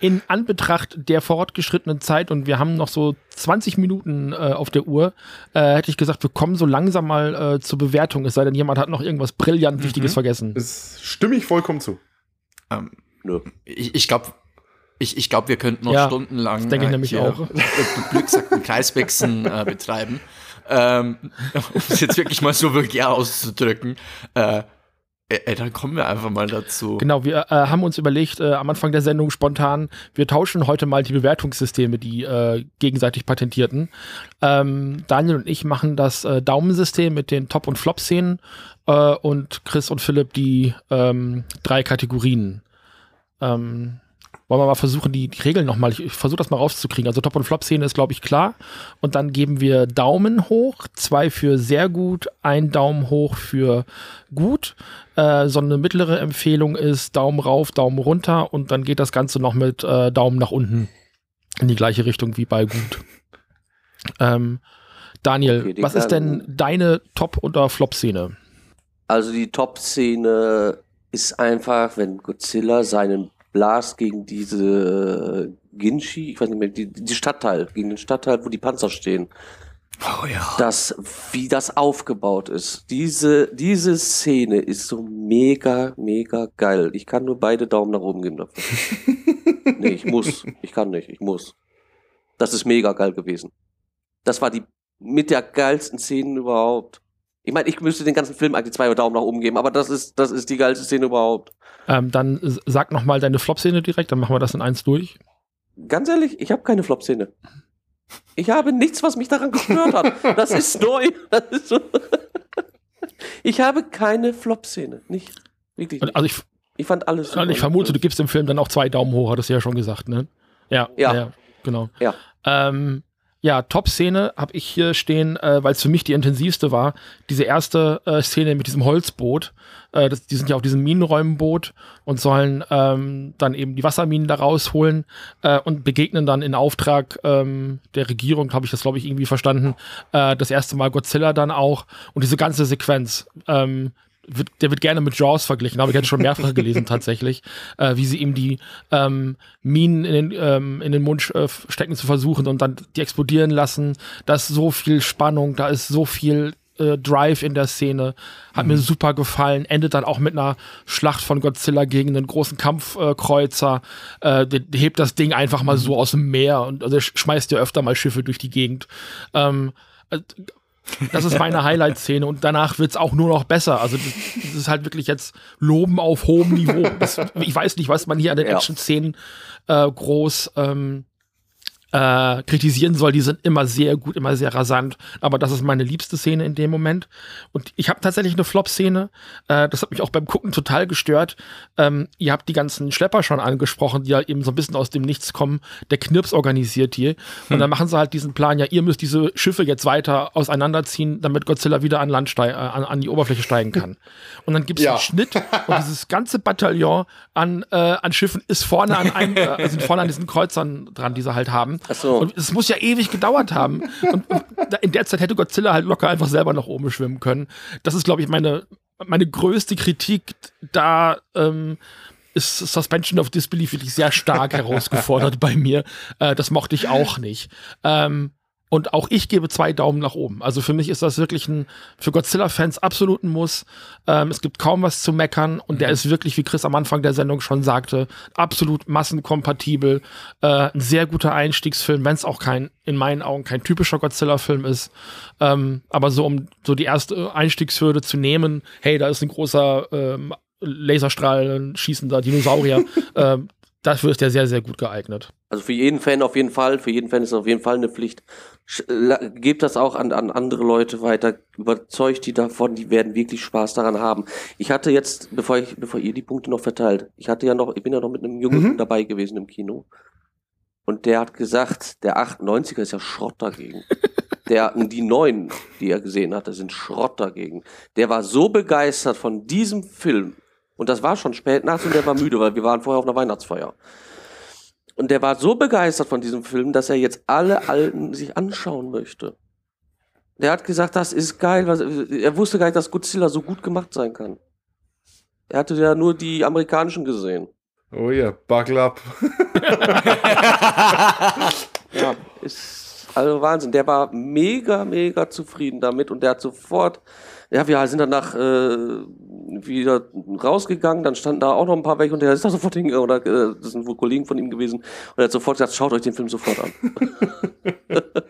In Anbetracht der fortgeschrittenen Zeit und wir haben noch so 20 Minuten äh, auf der Uhr, äh, hätte ich gesagt, wir kommen so langsam mal äh, zur Bewertung, es sei denn, jemand hat noch irgendwas brillant Wichtiges vergessen. Das stimme ich vollkommen zu. ähm, Nö. ich ich glaube, ich, ich glaub, wir könnten noch Ja, stundenlang das denke ich nämlich hier auch. Glücksakten Kreiswechseln äh, betreiben. Ähm, um es jetzt wirklich mal so vulgär auszudrücken. Ey, dann kommen wir einfach mal dazu. Genau, wir äh, haben uns überlegt, äh, am Anfang der Sendung spontan, wir tauschen heute mal die Bewertungssysteme, die äh, gegenseitig patentierten. Ähm, Daniel und ich machen das äh, Daumensystem mit den Top- und Flop-Szenen äh, und Chris und Philipp die ähm, drei Kategorien. Ähm, wollen wir mal versuchen, die, die Regeln nochmal, ich, ich versuche das mal rauszukriegen. Also Top- und Flop-Szene ist, glaube ich, klar. Und dann geben wir Daumen hoch, zwei für sehr gut, ein Daumen hoch für gut. Äh, so eine mittlere Empfehlung ist Daumen rauf, Daumen runter und dann geht das Ganze noch mit äh, Daumen nach unten in die gleiche Richtung wie bei gut. Ähm, Daniel, Okay, was ist denn deine Top- oder Flop-Szene? Also die Top-Szene ist einfach, wenn Godzilla seinen Blast gegen diese Ginshi, ich weiß nicht mehr, die, die Stadtteil, gegen den Stadtteil, wo die Panzer stehen, Oh ja. das, wie das aufgebaut ist. Diese, diese Szene ist so mega, mega geil. Ich kann nur beide Daumen nach oben geben dafür. nee, ich muss. Ich kann nicht. Ich muss. Das ist mega geil gewesen. Das war die mit der geilsten Szenen überhaupt. Ich meine, ich müsste den ganzen Film eigentlich zwei Daumen nach oben geben, aber das ist, das ist die geilste Szene überhaupt. Ähm, dann sag noch mal deine Flop-Szene direkt, dann machen wir das in eins durch. Ganz ehrlich, ich habe keine Flop-Szene. Ich habe nichts, was mich daran gestört hat. Das ist neu. Das ist so. Ich habe keine Flop-Szene. Nicht. Wirklich. Nicht. also ich, Ich fand alles super. ich vermute, du gibst dem Film dann auch zwei Daumen hoch, hattest du ja schon gesagt, ne? Ja, Ja. genau. Ja. Ähm, ja, Top-Szene habe ich hier stehen, äh, weil es für mich die intensivste war. Diese erste äh, Szene mit diesem Holzboot. Äh, das, die sind ja auf diesem Minenräumenboot und sollen ähm, dann eben die Wasserminen da rausholen äh, und begegnen dann in Auftrag ähm, der Regierung, habe ich das, glaube ich, irgendwie verstanden, äh, das erste Mal Godzilla dann auch. Und diese ganze Sequenz, ähm, wird, der wird gerne mit Jaws verglichen, habe ich jetzt schon mehrfach gelesen tatsächlich, äh, wie sie ihm die ähm, Minen in den, ähm, in den Mund äh, stecken zu versuchen und dann die explodieren lassen. Da ist so viel Spannung, da ist so viel äh, Drive in der Szene. Hat mir super gefallen. Endet dann auch mit einer Schlacht von Godzilla gegen einen großen Kampfkreuzer. Äh, der, der hebt das Ding einfach mal so aus dem Meer und also schmeißt ja öfter mal Schiffe durch die Gegend. Ähm, äh, das ist meine Highlight-Szene und danach wird's auch nur noch besser. Also das, ist halt wirklich jetzt Loben auf hohem Niveau. Das, ich weiß nicht, was man hier an den. Action-Szenen äh, groß ähm, äh, kritisieren soll. Die sind immer sehr gut, immer sehr rasant. Aber das ist meine liebste Szene in dem Moment. Und ich habe tatsächlich eine Flop-Szene. Äh, das hat mich auch beim Gucken total gestört. Ähm, ihr habt die ganzen Schlepper schon angesprochen, die ja eben so ein bisschen aus dem Nichts kommen. Der Knirps organisiert hier. Und dann machen sie halt diesen Plan, ja, ihr müsst diese Schiffe jetzt weiter auseinanderziehen, damit Godzilla wieder an Land äh, an, an die Oberfläche steigen kann. Und dann gibt's Ja. einen Schnitt und dieses ganze Bataillon an, äh, an Schiffen ist vorne an einem, äh, sind vorne an diesen Kreuzern dran, die sie halt haben. Ach so. Und es muss ja ewig gedauert haben. Und, in der Zeit hätte Godzilla halt locker einfach selber nach oben schwimmen können. Das ist, glaube ich, meine, meine größte Kritik. Da ähm, ist Suspension of Disbelief wirklich sehr stark herausgefordert bei mir. Äh, das mochte ich auch nicht. Ähm, Und auch ich gebe zwei Daumen nach oben. Also für mich ist das wirklich ein, für Godzilla-Fans absolut ein Muss. Ähm, es gibt kaum was zu meckern und der ist wirklich, wie Chris am Anfang der Sendung schon sagte, absolut massenkompatibel. Äh, ein sehr guter Einstiegsfilm, wenn es auch kein, in meinen Augen kein typischer Godzilla-Film ist. Ähm, aber so, um so die erste Einstiegshürde zu nehmen, hey, da ist ein großer ähm, Laserstrahl, schießender Dinosaurier, äh, dafür ist der sehr, sehr gut geeignet. Also für jeden Fan auf jeden Fall, für jeden Fan ist es auf jeden Fall eine Pflicht. Gebt das auch an, an andere Leute weiter, überzeugt die davon, die werden wirklich Spaß daran haben. Ich hatte jetzt, bevor ich, bevor ihr die Punkte noch verteilt, ich hatte ja noch, ich bin ja noch mit einem Jungen Mhm. dabei gewesen im Kino. Und der hat gesagt, der 98er ist ja Schrott dagegen. Der, die neuen, die er gesehen hatte, sind Schrott dagegen. Der war so begeistert von diesem Film. Und das war schon spät nachts und der war müde, weil wir waren vorher auf einer Weihnachtsfeier. Und der war so begeistert von diesem Film, dass er jetzt alle Alten sich anschauen möchte. Der hat gesagt, das ist geil. Was, er wusste gar nicht, dass Godzilla so gut gemacht sein kann. Er hatte ja nur die amerikanischen gesehen. Oh ja, buckle up. Ja, ist also Wahnsinn. Der war mega, mega zufrieden damit und der hat sofort, ja, wir sind danach äh, wieder rausgegangen, dann standen da auch noch ein paar welche und der ist da sofort hingegangen, oder äh, das sind wohl Kollegen von ihm gewesen und er hat sofort gesagt, schaut euch den Film sofort an.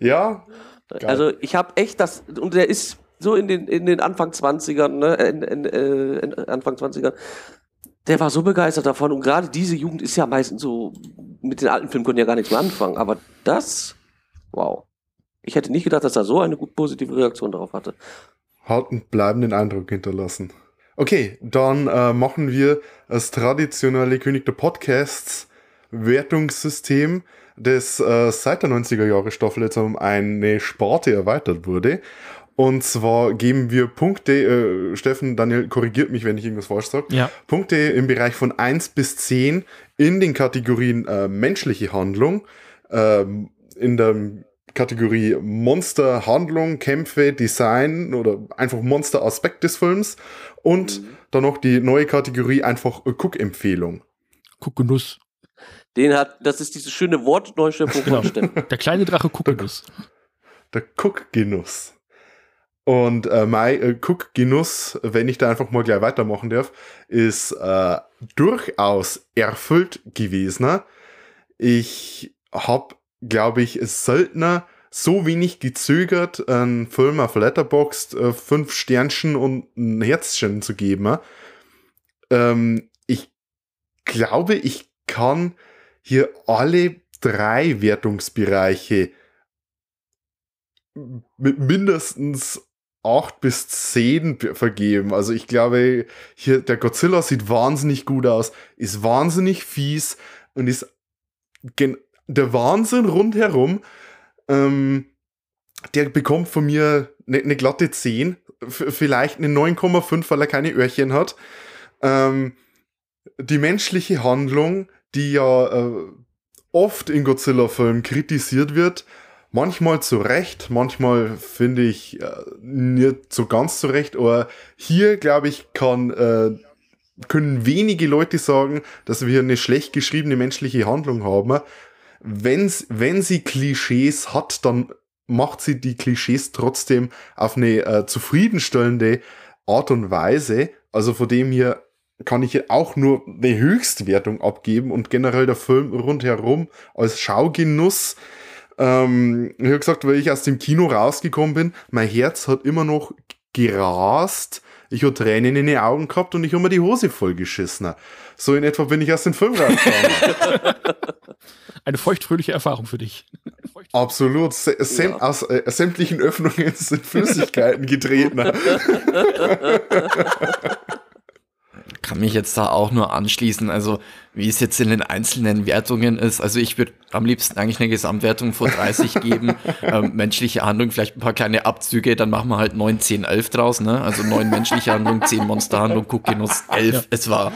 Ja, Geil. Also ich habe echt das, und der ist so in den, in den Anfang 20ern, ne, in, in, äh, in Anfang 20ern, der war so begeistert davon und gerade diese Jugend ist ja meistens so, mit den alten Filmen können ja gar nichts mehr anfangen, aber das, wow. Ich hätte nicht gedacht, dass er so eine gut positive Reaktion darauf hatte. Hat einen bleibenden Eindruck hinterlassen. Okay, dann äh, machen wir das traditionelle König der Podcasts Wertungssystem, das äh, seit der 90er Jahre Staffel jetzt um eine Sparte erweitert wurde. Und zwar geben wir Punkte, äh, Steffen, Daniel, korrigiert mich, wenn ich irgendwas falsch sage. Ja. Punkte im Bereich von 1 bis 10 in den Kategorien äh, menschliche Handlung, ähm, in der Kategorie Monster, Handlung, Kämpfe, Design oder einfach Monster-Aspekt des Films und dann noch die neue Kategorie einfach Cook-Empfehlung. Guck Genuss. Den hat, das ist diese schöne Wortneuschöpfung Genau. von Steffen. Der kleine Drache Guck Genuss. Der Cook-Genuss. Und äh, mein äh, Cook-Genuss, wenn ich da einfach mal gleich weitermachen darf, ist äh, durchaus erfüllt gewesen. Ich habe, glaube ich, seltener so wenig gezögert, einen Film auf Letterboxd äh, fünf Sternchen und ein Herzchen zu geben. Ähm, ich glaube, ich kann hier alle drei Wertungsbereiche mit mindestens 8 bis 10 be- vergeben. Also ich glaube, hier der Godzilla sieht wahnsinnig gut aus, ist wahnsinnig fies und ist gen der Wahnsinn rundherum. Ähm, der bekommt von mir eine ne glatte 10, f- vielleicht eine 9,5, weil er keine Öhrchen hat. Ähm, die menschliche Handlung, die ja äh, oft in Godzilla-Filmen kritisiert wird, manchmal zu Recht, manchmal finde ich äh, nicht so ganz zu Recht, aber hier, glaube ich, kann, äh, können wenige Leute sagen, dass wir eine schlecht geschriebene menschliche Handlung haben. Wenn's, wenn sie Klischees hat, dann macht sie die Klischees trotzdem auf eine äh, zufriedenstellende Art und Weise. Also von dem hier kann ich auch nur eine Höchstwertung abgeben und generell der Film rundherum als Schaugenuss. Ähm, ich habe gesagt, weil ich aus dem Kino rausgekommen bin, mein Herz hat immer noch gerast. Ich habe Tränen in den Augen gehabt und ich habe mir die Hose vollgeschissen. So in etwa bin ich aus dem Film rausgekommen. Eine feuchtfröhliche Erfahrung für dich. Absolut. Sä säm Ja. Aus äh, sämtlichen Öffnungen sind Flüssigkeiten getreten. kann mich jetzt da auch nur anschließen. Also, wie es jetzt in den einzelnen Wertungen ist. Also, ich würde am liebsten eigentlich eine Gesamtwertung von 30 geben. ähm, menschliche Handlung, vielleicht ein paar kleine Abzüge, dann machen wir halt 9, 10, 11 draus, ne? Also 9 menschliche Handlung, 10 Monsterhandlung, Guckgenuss, 11. Ja. Es war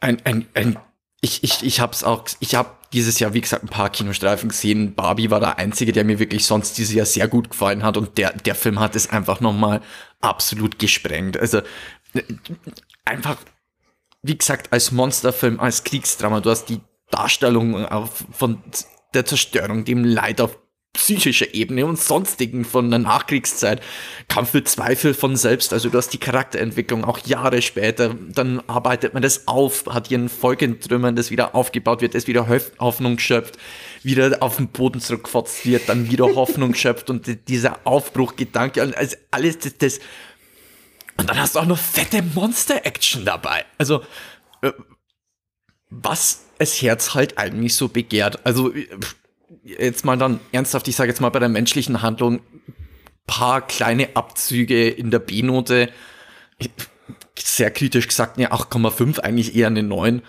ein, ein, ein, ich, ich, ich hab's auch, ich habe dieses Jahr, wie gesagt, ein paar Kinostreifen gesehen. Barbie war der einzige, der mir wirklich sonst dieses Jahr sehr gut gefallen hat und der, der Film hat es einfach nochmal absolut gesprengt. Also, einfach, wie gesagt, als Monsterfilm, als Kriegsdrama, du hast die Darstellung auf, von der Zerstörung, dem Leid auf psychischer Ebene und sonstigen von der Nachkriegszeit. Kampf mit Zweifel von selbst. Also du hast die Charakterentwicklung auch Jahre später, dann arbeitet man das auf, hat ihren Volk in Trümmern, das wieder aufgebaut wird, das wieder Hoffnung schöpft, wieder auf den Boden zurückgefotzt wird, dann wieder Hoffnung schöpft und dieser Aufbruchgedanke, also alles das, das und dann hast du auch noch fette Monster-Action dabei. Also, äh, was es Herz halt eigentlich so begehrt. Also, äh, jetzt mal dann ernsthaft, ich sage jetzt mal bei der menschlichen Handlung, paar kleine Abzüge in der B-Note. Sehr kritisch gesagt, eine 8,5, eigentlich eher eine 9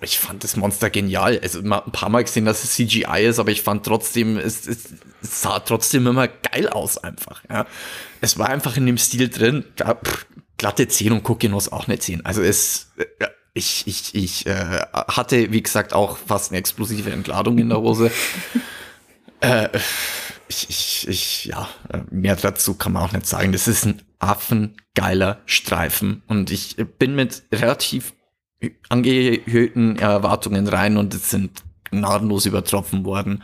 ich fand das Monster genial. Also ein paar Mal gesehen, dass es CGI ist, aber ich fand trotzdem, es, es, sah trotzdem immer geil aus einfach. Ja. Es war einfach in dem Stil drin. Ja, pff, glatte 10 und Cookinos auch eine 10. Also es, äh, ich, ich, ich äh, hatte, wie gesagt, auch fast eine explosive Entladung in der Hose. äh, ich, ich, ich, ja, mehr dazu kann man auch nicht sagen. Das ist ein affengeiler Streifen und ich bin mit relativ angehörten Erwartungen rein und es sind gnadenlos übertroffen worden.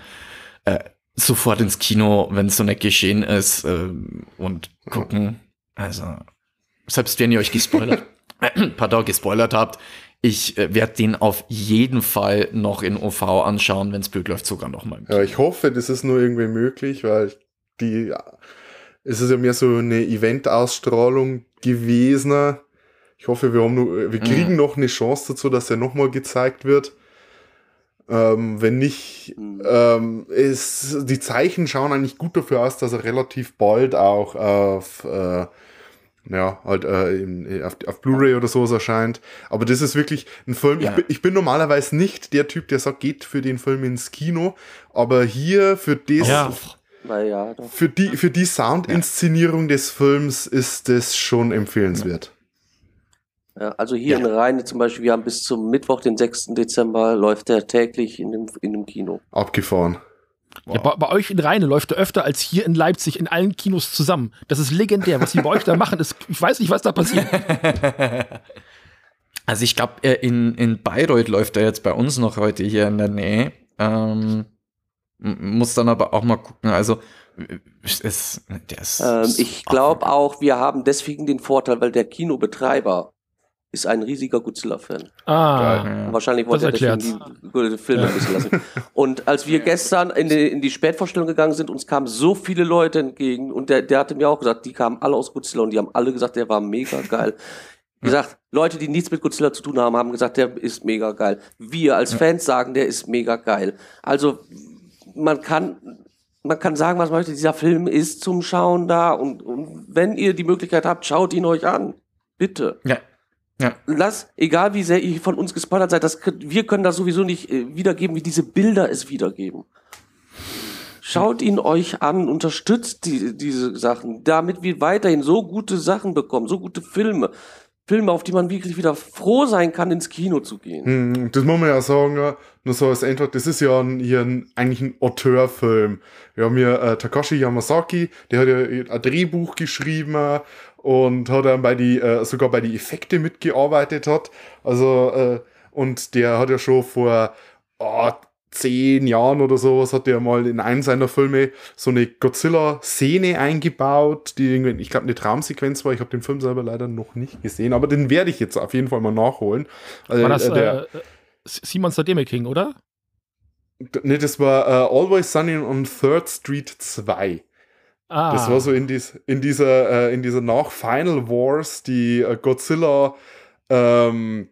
Äh, sofort ins Kino, wenn es so nicht geschehen ist äh, und gucken. Also, selbst wenn ihr euch gespoilert, pardon, gespoilert habt, ich äh, werde den auf jeden Fall noch in OV anschauen, wenn es blöd läuft, sogar noch mal. Ja, ich hoffe, das ist nur irgendwie möglich, weil die, es ist ja mehr so eine Event-Ausstrahlung gewesen ich hoffe, wir, haben nur, wir mhm. kriegen mhm. noch eine Chance dazu, dass er nochmal gezeigt wird. Ähm, wenn nicht, mhm. ähm, ist, die Zeichen schauen eigentlich gut dafür aus, dass er relativ bald auch auf, äh, ja, halt äh, in, auf, auf Blu-ray oder sowas erscheint. Aber das ist wirklich ein Film. Ja. Ich, ich, bin normalerweise nicht der Typ, der sagt, geht für den Film ins Kino. Aber hier für das. Ja. Für die, für die Soundinszenierung des Films ist das schon empfehlenswert. Ja, also hier ja. in Rheine zum Beispiel, wir haben bis zum Mittwoch, den 6. Dezember, läuft der täglich in dem, in dem Kino. Abgefahren. Wow. Ja, bei, bei, euch in Rheine läuft er öfter als hier in Leipzig in allen Kinos zusammen. Das ist legendär. Was sie bei euch da machen, ist, ich weiß nicht, was da passiert. Also ich glaube, in, in Bayreuth läuft er jetzt bei uns noch heute hier in der Nähe. Ähm, muss dann aber auch mal gucken. Also es, der ist ähm, ich glaube auch, wir haben deswegen den Vorteil, weil der Kinobetreiber ist ein riesiger Godzilla-Fan. Ah, ja. Wahrscheinlich wollte er deswegen die Filme ein bisschen lassen. Und als wir gestern in die, in die Spätvorstellung gegangen sind, uns kamen so viele Leute entgegen und der, der hatte mir auch gesagt, die kamen alle aus Godzilla und die haben alle gesagt, der war mega geil. gesagt, Leute, die nichts mit Godzilla zu tun haben, haben gesagt, der ist mega geil. Wir als Fans sagen, der ist mega geil. Also man kann man kann sagen, was man möchte. Dieser Film ist zum Schauen da und, und wenn ihr die Möglichkeit habt, schaut ihn euch an. Bitte. Ja. Ja. Lass, egal wie sehr ihr von uns gespoilert seid, das, wir können das sowieso nicht äh, wiedergeben, wie diese Bilder es wiedergeben. Schaut ihn euch an, unterstützt die, diese Sachen, damit wir weiterhin so gute Sachen bekommen, so gute Filme. Filme, auf die man wirklich wieder froh sein kann, ins Kino zu gehen. Hm, das muss man ja sagen, nur so als Antwort, das ist ja ein, hier ein, eigentlich ein Auteurfilm. Wir haben hier äh, Takashi Yamasaki, der hat ja ein Drehbuch geschrieben und hat dann bei die, äh, sogar bei die Effekte mitgearbeitet hat. Also, äh, und der hat ja schon vor oh, zehn Jahren oder sowas hat er mal in einem seiner Filme so eine Godzilla-Szene eingebaut, die irgendwie, ich glaube, eine Traumsequenz war. Ich habe den Film selber leider noch nicht gesehen, aber den werde ich jetzt auf jeden Fall mal nachholen. Also, war das äh, der, äh, Simon King, oder? Ne, das war uh, Always Sunny on Third Street 2. Ah. Das war so in, dies, in dieser, äh, in dieser nach Final Wars, die äh, Godzilla ähm,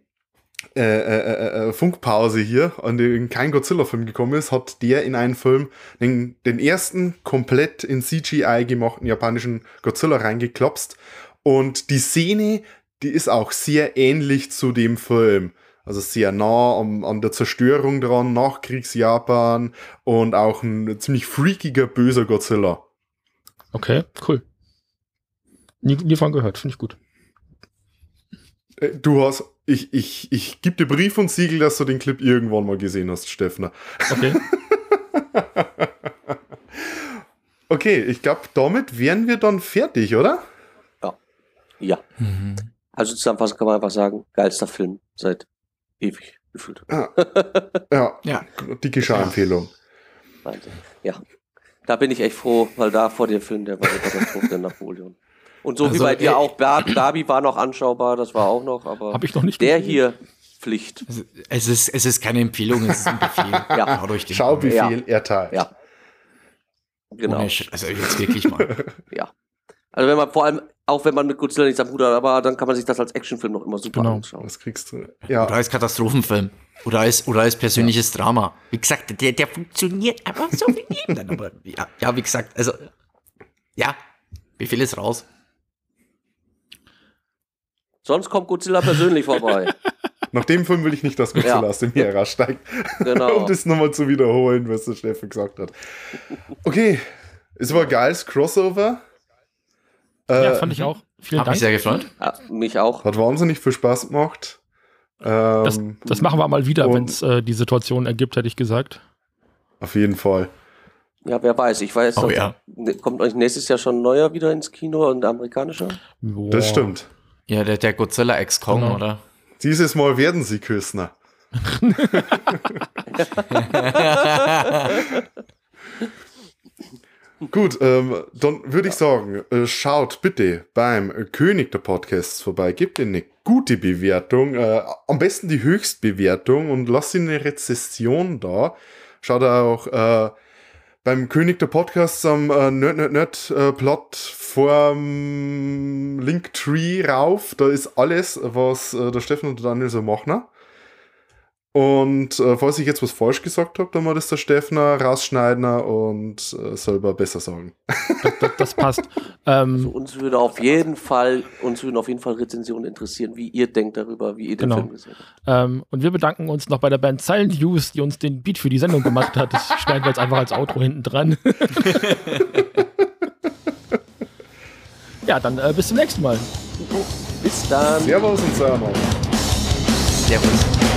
äh, äh, äh, Funkpause hier, an dem kein Godzilla-Film gekommen ist, hat der in einen Film den, den ersten komplett in CGI gemachten japanischen Godzilla reingeklopst. Und die Szene, die ist auch sehr ähnlich zu dem Film. Also sehr nah an, an der Zerstörung dran, Nachkriegsjapan und auch ein ziemlich freakiger, böser Godzilla. Okay, cool. Nie, nie von gehört, finde ich gut. Äh, du hast, ich, ich, ich gebe dir Brief und Siegel, dass du den Clip irgendwann mal gesehen hast, Steffner. Okay. okay, ich glaube, damit wären wir dann fertig, oder? Ja. Ja. Mhm. Also zusammenfassend kann man einfach sagen, geilster Film seit ewig gefühlt. Ja, ja, ja. die Geschah-Empfehlung. Wahnsinn. Ja. Da bin ich echt froh, weil da vor dem Film, der war eine Katastrophe, der Napoleon. Und so wie Also, bei dir auch, Bar Barbie war noch anschaubar, das war auch noch, aber Hab ich noch nicht der gesehen. hier Pflicht. Es ist, es ist keine Empfehlung, es ist ein Befehl. Ja. Schaut euch den an. Schaubefehl erteilt. Ja. Genau. Ohne Sch- Also jetzt wirklich mal. Ja. Also wenn man vor allem, auch wenn man mit Godzilla nichts am Hut hat, aber dann kann man sich das als Actionfilm noch immer super Genau. anschauen. Was kriegst du? Ja, Oder als Katastrophenfilm. Oder als, oder als persönliches Drama. Wie gesagt, der, der funktioniert einfach so wie jedem. Dann aber, ja, ja, wie gesagt, also, ja, Befehl ist raus. Sonst kommt Godzilla persönlich vorbei. nach dem Film will ich nicht, dass Godzilla Ja. aus dem Meer raussteigt. Genau. um das nochmal zu wiederholen, was der Steffen gesagt hat. Okay, es war ein geiles Crossover. Äh, Ja, fand ich auch. Vielen Hat mich Dank. sehr gefreut. Ja, mich auch. Hat wahnsinnig viel Spaß gemacht. Ähm, Das, das machen wir mal wieder, und- wenn es äh, die Situation ergibt, hätte ich gesagt. auf jeden Fall. Ja, wer weiß. Ich weiß, Oh dass- ja. ne- kommt euch nächstes Jahr schon ein neuer wieder ins Kino, ein amerikanischer? Boah. Das stimmt. Ja, der, der Godzilla X Kong, Genau. oder? Dieses Mal werden sie Küssner. Gut, ähm, dann würde ich sagen, äh, schaut bitte beim König der Podcasts vorbei, gebt ihm eine gute Bewertung, äh, am besten die Höchstbewertung und lasst ihm eine Rezession da. Schaut auch äh, beim König der Podcasts am äh, Nerd, Nerd, Nerd äh, Plattform Linktree rauf. Da ist alles, was äh, der Steffen und der Daniel so machen. Und äh, falls ich jetzt was falsch gesagt habe, dann mal das der Steffner rausschneiden und äh, selber besser sagen. Das, das passt. ähm, Also uns würde auf jeden Fall, uns würden auf jeden Fall Rezensionen interessieren, wie ihr denkt darüber, wie ihr den Genau. Film gesehen habt. ähm, und wir bedanken uns noch bei der Band Silent Use, die uns den Beat für die Sendung gemacht hat. Das schneiden wir jetzt einfach als Outro hinten dran. ja, dann äh, bis zum nächsten Mal. Bis dann. Servus und Servus. Servus.